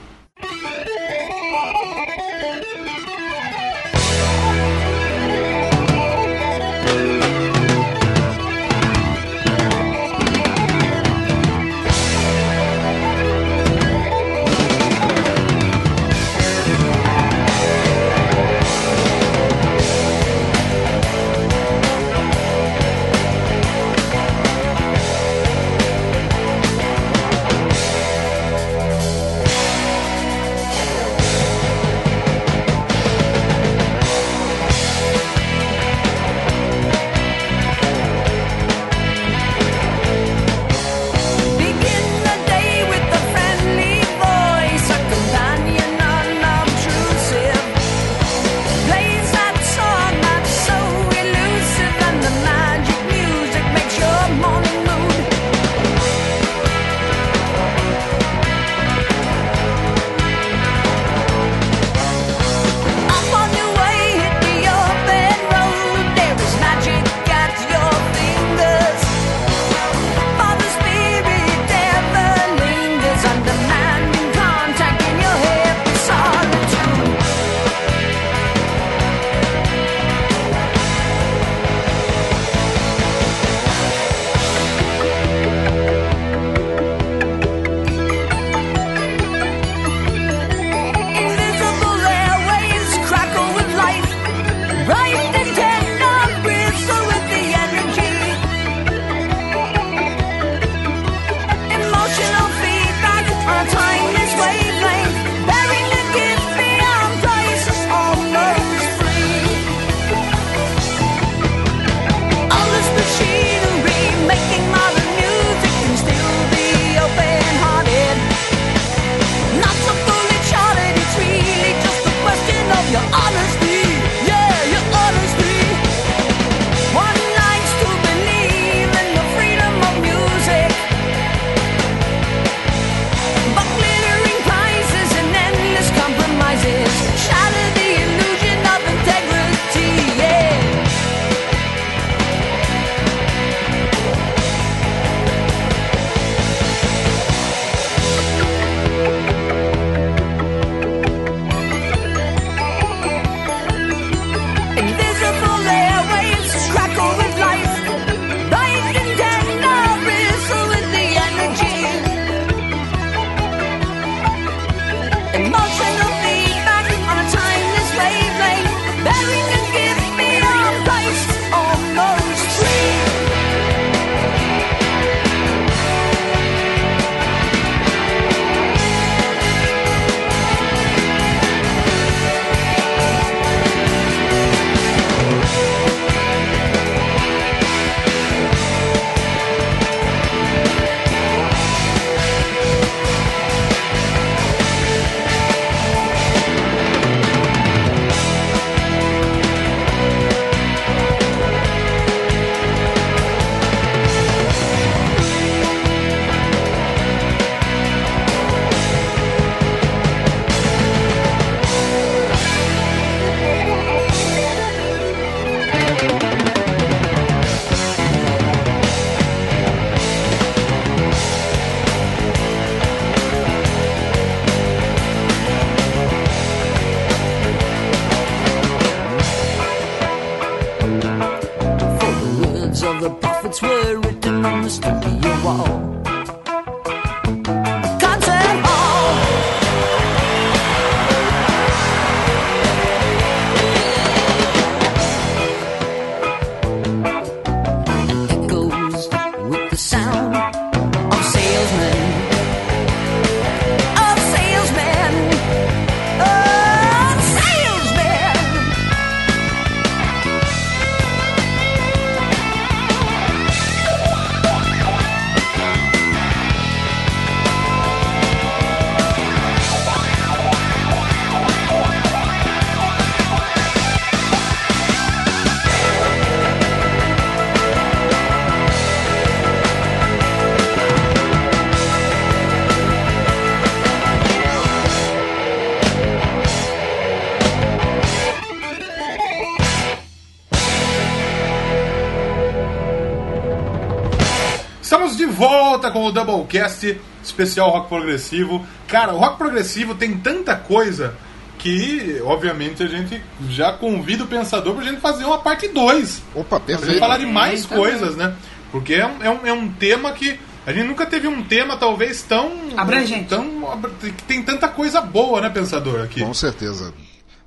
Doublecast especial rock progressivo. Cara, o rock progressivo tem tanta coisa que, obviamente, a gente já convida o pensador pra gente fazer uma parte 2. Opa, Pra gente perfeito. falar de mais Eita, coisas, né? Porque é um, é, um, é um tema que. A gente nunca teve um tema, talvez, tão. Abrangente. Tão, tem tanta coisa boa, né, pensador? Aqui. Com certeza.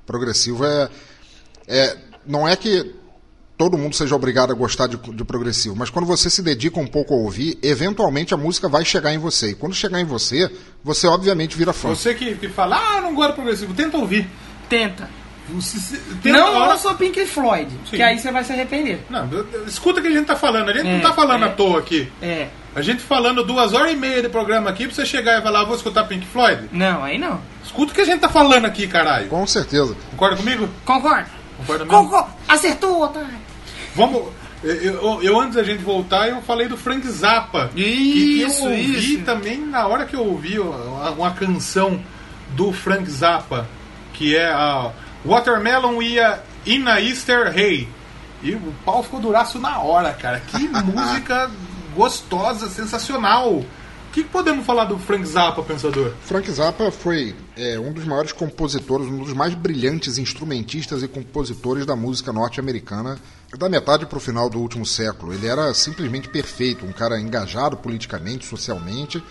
Progressivo é, é. Não é que todo mundo seja obrigado a gostar de, de progressivo, mas quando você se dedica um pouco a ouvir, eventualmente a música vai chegar em você. E quando chegar em você, você obviamente vira fã. Você que, que fala, ah, não gosto de progressivo, tenta ouvir. Tenta. Você, se- tenta Não hora- ouça o Pink Floyd, Sim. que aí você vai se arrepender. Não, escuta o que a gente tá falando. A gente não É, tá falando é. à toa aqui. É. A gente falando duas horas e meia de programa aqui pra você chegar e falar, ah, vou escutar Pink Floyd. Não, aí não. Escuta o que a gente tá falando aqui, caralho. Com certeza. Concorda comigo? Concorda? Concorda mesmo? Concorda. Acertou, otário. Vamos. Eu, eu- eu, antes da gente voltar, eu falei do Frank Zappa. que, que eu Isso, ouvi isso. também na hora que eu ouvi uma, uma canção do Frank Zappa, que é a Watermelon ia in a Easter Hay. E o pau ficou duraço na hora, cara. Que (laughs) música gostosa, sensacional. O que, que podemos falar do Frank Zappa, pensador? Frank Zappa foi é, um dos maiores compositores, um dos mais brilhantes instrumentistas e compositores da música norte-americana da metade para o final do último século. Ele era simplesmente perfeito, um cara engajado politicamente, socialmente,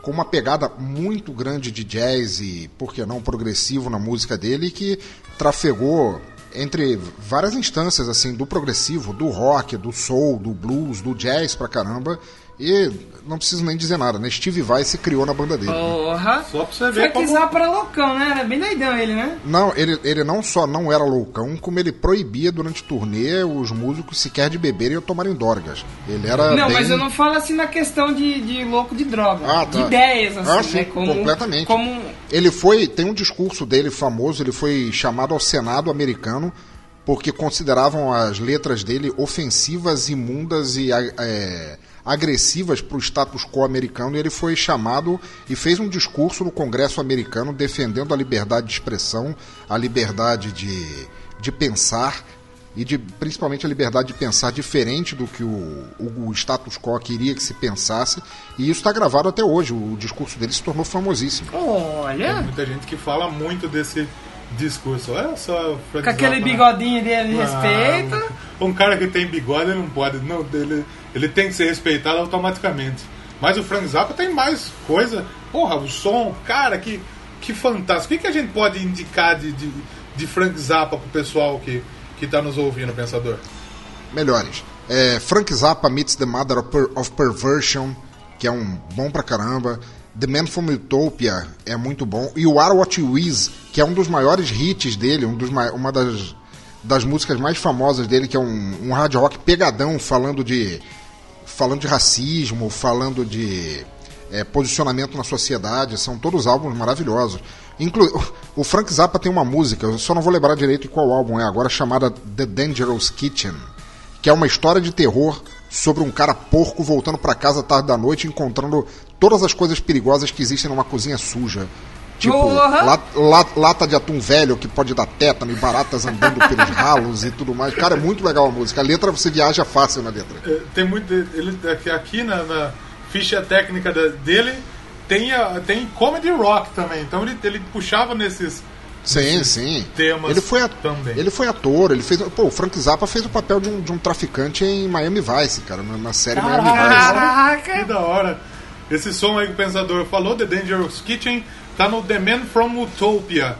com uma pegada muito grande de jazz e, por que não, progressivo na música dele, que trafegou entre várias instâncias assim do progressivo, do rock, do soul, do blues, do jazz pra caramba. E não preciso nem dizer nada, né? Steve Vai se criou na banda dele. né? Porra. Só pra você ver como- Zappa era loucão, né? Era bem doidão ele, né? Não, ele, ele não só não era loucão, como ele proibia durante turnê os músicos sequer de beberem ou tomarem drogas. Ele era não, bem... mas eu não falo assim na questão de, de louco de droga. Ah, De tá. ideias, assim, Ah, sim, né? Como, completamente. Como Ele foi, tem um discurso dele famoso, ele foi chamado ao Senado americano porque consideravam as letras dele ofensivas, imundas e é, agressivas para o status quo americano. E ele foi chamado e fez um discurso no Congresso americano defendendo a liberdade de expressão, a liberdade de, de pensar e de, principalmente a liberdade de pensar diferente do que o, o, o status quo queria que se pensasse. E isso está gravado até hoje. O discurso dele se tornou famosíssimo. Tem Olha, muita gente que fala muito desse discurso. Olha só, o Frank com aquele bigodinho dele de Ah, respeito. Um cara que tem bigode ele não pode. Não, ele, ele tem que ser respeitado automaticamente. Mas o Frank Zappa tem mais coisa. Porra, o som, cara, que que fantástico. O que, que a gente pode indicar de, de, de Frank Zappa pro pessoal que, que tá nos ouvindo, pensador? melhores. É, Frank Zappa meets the Mother of, Per- of Perversion, que é um bom pra caramba. The Man from Utopia é muito bom. E o Are What You Is, que é um dos maiores hits dele, um dos, uma das, das músicas mais famosas dele, que é um, um hard rock pegadão, falando de, falando de racismo, falando de é, posicionamento na sociedade. São todos álbuns maravilhosos. Inclu o Frank Zappa tem uma música, eu só não vou lembrar direito qual álbum é agora, chamada The Dangerous Kitchen, que é uma história de terror sobre um cara porco voltando pra casa tarde da noite encontrando todas as coisas perigosas que existem numa cozinha suja. Tipo, la- lata de atum velho que pode dar tétano e baratas andando pelos (laughs) ralos e tudo mais. Cara, é muito legal a música. A letra, você viaja fácil na letra. É, tem muito. Ele aqui, na, na ficha técnica da- dele tem, a- tem comedy rock também. Então ele, ele puxava nesses. Sim, sim. temas ele foi, a- também. ele foi ator, ele fez. Pô, o Frank Zappa fez o papel de um, de um traficante em Miami Vice, cara, na, na série Miami Vice. Caraca! Que da hora. Esse som aí que o pensador falou, The Dangerous Kitchen, tá no The Man from Utopia.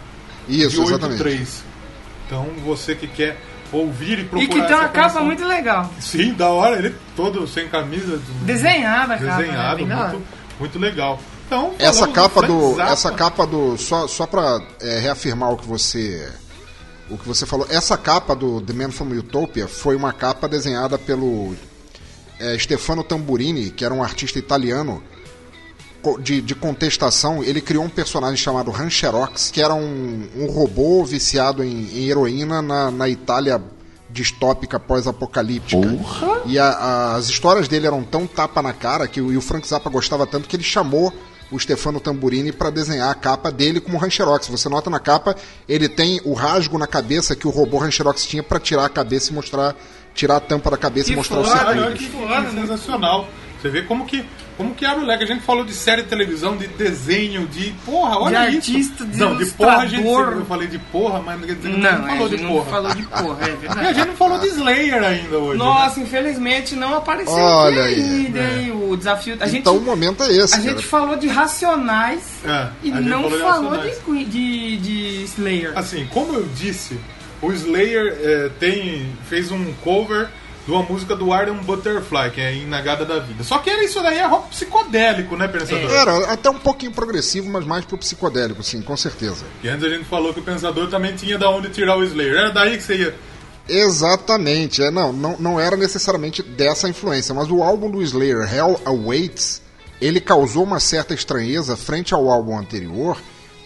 Isso, de exatamente. 83. Então você que quer ouvir e procurar E que tem uma capa muito legal. Sim, da hora, ele todo sem camisa. Desenhada, a capa, né? Desenhado, muito, muito legal. Então, Essa capa do. Zappa. Essa capa do. Só, só pra é, reafirmar o que você. O que você falou. Essa capa do The Man from Utopia foi uma capa desenhada pelo é, Stefano Tamburini, que era um artista italiano de, de contestação. Ele criou um personagem chamado Rancherox, que era um, um robô viciado em, em heroína na, na Itália distópica pós-apocalíptica. E a- a- as histórias dele eram tão tapa na cara que o, e o Frank Zappa gostava tanto que ele chamou o Stefano Tamburini para desenhar a capa dele como Rancherox. Você nota na capa, ele tem o rasgo na cabeça que o robô Rancherox tinha para tirar a cabeça e mostrar tirar a tampa da cabeça Que e mostrar foda, o circuito. olha que, que sensacional. Você vê como que, como que abre o leque. A gente falou de série de televisão, de desenho, de porra, olha De isso. artista, de não, de porra a gente eu falei de porra, mas quer dizer, Não, não a falou gente de não porra. falou de porra, é (laughs) E a verdade. gente não falou de Slayer ainda hoje. né? Nossa, infelizmente não apareceu Olha aí. ainda, hein, o desafio. A gente, Então o momento é esse, a cara. gente falou de Racionais É, e não falou de falou de, de, de Slayer. Assim, como eu disse, o Slayer é, tem, fez um cover de uma música do Arden Butterfly, que é Inagada da Vida. Só que ele, isso daí é rock psicodélico, né, Pensador? Era até um pouquinho progressivo, mas mais pro psicodélico, sim, com certeza. E antes a gente falou que o Pensador também tinha da onde tirar o Slayer. Era daí que você ia. Exatamente, é, não, não, não era necessariamente dessa influência, mas o álbum do Slayer, Hell Awaits, ele causou uma certa estranheza frente ao álbum anterior,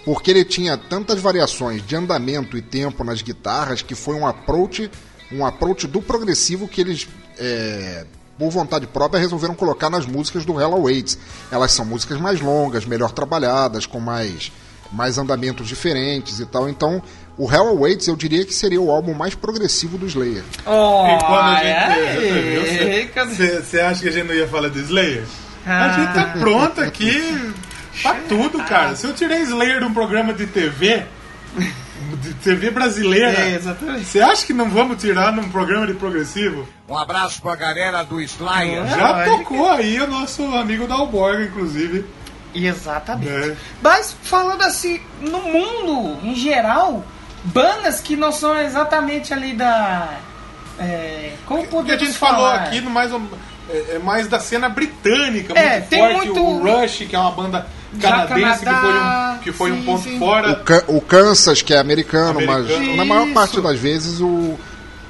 porque ele tinha tantas variações de andamento e tempo nas guitarras que foi um approach, um approach do progressivo que eles, é, por vontade própria, resolveram colocar nas músicas do Hell Awaits. Elas são músicas mais longas, melhor trabalhadas, com mais mais andamentos diferentes e tal. Então, o Hell Awaits eu diria que seria o álbum mais progressivo do Slayer. Oh, E quando a gente. aí, cadê- Você acha que a gente não ia falar de Slayer? A Ah. gente tá pronto aqui pra tudo, cara. Se eu tirei Slayer de um programa de TV, de TV brasileira, É, exatamente. você acha que não vamos tirar num programa de progressivo? Um abraço pra galera do Slayer. Já lógico. tocou aí o nosso amigo da Alborga, inclusive. Exatamente. É. Mas falando assim, no mundo em geral, bandas que não são exatamente ali da. É, como O que a gente falou falar? aqui no mais, ou- é, é mais da cena britânica, É, muito tem forte. muito- O Rush, que é uma banda canadense, Canadá, que foi um, que foi um sim, ponto sim. O, fora. Ca- o Kansas, que é americano, Americano. mas na maior Isso. parte das vezes o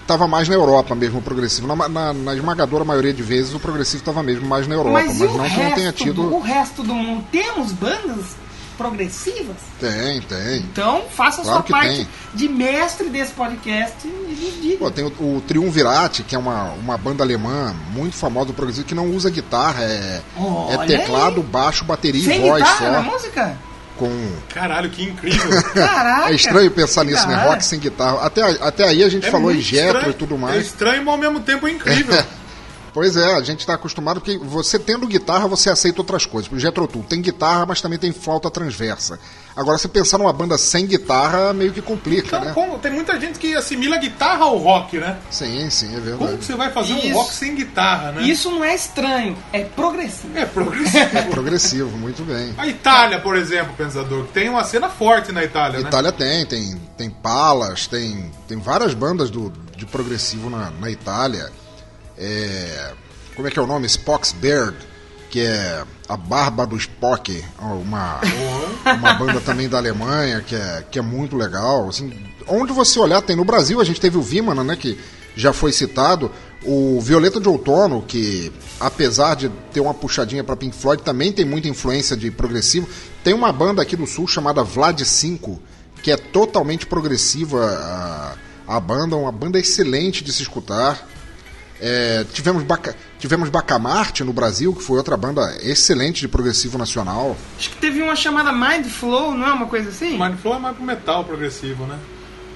tava mais na Europa mesmo o progressivo. Na, na- na esmagadora maioria de vezes o progressivo tava mesmo mais na Europa, mas, Mas, e o não que não tenha tido. do, o resto do mundo? Temos bandas progressivas? Tem, tem. Então faça a Claro sua que parte tem. de mestre desse podcast e nos diga. Pô, tem o, o Triunvirate, que é uma, uma banda alemã muito famosa do progressivo, que não usa guitarra, é, é teclado, aí. baixo, bateria Sem e voz guitarra na só. música? Com... Caralho, que incrível. (laughs) Caraca! É estranho pensar nisso, né? Rock sem guitarra. Até, até aí a gente É falou em Jetro e tudo É mais. estranho, mas ao mesmo tempo é incrível. (laughs) Pois é, a gente tá acostumado porque você tendo guitarra, você aceita outras coisas. Por Jethro Tull tem guitarra, mas também tem flauta transversa. Agora, se pensar numa banda sem guitarra, meio que complica, Então, né? como- tem muita gente que assimila a guitarra ao rock, né? Sim, sim, é Como verdade. que você vai fazer um Isso. rock sem guitarra, né? Isso não é estranho, é progressivo. É progressivo. (laughs) É progressivo, muito bem. A Itália, por exemplo, pensador, tem uma cena forte na Itália, né? Itália tem, tem, tem Palas, tem, tem várias bandas do, de progressivo na, na Itália. É, como é que é o nome? Spock's Beard, que é a barba do Spock, uma, uma banda também da Alemanha, que é, que é muito legal. Assim, onde você olhar, tem no Brasil, a gente teve o Vimana, né, que já foi citado, o Violeta de Outono, que apesar de ter uma puxadinha para Pink Floyd, também tem muita influência de progressivo. Tem uma banda aqui do Sul chamada Vlad 5, que é totalmente progressiva a, a banda, uma banda excelente de se escutar. É, tivemos, Baca, tivemos Bacamarte no Brasil, que foi outra banda excelente de progressivo nacional. Acho que teve uma chamada Mind Flow, não é uma coisa assim? O Mindflow é mais pro metal progressivo, né?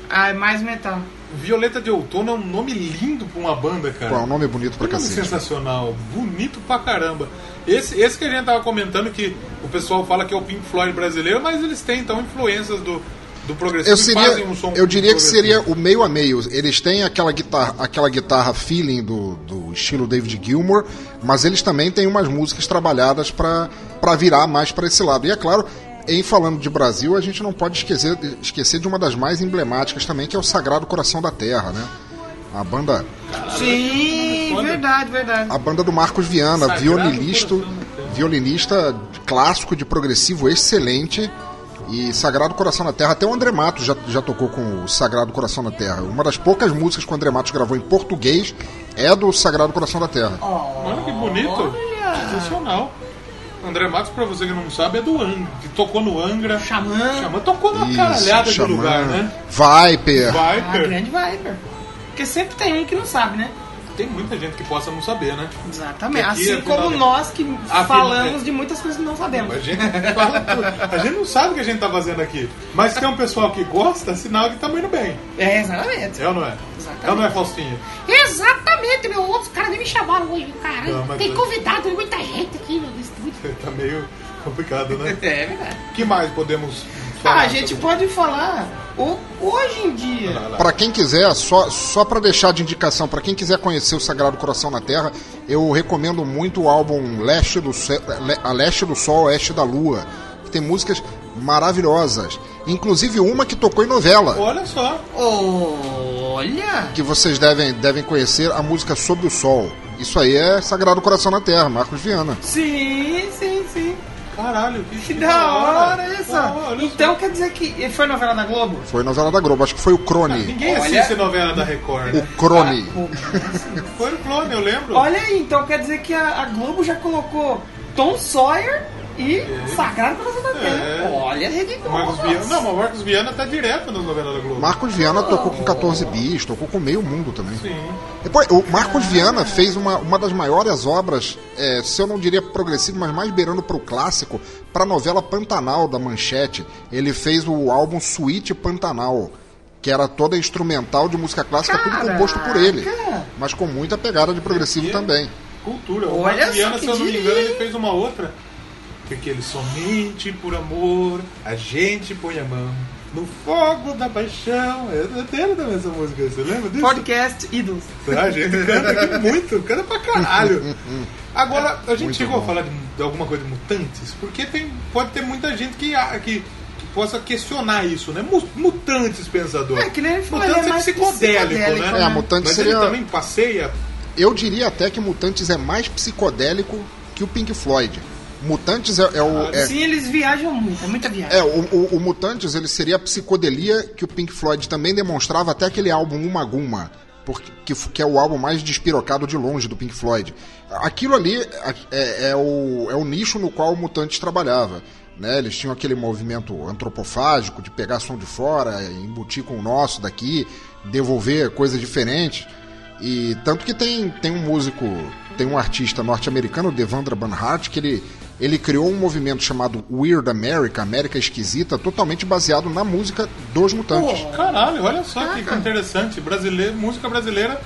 Ah, é mais metal. Violeta de Outono é um nome lindo pra uma banda, cara. Pô, é um nome bonito pra cacete. sensacional, bonito pra caramba. Esse, esse que a gente tava comentando que o pessoal fala que é o Pink Floyd brasileiro, mas eles têm então influências do, do progressivo Eu, seria, fazem um som eu diria que seria o meio a meio. Eles têm aquela guitarra, aquela guitarra feeling do, do estilo David Gilmour, mas eles também têm umas músicas trabalhadas para virar mais para esse lado. E é claro, em falando de Brasil, a gente não pode esquecer, esquecer de uma das mais emblemáticas também, que é o Sagrado Coração da Terra, né? A banda, Sim, verdade, verdade. a banda do Marcos Viana, violinista, violinista clássico de progressivo excelente. E Sagrado Coração da Terra, até o André Matos já, já tocou com o Sagrado Coração da Terra. Uma das poucas músicas que o André Matos gravou em português é do Sagrado Coração da Terra. Mano, que bonito. Sensacional. André Matos, pra você que não sabe, é do Angra. Que tocou no Angra. Xamã. Xamã tocou numa Isso, caralhada de Xamã, lugar, né? Viper. Viper. grande Viper. Porque sempre tem um que não sabe, né? Tem muita gente que possa não saber, né? Exatamente. Aqui, Assim afinal, como né? nós que falamos é. de muitas coisas que não sabemos. A gente (laughs) fala tudo. A gente não sabe o que a gente tá fazendo aqui. Mas se tem um pessoal que gosta, sinal que tá indo bem. É, exatamente. É ou não é? Exatamente. É ou não é, Faustinho? Exatamente, meu. Os caras nem me chamaram hoje, cara. Não, Tem convidado, tem muita gente aqui no estúdio. (laughs) Tá meio complicado, né? (laughs) É verdade. O que mais podemos Ah, a gente pode falar. o- hoje em dia. Para quem quiser, só, só para deixar de indicação, para quem quiser conhecer o Sagrado Coração na Terra, eu recomendo muito o álbum Leste do Céu, A Leste do Sol, Oeste da Lua, que tem músicas maravilhosas. Inclusive uma que tocou em novela, Olha só. Olha! que vocês devem, devem conhecer, a música Sobre o Sol. Isso aí é Sagrado Coração na Terra, Marcos Viana. Sim, sim, sim. Caralho, que, Que da hora olha Então quer dizer que foi novela da Globo? Foi novela da Globo, acho que foi o. Crone. Ninguém Olha- assiste novela da Record, O né? Crone. Foi o clone, eu lembro. Olha aí, então quer dizer que a, a Globo já colocou Tom Sawyer e Sagrado da Terra. É. Olha, Rede O Marcos Viana. Não, mas o Marcos Viana tá direto nas novelas da Globo. Marcos Viana tocou com 14 bis, tocou com meio mundo também. Sim. Depois, o Marcos Viana fez uma, uma das maiores obras, é, se eu não diria progressivo, mas mais beirando para o clássico, para a novela Pantanal da Manchete. Ele fez o álbum Suíte Pantanal, que era toda instrumental de música clássica, tudo Caraca! composto por ele, mas com muita pegada de progressivo também. Cultura. O Olha Marcos Viana, se eu não me engano, ele fez uma outra. Porque ele somente por amor, a gente põe a mão no fogo da paixão. Eu tenho também essa música, você lembra disso? Podcast Ídolos. A gente canta aqui muito, canta pra caralho. Agora, a gente Muito chegou bom. a falar de, de alguma coisa de mutantes, porque tem, pode ter muita gente que, que, que possa questionar isso, né? Mu- Mutantes, pensador. É, que nem ele falou, ele Mutantes é é mais psicodélico, psicodélico, né? É, a Mutantes Mas seria- ele também passeia Eu diria até que Mutantes é mais psicodélico que o Pink Floyd. Mutantes é, é o. é- Sim, eles viajam muito, é muita viagem. É, o, o- o Mutantes ele seria a psicodelia que o Pink Floyd também demonstrava até aquele álbum Uma Guma, porque, que, que é o álbum mais despirocado de longe do Pink Floyd. Aquilo ali é, é- é o, é o nicho no qual o Mutantes trabalhava. Né? Eles tinham aquele movimento antropofágico de pegar som de fora, embutir com o nosso daqui, devolver coisas diferentes. E tanto que tem, tem um músico, tem um artista norte-americano, Devandra Banhart, que ele, ele criou um movimento chamado Weird America, América Esquisita, totalmente baseado na música dos Mutantes. Caralho, olha só que interessante. Brasileiro, música brasileira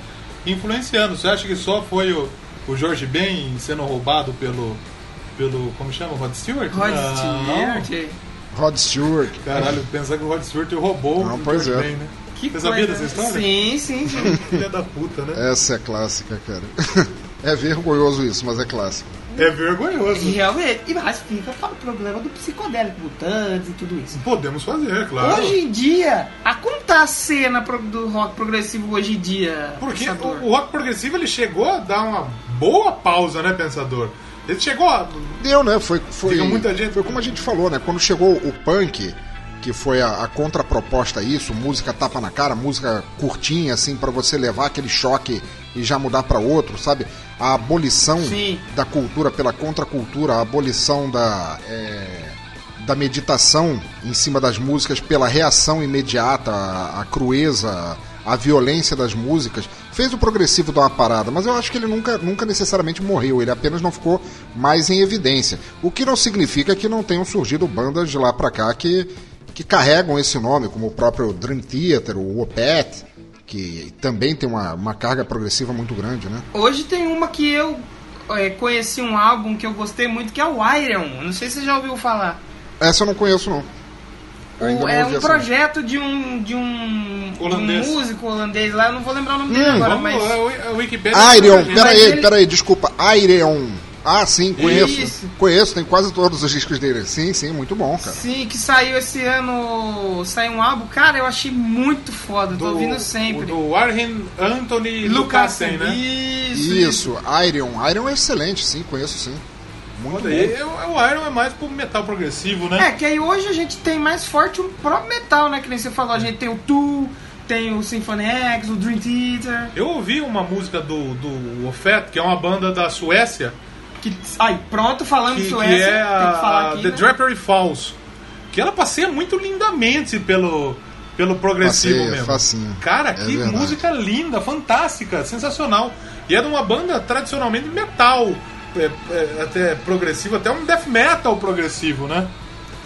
influenciando. Você acha que só foi o, o Jorge Ben sendo roubado pelo. pelo. como chama? Rod Stewart? Rod Não. Stewart. Rod Stewart. Caralho, pensar que o Rod Stewart roubou Não, o pois Jorge é. Ben, né? Que Você coisa. sabia dessa história? Sim, sim, sim. (laughs) Filha da puta, né? Essa é clássica, cara. (laughs) É vergonhoso isso, mas é clássico. É vergonhoso. Realmente. E mais fica para o problema do psicodélico, mutantes e tudo isso. Podemos fazer, claro. Hoje em dia, a como tá a cena do rock progressivo hoje em dia? Porque pensador? o, rock progressivo ele chegou a dar uma boa pausa, né, pensador? Ele chegou a. Deu, né? Foi, foi, Fica muita gente- foi como a gente falou, né? Quando chegou o punk, que foi a, a contraproposta a isso, música tapa na cara, música curtinha, assim, pra você levar aquele choque e já mudar pra outro, sabe? A abolição Sim. da cultura pela contracultura, a abolição da. é, da meditação em cima das músicas pela reação imediata, a, a crueza, a violência das músicas, fez o progressivo dar uma parada, mas eu acho que ele nunca, nunca necessariamente morreu, ele apenas não ficou mais em evidência. O que não significa que não tenham surgido bandas de lá pra cá que, que carregam esse nome, como o próprio Dream Theater, o Opeth, que também tem uma, uma carga progressiva muito grande, né? Hoje tem uma que eu é, conheci um álbum que eu gostei muito, que é o Iron. Não sei se você já ouviu falar. Essa eu não conheço, não. O- é um projeto de um, de um, um Holandês. músico holandês lá, eu não vou lembrar o nome dele Hum, agora, Vamos, mas. a, a Wikipedia. Iron, peraí, ele- peraí, desculpa, Iron. Ah, sim, conheço. Isso. Conheço, tem quase todos os discos dele. Sim, sim, muito bom, cara. Sim, que saiu esse ano. Saiu um álbum, cara, eu achei muito foda, tô ouvindo sempre. o Do Arjen Anthony Lucassen, né? Isso, Isso, Iron. Iron é excelente, sim, conheço sim. Muito Olha, o o Iron é mais pro metal progressivo, né? É, que aí hoje a gente tem mais forte o próprio metal, né? Que nem você falou, a gente tem o Tool, tem o Symphony X, o Dream Theater. Eu ouvi uma música do, do Ofet, que é uma banda da Suécia, Que, ai, pronto, falando que, de que Suécia, é tem que falar aqui. The né? Drapery Falls. Que ela passeia muito lindamente pelo, pelo progressivo Passeia, mesmo. facinho. Cara, É que verdade. música linda, fantástica, sensacional. E é de uma banda tradicionalmente metal, é, é, até progressivo, até um death metal progressivo, né?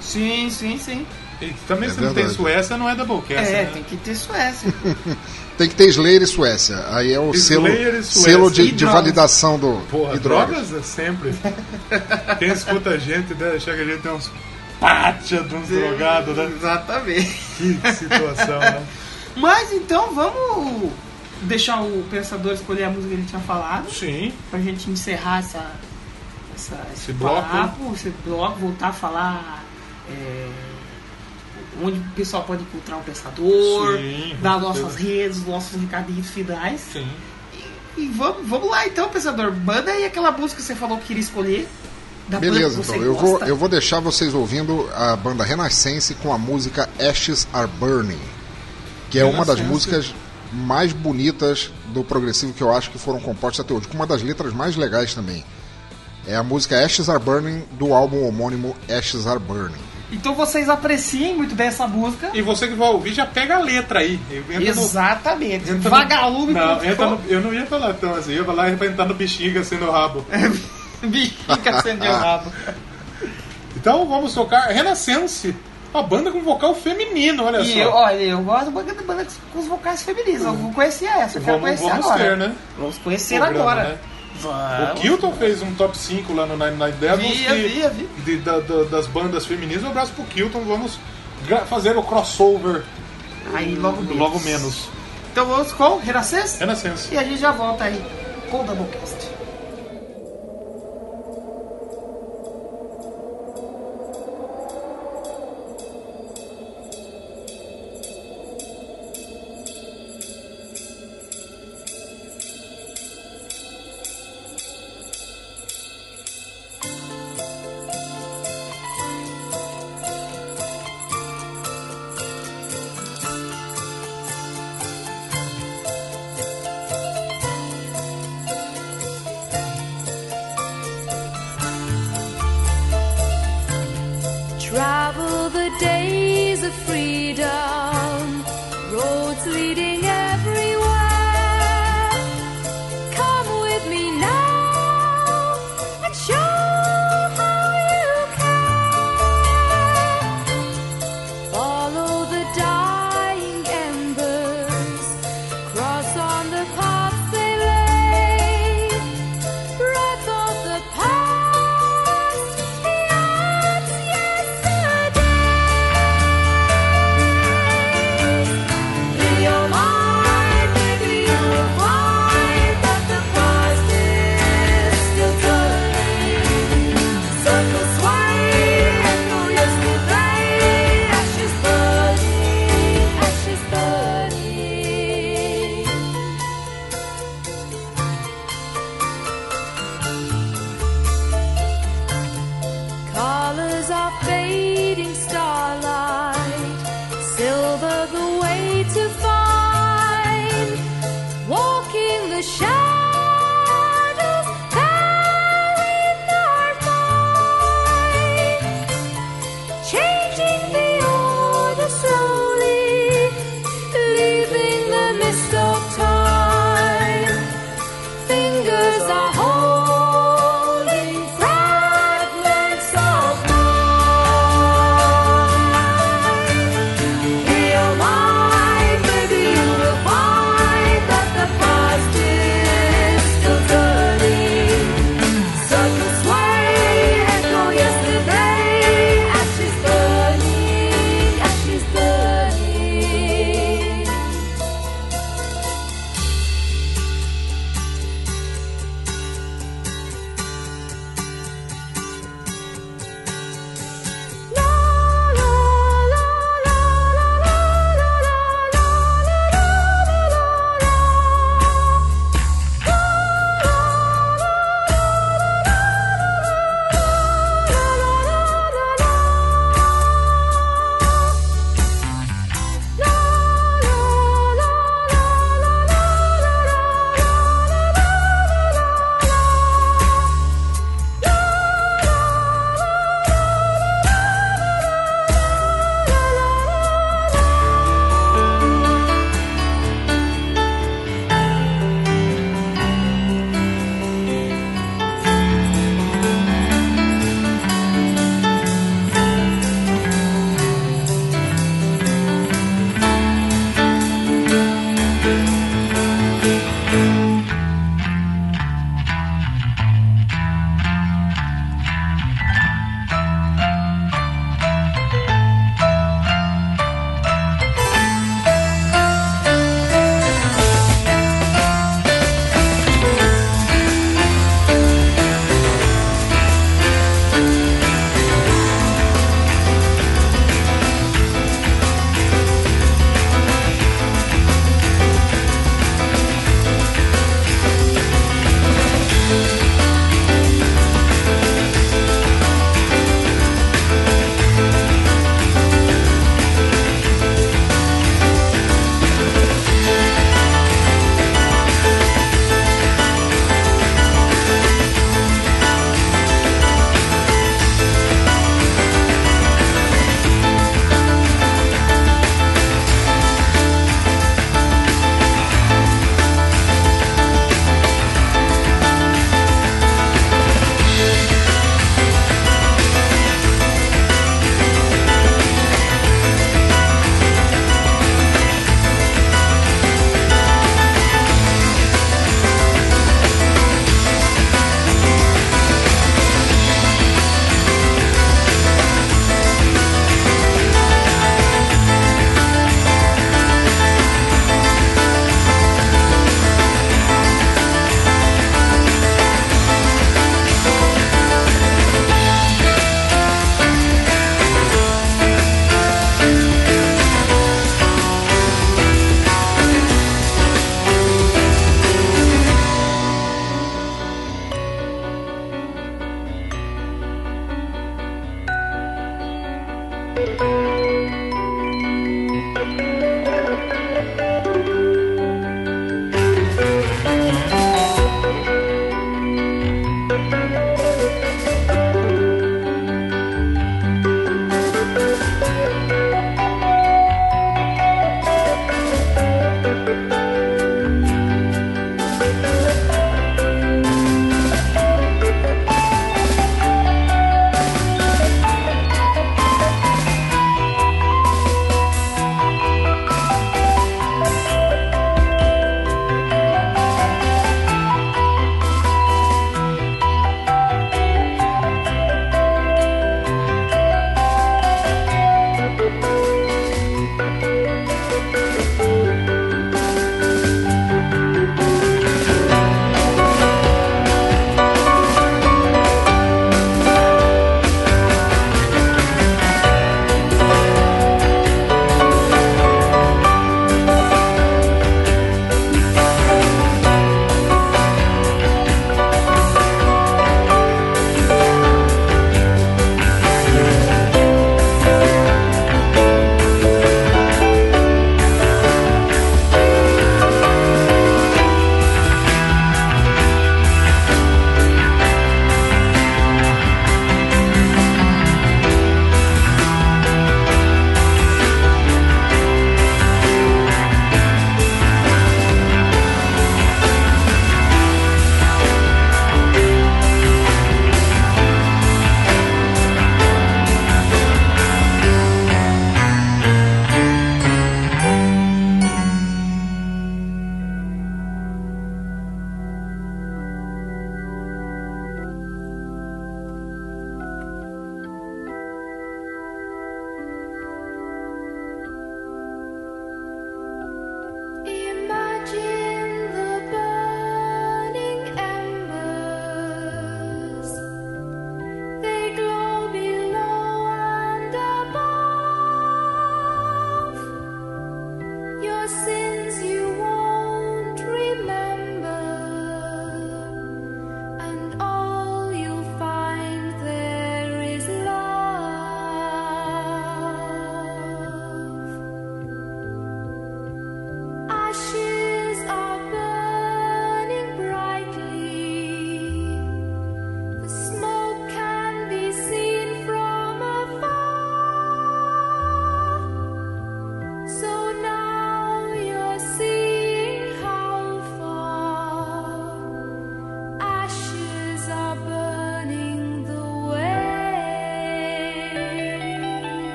Sim, sim, sim. E também É se não tem verdade. Suécia, não é Doublecast, é, né? tem que ter Suécia. (laughs) Tem que ter Slayer e Suécia. Aí é o selo, Slayer selo de, de drogas. validação do. Porra, e drogas é sempre. (laughs) Quem escuta a gente achar que a gente tem uns pátia de uns drogados, né? Exatamente. Que situação, né? (laughs) Mas então vamos deixar o pensador escolher a música que ele tinha falado, Sim. pra gente encerrar essa, essa, esse, Esse bloco. papo, esse bloco, voltar a falar é, onde o pessoal pode encontrar o pensador, Sim, dar nossas redes, nossos recadinhos finais. Sim. E vamos, vamos lá então, pensador. Manda aí aquela música que você falou que queria escolher. Da banda Beleza, que você então. Eu vou, gosta. eu vou deixar vocês ouvindo a banda Renascense com a música Ashes Are Burning, que é uma das músicas mais bonitas do progressivo que eu acho que foram compostas até hoje, com uma das letras mais legais também. É a música Ashes Are Burning do álbum homônimo Ashes Are Burning. Então vocês apreciem muito bem essa música. E você que vai ouvir, já pega a letra aí. Entra no- Exatamente. entra no- Vagalume Não, com entra no- eu não ia falar tão assim. Eu ia falar pra entrar no bexiga sendo o rabo. (laughs) Bichica acendeu o rabo. Então vamos tocar Renascense. Uma banda com vocal feminino, olha E só. eu, olha, eu gosto de banda, banda com os vocais femininos. Eu vou conhecer essa, eu quero Vamos- conhecer vamos agora. ter, né? Vamos conhecer Programa, agora. né? O Vamos. Kilton fez um top 5 lá no Nine Nine Devils. Vi, que- vi, vi. de- da- da- das bandas femininas. Um abraço pro Kilton. Vamos fazer o crossover Aí logo menos. logo menos. Então vamos com Renascença Renascense. e a gente já volta aí com o Doublecast.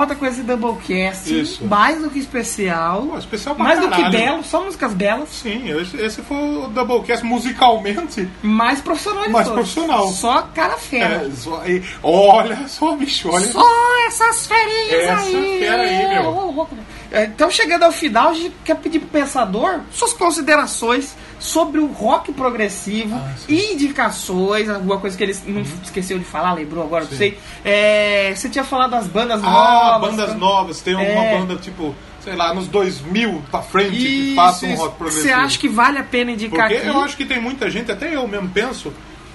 De volta com esse Doublecast. Isso. Mais do que especial. Pô, especial pra mais do que caralho. belo, só músicas belas. Sim, esse, esse foi o Doublecast musicalmente. Mais profissional de Mais todos. profissional. Só cara fera. É, só- e- olha só, bicho, olha. Só essas ferinhas Essa aí. fera aí, meu. É, Então, chegando ao final, a gente quer pedir pro pensador suas considerações sobre o rock progressivo, Ah, sim. Uhum. indicações, alguma coisa que ele não esqueceu de falar, lembrou agora, não sei. É, você tinha falado das bandas Ah, novas. bandas tá? novas. Tem alguma É. banda tipo, sei lá, nos 2000 pra frente que Isso, façam um isso. rock progressivo. Você acha que vale a pena indicar Porque aqui? eu acho que tem muita gente, até eu mesmo penso,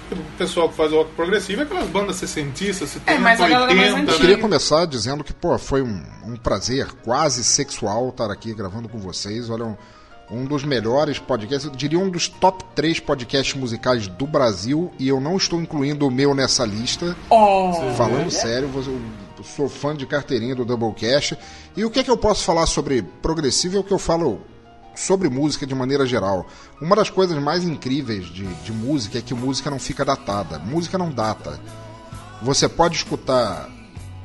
que o pessoal que faz o rock progressivo é aquelas bandas 60, 70, É, mas a galera mais 80, antiga. Eu queria né? começar dizendo que, pô, foi um, um prazer quase sexual estar aqui gravando com vocês. Olha, um, um dos melhores podcasts, eu diria um dos top 3 podcasts musicais do Brasil, e eu não estou incluindo o meu nessa lista. Oh, Falando sério, eu sou fã de carteirinha do Doublecast. E o que é que eu posso falar sobre progressivo é o que eu falo sobre música de maneira geral. Uma das coisas mais incríveis de, de música é que música não fica datada. Música não data. Você pode escutar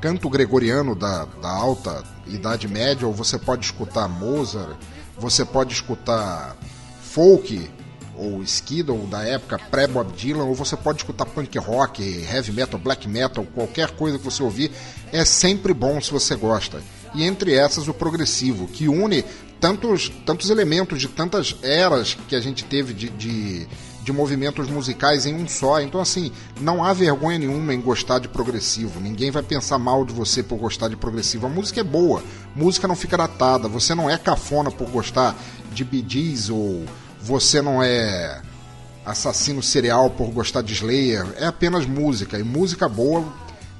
canto gregoriano da, da alta Idade Média, ou você pode escutar Mozart, você pode escutar folk ou Skiddle da época pré-Bob Dylan, ou você pode escutar punk rock, heavy metal, black metal, qualquer coisa que você ouvir, é sempre bom se você gosta. E entre essas o progressivo, que une tantos, tantos elementos de tantas eras que a gente teve de, de, de movimentos musicais em um só. Então, assim, não há vergonha nenhuma em gostar de progressivo. Ninguém vai pensar mal de você por gostar de progressivo. A música é boa, música não fica datada. Você não é cafona por gostar de Gees ou você não é assassino serial por gostar de Slayer. É apenas música. E música boa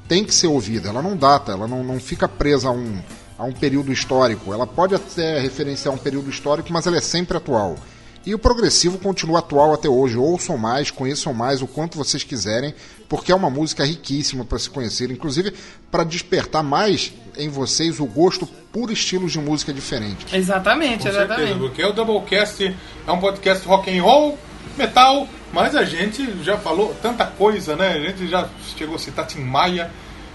tem que ser ouvida. Ela não data, ela não, não fica presa a um, a um período histórico. Ela pode até referenciar um período histórico, mas ela é sempre atual. E o progressivo continua atual até hoje. Ouçam mais, conheçam mais o quanto vocês quiserem, porque é uma música riquíssima para se conhecer, inclusive para despertar mais em vocês o gosto por estilos de música diferentes. Exatamente, Com certeza, exatamente. porque o Doublecast é um podcast rock and roll, metal, mas a gente já falou tanta coisa, né? A gente já chegou a citar Tim Maia.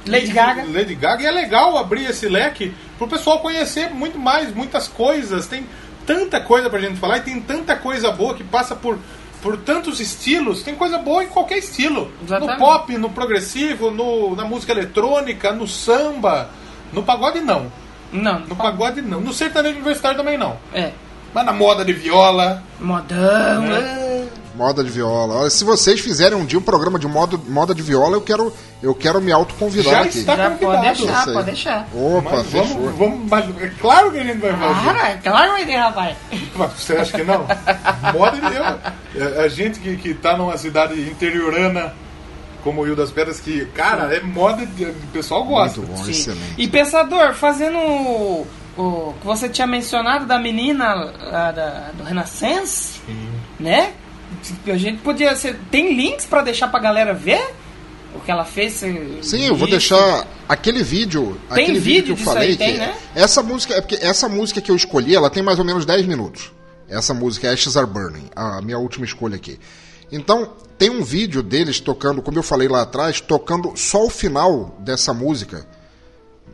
Lady Gaga. Lady Gaga. E é legal abrir esse leque pro pessoal conhecer muito mais, muitas coisas. Tem tanta coisa pra gente falar e tem tanta coisa boa que passa por, por tantos estilos. Tem coisa boa em qualquer estilo. Exatamente. No pop, no progressivo, no, na música eletrônica, no samba. No pagode não. Não, No pagode não. No sertanejo universitário também não. é. Mas na moda de viola. Modão, Né? é. Moda de viola. Olha, se vocês fizerem um dia um programa de moda, moda de viola, eu quero, eu quero me autoconvidar Já aqui. está Já pode deixar, pode deixar. Opa, Mas fechou. vamos, vamos, mas é claro que a gente vai fazer. Cara, claro que vai ter, rapaz. Mas Você acha que não? Moda de eu, a gente que, que tá numa cidade interiorana como o Rio das Pedras, que, cara, é moda. O pessoal gosta. Muito bom, Sim. excelente. E Pensador, fazendo o, o que você tinha mencionado da menina lá da, do Renascença, né? A gente podia. Ser, tem links pra deixar pra galera ver o que ela fez? Sim, eu vou deixar aquele vídeo. Tem aquele vídeo que eu falei aí, tem, que né? essa música é porque essa música que eu escolhi, ela tem mais ou menos 10 minutos. Essa música Ashes Are Burning, a minha última escolha aqui. Então, tem um vídeo deles tocando, como eu falei lá atrás, tocando só o final dessa música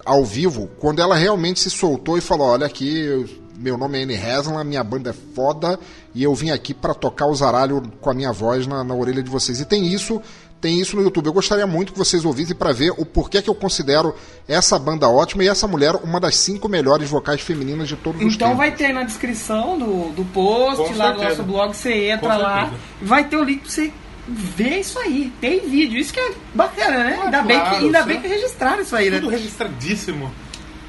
ao vivo, quando ela realmente se soltou e falou: Olha aqui, eu- meu nome é Annie Haslam, minha banda é foda e eu vim aqui para tocar o zaralho com a minha voz na, na orelha de vocês. E tem isso, tem isso no YouTube. Eu gostaria muito que vocês ouvissem para ver o porquê que eu considero essa banda ótima e essa mulher uma das cinco melhores vocais femininas de todos os Então tempos. vai ter aí na descrição do, do post, Com lá do certeza. nosso blog, você entra Com lá, certeza. vai ter o link pra você ver isso aí. Tem vídeo, isso que é bacana, né? Ah, ainda bem, claro, que, ainda bem que registraram isso aí, né? Tudo registradíssimo.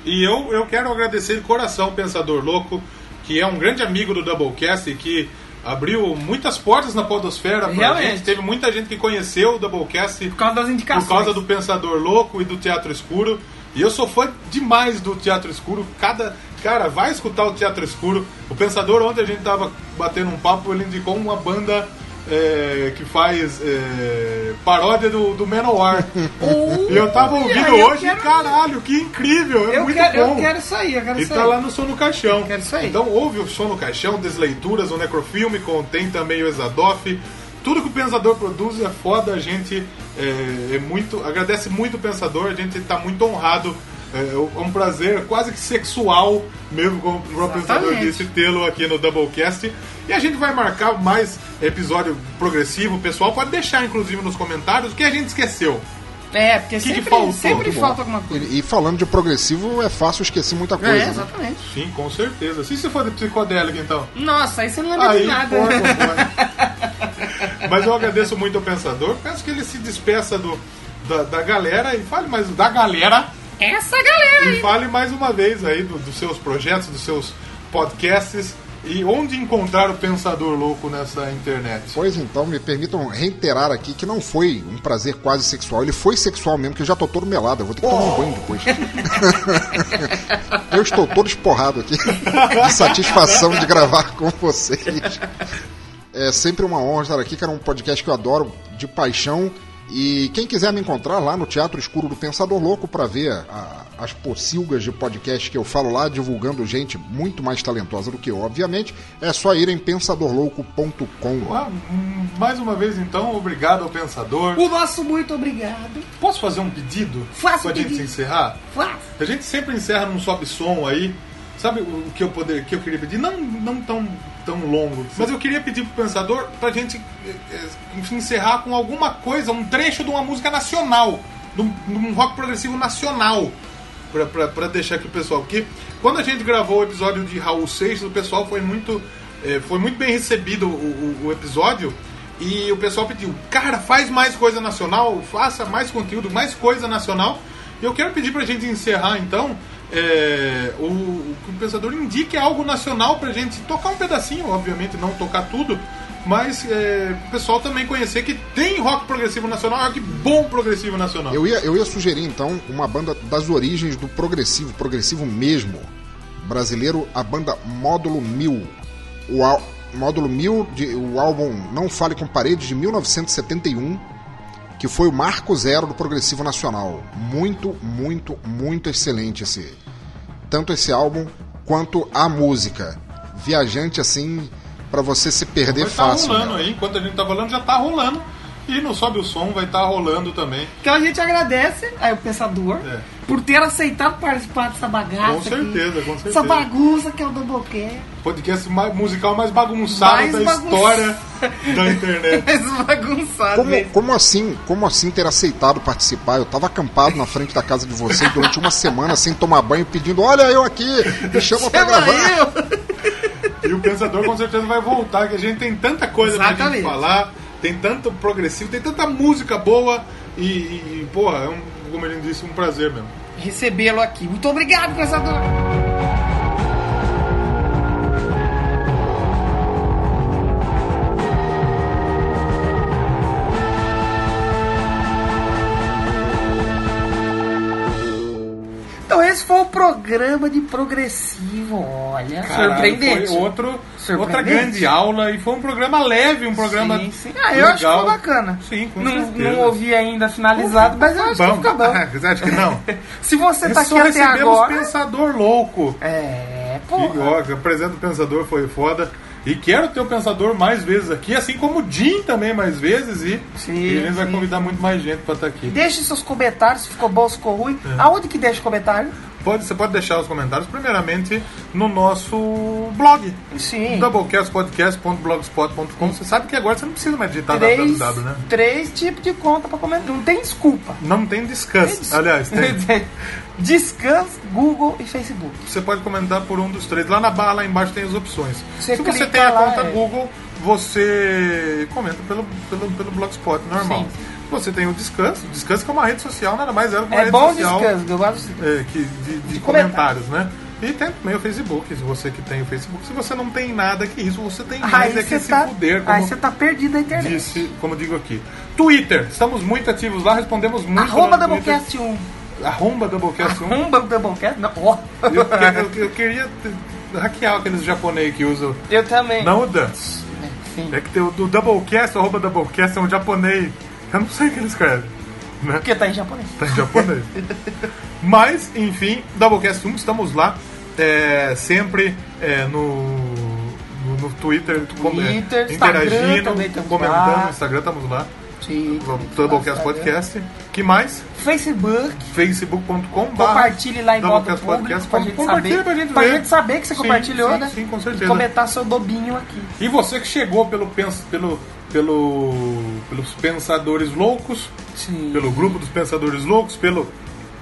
E eu, eu quero agradecer de coração Pensador Louco, que é um grande amigo do Doublecast e que abriu muitas portas na podosfera pra Realmente. gente. Teve muita gente que conheceu o Doublecast Por causa das indicações. por causa do Pensador Louco e do Teatro Escuro. E eu sou fã demais do Teatro Escuro. Cada cara vai escutar o Teatro Escuro. O Pensador ontem a gente tava batendo um papo, ele indicou uma banda é, que faz é, paródia do, do Manowar. (laughs) e eu tava ouvindo eu hoje, quero- caralho, que incrível, é Eu muito quero, bom. eu quero aí, eu quero E isso tá lá no Som no Caixão. Quero isso aí. Então ouve o Som no Caixão, Desleituras, o Necrofilme, contém também o Exadoff. Tudo que o Pensador produz é foda, a gente é, é muito. Agradece muito o Pensador, a gente tá muito honrado É um prazer quase que sexual, mesmo como o próprio pensador disse, tê-lo aqui no Doublecast. E a gente vai marcar mais episódio progressivo. O pessoal pode deixar, inclusive, nos comentários o que a gente esqueceu. É, porque que sempre, faltou? sempre falta alguma coisa. E, e falando de progressivo, é fácil esquecer muita coisa. É, né? exatamente. Sim, com certeza. Se você for de psicodélico, então. Nossa, aí você não lembra Aí, de nada. porra. (laughs) Mas eu agradeço muito ao pensador. Peço que ele se despeça do, da, da galera e fale mais da galera Essa galera e fale mais uma vez aí do- dos seus projetos, dos seus podcasts e onde encontrar o pensador louco nessa internet. Pois então, me permitam reiterar aqui que não foi um prazer quase sexual. Ele foi sexual mesmo, que eu já tô todo melado. Eu vou ter que tomar um banho depois. (laughs) eu estou todo esporrado aqui. De satisfação de gravar com vocês. É sempre uma honra estar aqui, que era um podcast que eu adoro de paixão. E quem quiser me encontrar lá no Teatro Escuro do Pensador Louco para ver a- as pocilgas de podcast que eu falo lá, divulgando gente muito mais talentosa do que eu, obviamente, é só ir em pensadorlouco.com. Ah, hum, Mais uma vez, então, obrigado ao pensador. O nosso muito obrigado. Posso fazer um pedido? Faça pra um gente encerrar? Faz. A gente sempre encerra num sobe som aí. Sabe o que eu poder, que eu queria pedir? Não, não tão, tão longo, mas eu queria pedir pro pensador pra gente eh, eh, enfim, encerrar com alguma coisa, um trecho de uma música nacional, de um, de um rock progressivo nacional. Pra, pra, pra deixar aqui o pessoal. Porque quando a gente gravou o episódio de Raul Seixas, o pessoal foi muito, eh, foi muito bem recebido o, o- o episódio. E o pessoal pediu, cara, faz mais coisa nacional, faça mais conteúdo, mais coisa nacional. E eu quero pedir pra gente encerrar então. É, o, o que o pensador indique algo nacional pra gente tocar um pedacinho, obviamente não tocar tudo, mas é, o pessoal também conhecer que tem rock progressivo nacional, rock bom progressivo nacional. Eu ia, eu ia sugerir então uma banda das origens do progressivo, progressivo mesmo, brasileiro, a banda Módulo 1000. O ál- Módulo 1000, de, o álbum Não Fale com Paredes, de 1971, que foi o marco zero do progressivo nacional. Muito, muito, muito excelente esse. Tanto esse álbum quanto a música. Viajante assim, pra você se perder Vai estar fácil. rolando né? aí, enquanto a gente tá falando, já tá rolando. E no Sobe o Som vai estar rolando também. Então a gente agradece aí o pensador É. por ter aceitado participar dessa bagaça. Com certeza, aqui. com certeza. Essa bagunça que é o Doublecast. Podcast mais, musical mais bagunçado Mais da bagun- história da internet. (laughs) Mais bagunçado Como, mesmo. como assim? Como assim ter aceitado participar? Eu tava acampado na frente da casa de vocês durante uma semana sem tomar banho, pedindo: Olha eu aqui, me (laughs) chama pra gravar. eu. E o pensador com certeza vai voltar, que a gente tem tanta coisa pra gente Exatamente. falar, tem tanto progressivo, tem tanta música boa e, e, e, porra, é um, como ele disse, um prazer mesmo. Recebê-lo aqui. Muito obrigado, pensador. Esse foi o programa de progressivo, olha, Caralho, surpreendente. Foi outro, outra Surpreendente. grande aula e foi um programa leve, um programa Sim, sim. Ah, eu acho que legal. ficou bacana. Sim, com não, certeza. não ouvi ainda finalizado, mas eu acho que Bom, fica bom. (laughs) Você acha que não? (laughs) Se você tá aqui até recebemos agora. Pensador Louco. É, pô. ó, apresenta o Pensador, foi foda. E quero ter o Pensador mais vezes aqui, assim como o Jim também mais vezes. E, Sim, e gente vai convidar muito mais gente pra estar aqui. Deixe seus comentários, se ficou bom, se ficou ruim. É. Aonde que deixa o comentário? Pode, você pode deixar os comentários, primeiramente, no nosso blog. Sim. Doublecastpodcast.blogspot.com Você sabe que agora você não precisa mais digitar Três, www, né? três tipos de conta pra comentar. Não tem desculpa. Não tem discuss. Aliás, (laughs) tem. Descanso, Google e Facebook. Você pode comentar por um dos três. Lá na barra, lá embaixo, tem as opções. Você Se você tem a lá, conta é. Google, você comenta pelo, pelo, pelo Blogspot, normal. Sim. Você tem o Descanso. Descanso que é uma rede social, nada mais é que uma É rede bom social descanso, eu gosto. é, que, de, de comentários, né? E tem também o Facebook, se você que tem o Facebook. Se você não tem nada que isso, você tem mais Aí é que você se tá, aí como você tá perdido na internet. disse, como digo aqui. Twitter, estamos muito ativos lá, respondemos muito Arroba. Doublecast 1. Arromba Doublecast 1. Arroba Doublecast? Não, ó. Eu, eu- eu queria hackear aqueles japonês que usam. Eu também. Não o Dance. Sim. É que tem o do Doublecast, arroba Doublecast, é um japonês. Eu não sei o que ele escreve. Né? Porque tá em japonês. Tá em japonês. (laughs) Mas, enfim, Doublecast 1, estamos lá. é, sempre é, no, no, Twitter, é, Twitter, Instagram interagindo, comentando. lá. No Instagram estamos lá. Sim. Doublecast Podcast. Que mais? Facebook. facebook.com Compartilhe lá em público Podcast. pra gente saber. pra gente pra ver. gente saber que você Sim, compartilhou, sim, né? sim, com E certeza. comentar seu dobinho aqui. E você que chegou pelo, pelo, pelo, pelos Pensadores Loucos, Sim. pelo grupo dos Pensadores Loucos, pelo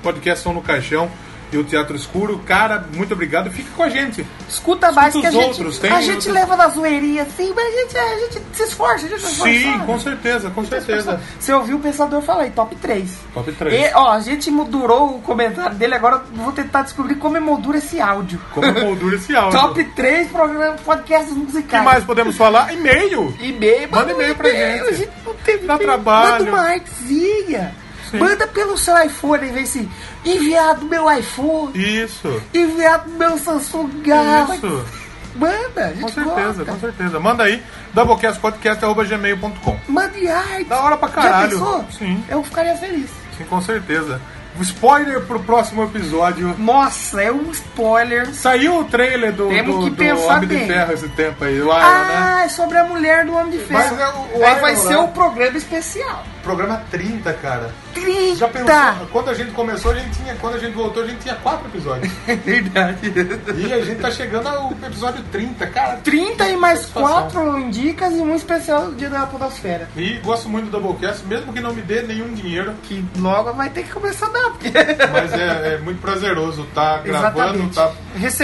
podcast Som no Caixão e o Teatro Escuro, cara, muito obrigado. Fica com a gente. Escuta mais Escuta que a os gente, outros, tem a gente outros. leva na zoeirinha assim, mas a gente, a gente se esforça, a gente se esforça. Sim, com certeza, com certeza. Você ouviu o Pensador falar aí, top 3. Top 3. E, ó, a gente moldurou o comentário dele, agora vou tentar descobrir como emoldura esse áudio. Como moldura esse áudio. (laughs) Top 3 programas, podcasts O que musicais. mais podemos falar? E-mail. E-mail, Manda e-mail pra gente. A gente não teve Dá trabalho. Manda uma artezinha. Manda pelo seu iPhone, em vez de enviar do meu iPhone, Isso. enviar do meu Samsung Galaxy. Isso. Manda, a gente Com certeza, gosta. com certeza. Manda aí, doublecastpodcast.gmail.com. Mande arte. Da hora pra caralho. Sim. Eu ficaria feliz. Sim, com certeza. Spoiler pro próximo episódio. Nossa, é um spoiler. Saiu o trailer do, Temos do, do Homem de bem. Ferro esse tempo aí, o Iron, né? Ah, é sobre a mulher do Homem de Ferro. Mas é o- o Aí Iron, vai né? ser o programa especial. Programa 30, cara. 30! Já pensou? Quando a gente começou, a gente tinha. Quando a gente voltou, a gente tinha quatro episódios. (laughs) É verdade. e a gente tá chegando ao episódio 30, cara. 30 e mais Satisfação. 4 dicas e um especial do Dia da Podosfera. E gosto muito do Doublecast, mesmo que não me dê nenhum dinheiro. Que logo vai ter que começar a dar, porque... Mas é, é muito prazeroso (laughs) estar gravando, Exatamente. tá,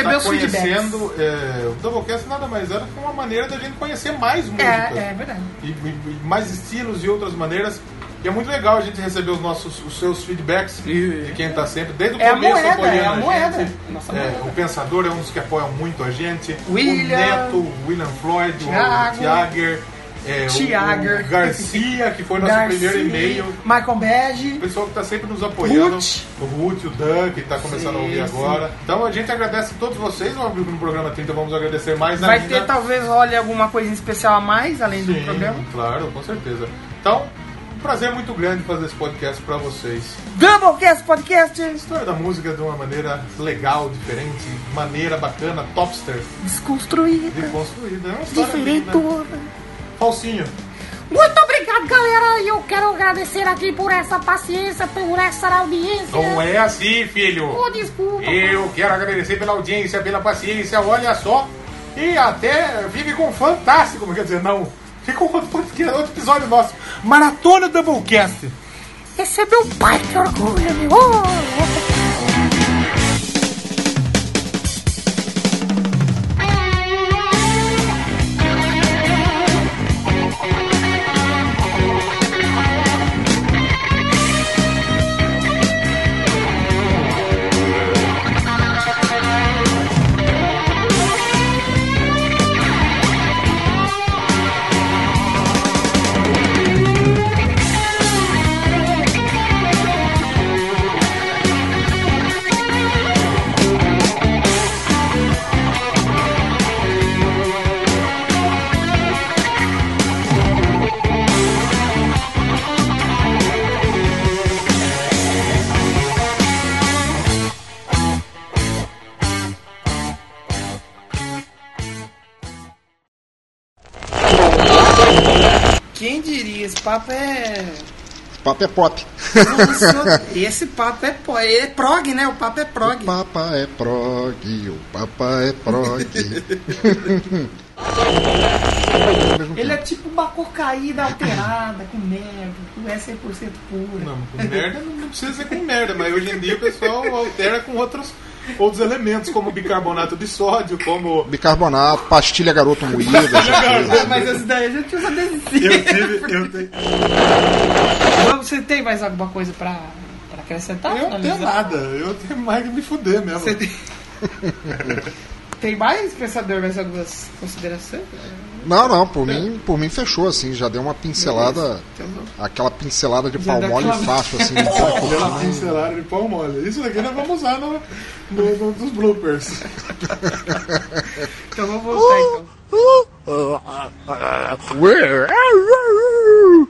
tá conhecendo. É, o Doublecast nada mais era que uma maneira da gente conhecer mais músicas. É, é verdade. E- e mais estilos e outras maneiras. E é muito legal a gente receber os nossos os seus feedbacks de quem tá sempre, desde o É começo moeda, apoiando é a moeda. É, moeda. o Pensador é um dos que apoiam muito a gente. William. O Neto, o William Floyd, Thiago. o Tiager. É, o- Tiager. o Garcia, que foi nosso Garcia, primeiro e-mail. Michael Bege. O pessoal que está sempre nos apoiando. Ruth. O Ruth, o Dan, que está começando a ouvir Sim, agora. Então a gente agradece a todos vocês. No programa 30 vamos agradecer mais Vai ainda. ter talvez role alguma coisa especial a mais, além do Sim, programa. claro, com certeza. Então, um prazer muito grande fazer esse podcast para vocês. Doublecast Podcast História da música de uma maneira legal, diferente, maneira bacana, topster, desconstruída, desconstruída. É diferentona. Falsinho. Muito obrigado, galera. E eu quero agradecer aqui por essa paciência, por essa audiência. Não é assim, filho. Oh, desculpa. Eu quero agradecer pela audiência, pela paciência, olha só. E até fique com fantástico, quer dizer, não. Com outro, podcast, outro episódio nosso. Maratona Doublecast. Esse é meu pai, que orgulho, meu. Oh, papo é. Papo é pop. Esse papo é, po- é prog, né? O papo é prog. O papa é prog, o papa é prog. (laughs) Ele é tipo uma cocaína alterada, com merda, não é 100% pura. Não, com merda não não precisa ser com merda, mas hoje em dia o pessoal altera com outros, outros elementos, como bicarbonato de sódio, como. Bicarbonato, pastilha garoto. Ah, Mas esse daí a gente usa desde Eu tive. Eu, te- Você tem mais alguma coisa pra, pra acrescentar? eu não tenho nada, eu tenho mais que me fuder mesmo. Você tem... (laughs) tem mais, pensador, mais algumas considerações? Não, não, por mim, por mim fechou, assim, já deu uma pincelada, Então, aquela pincelada de Já pau mole aquela- fácil, assim. (laughs) Pela pincelada de pau mole. Isso daqui nós vamos usar no, no, no- nos bloopers. então vamos voltar então. Where are you?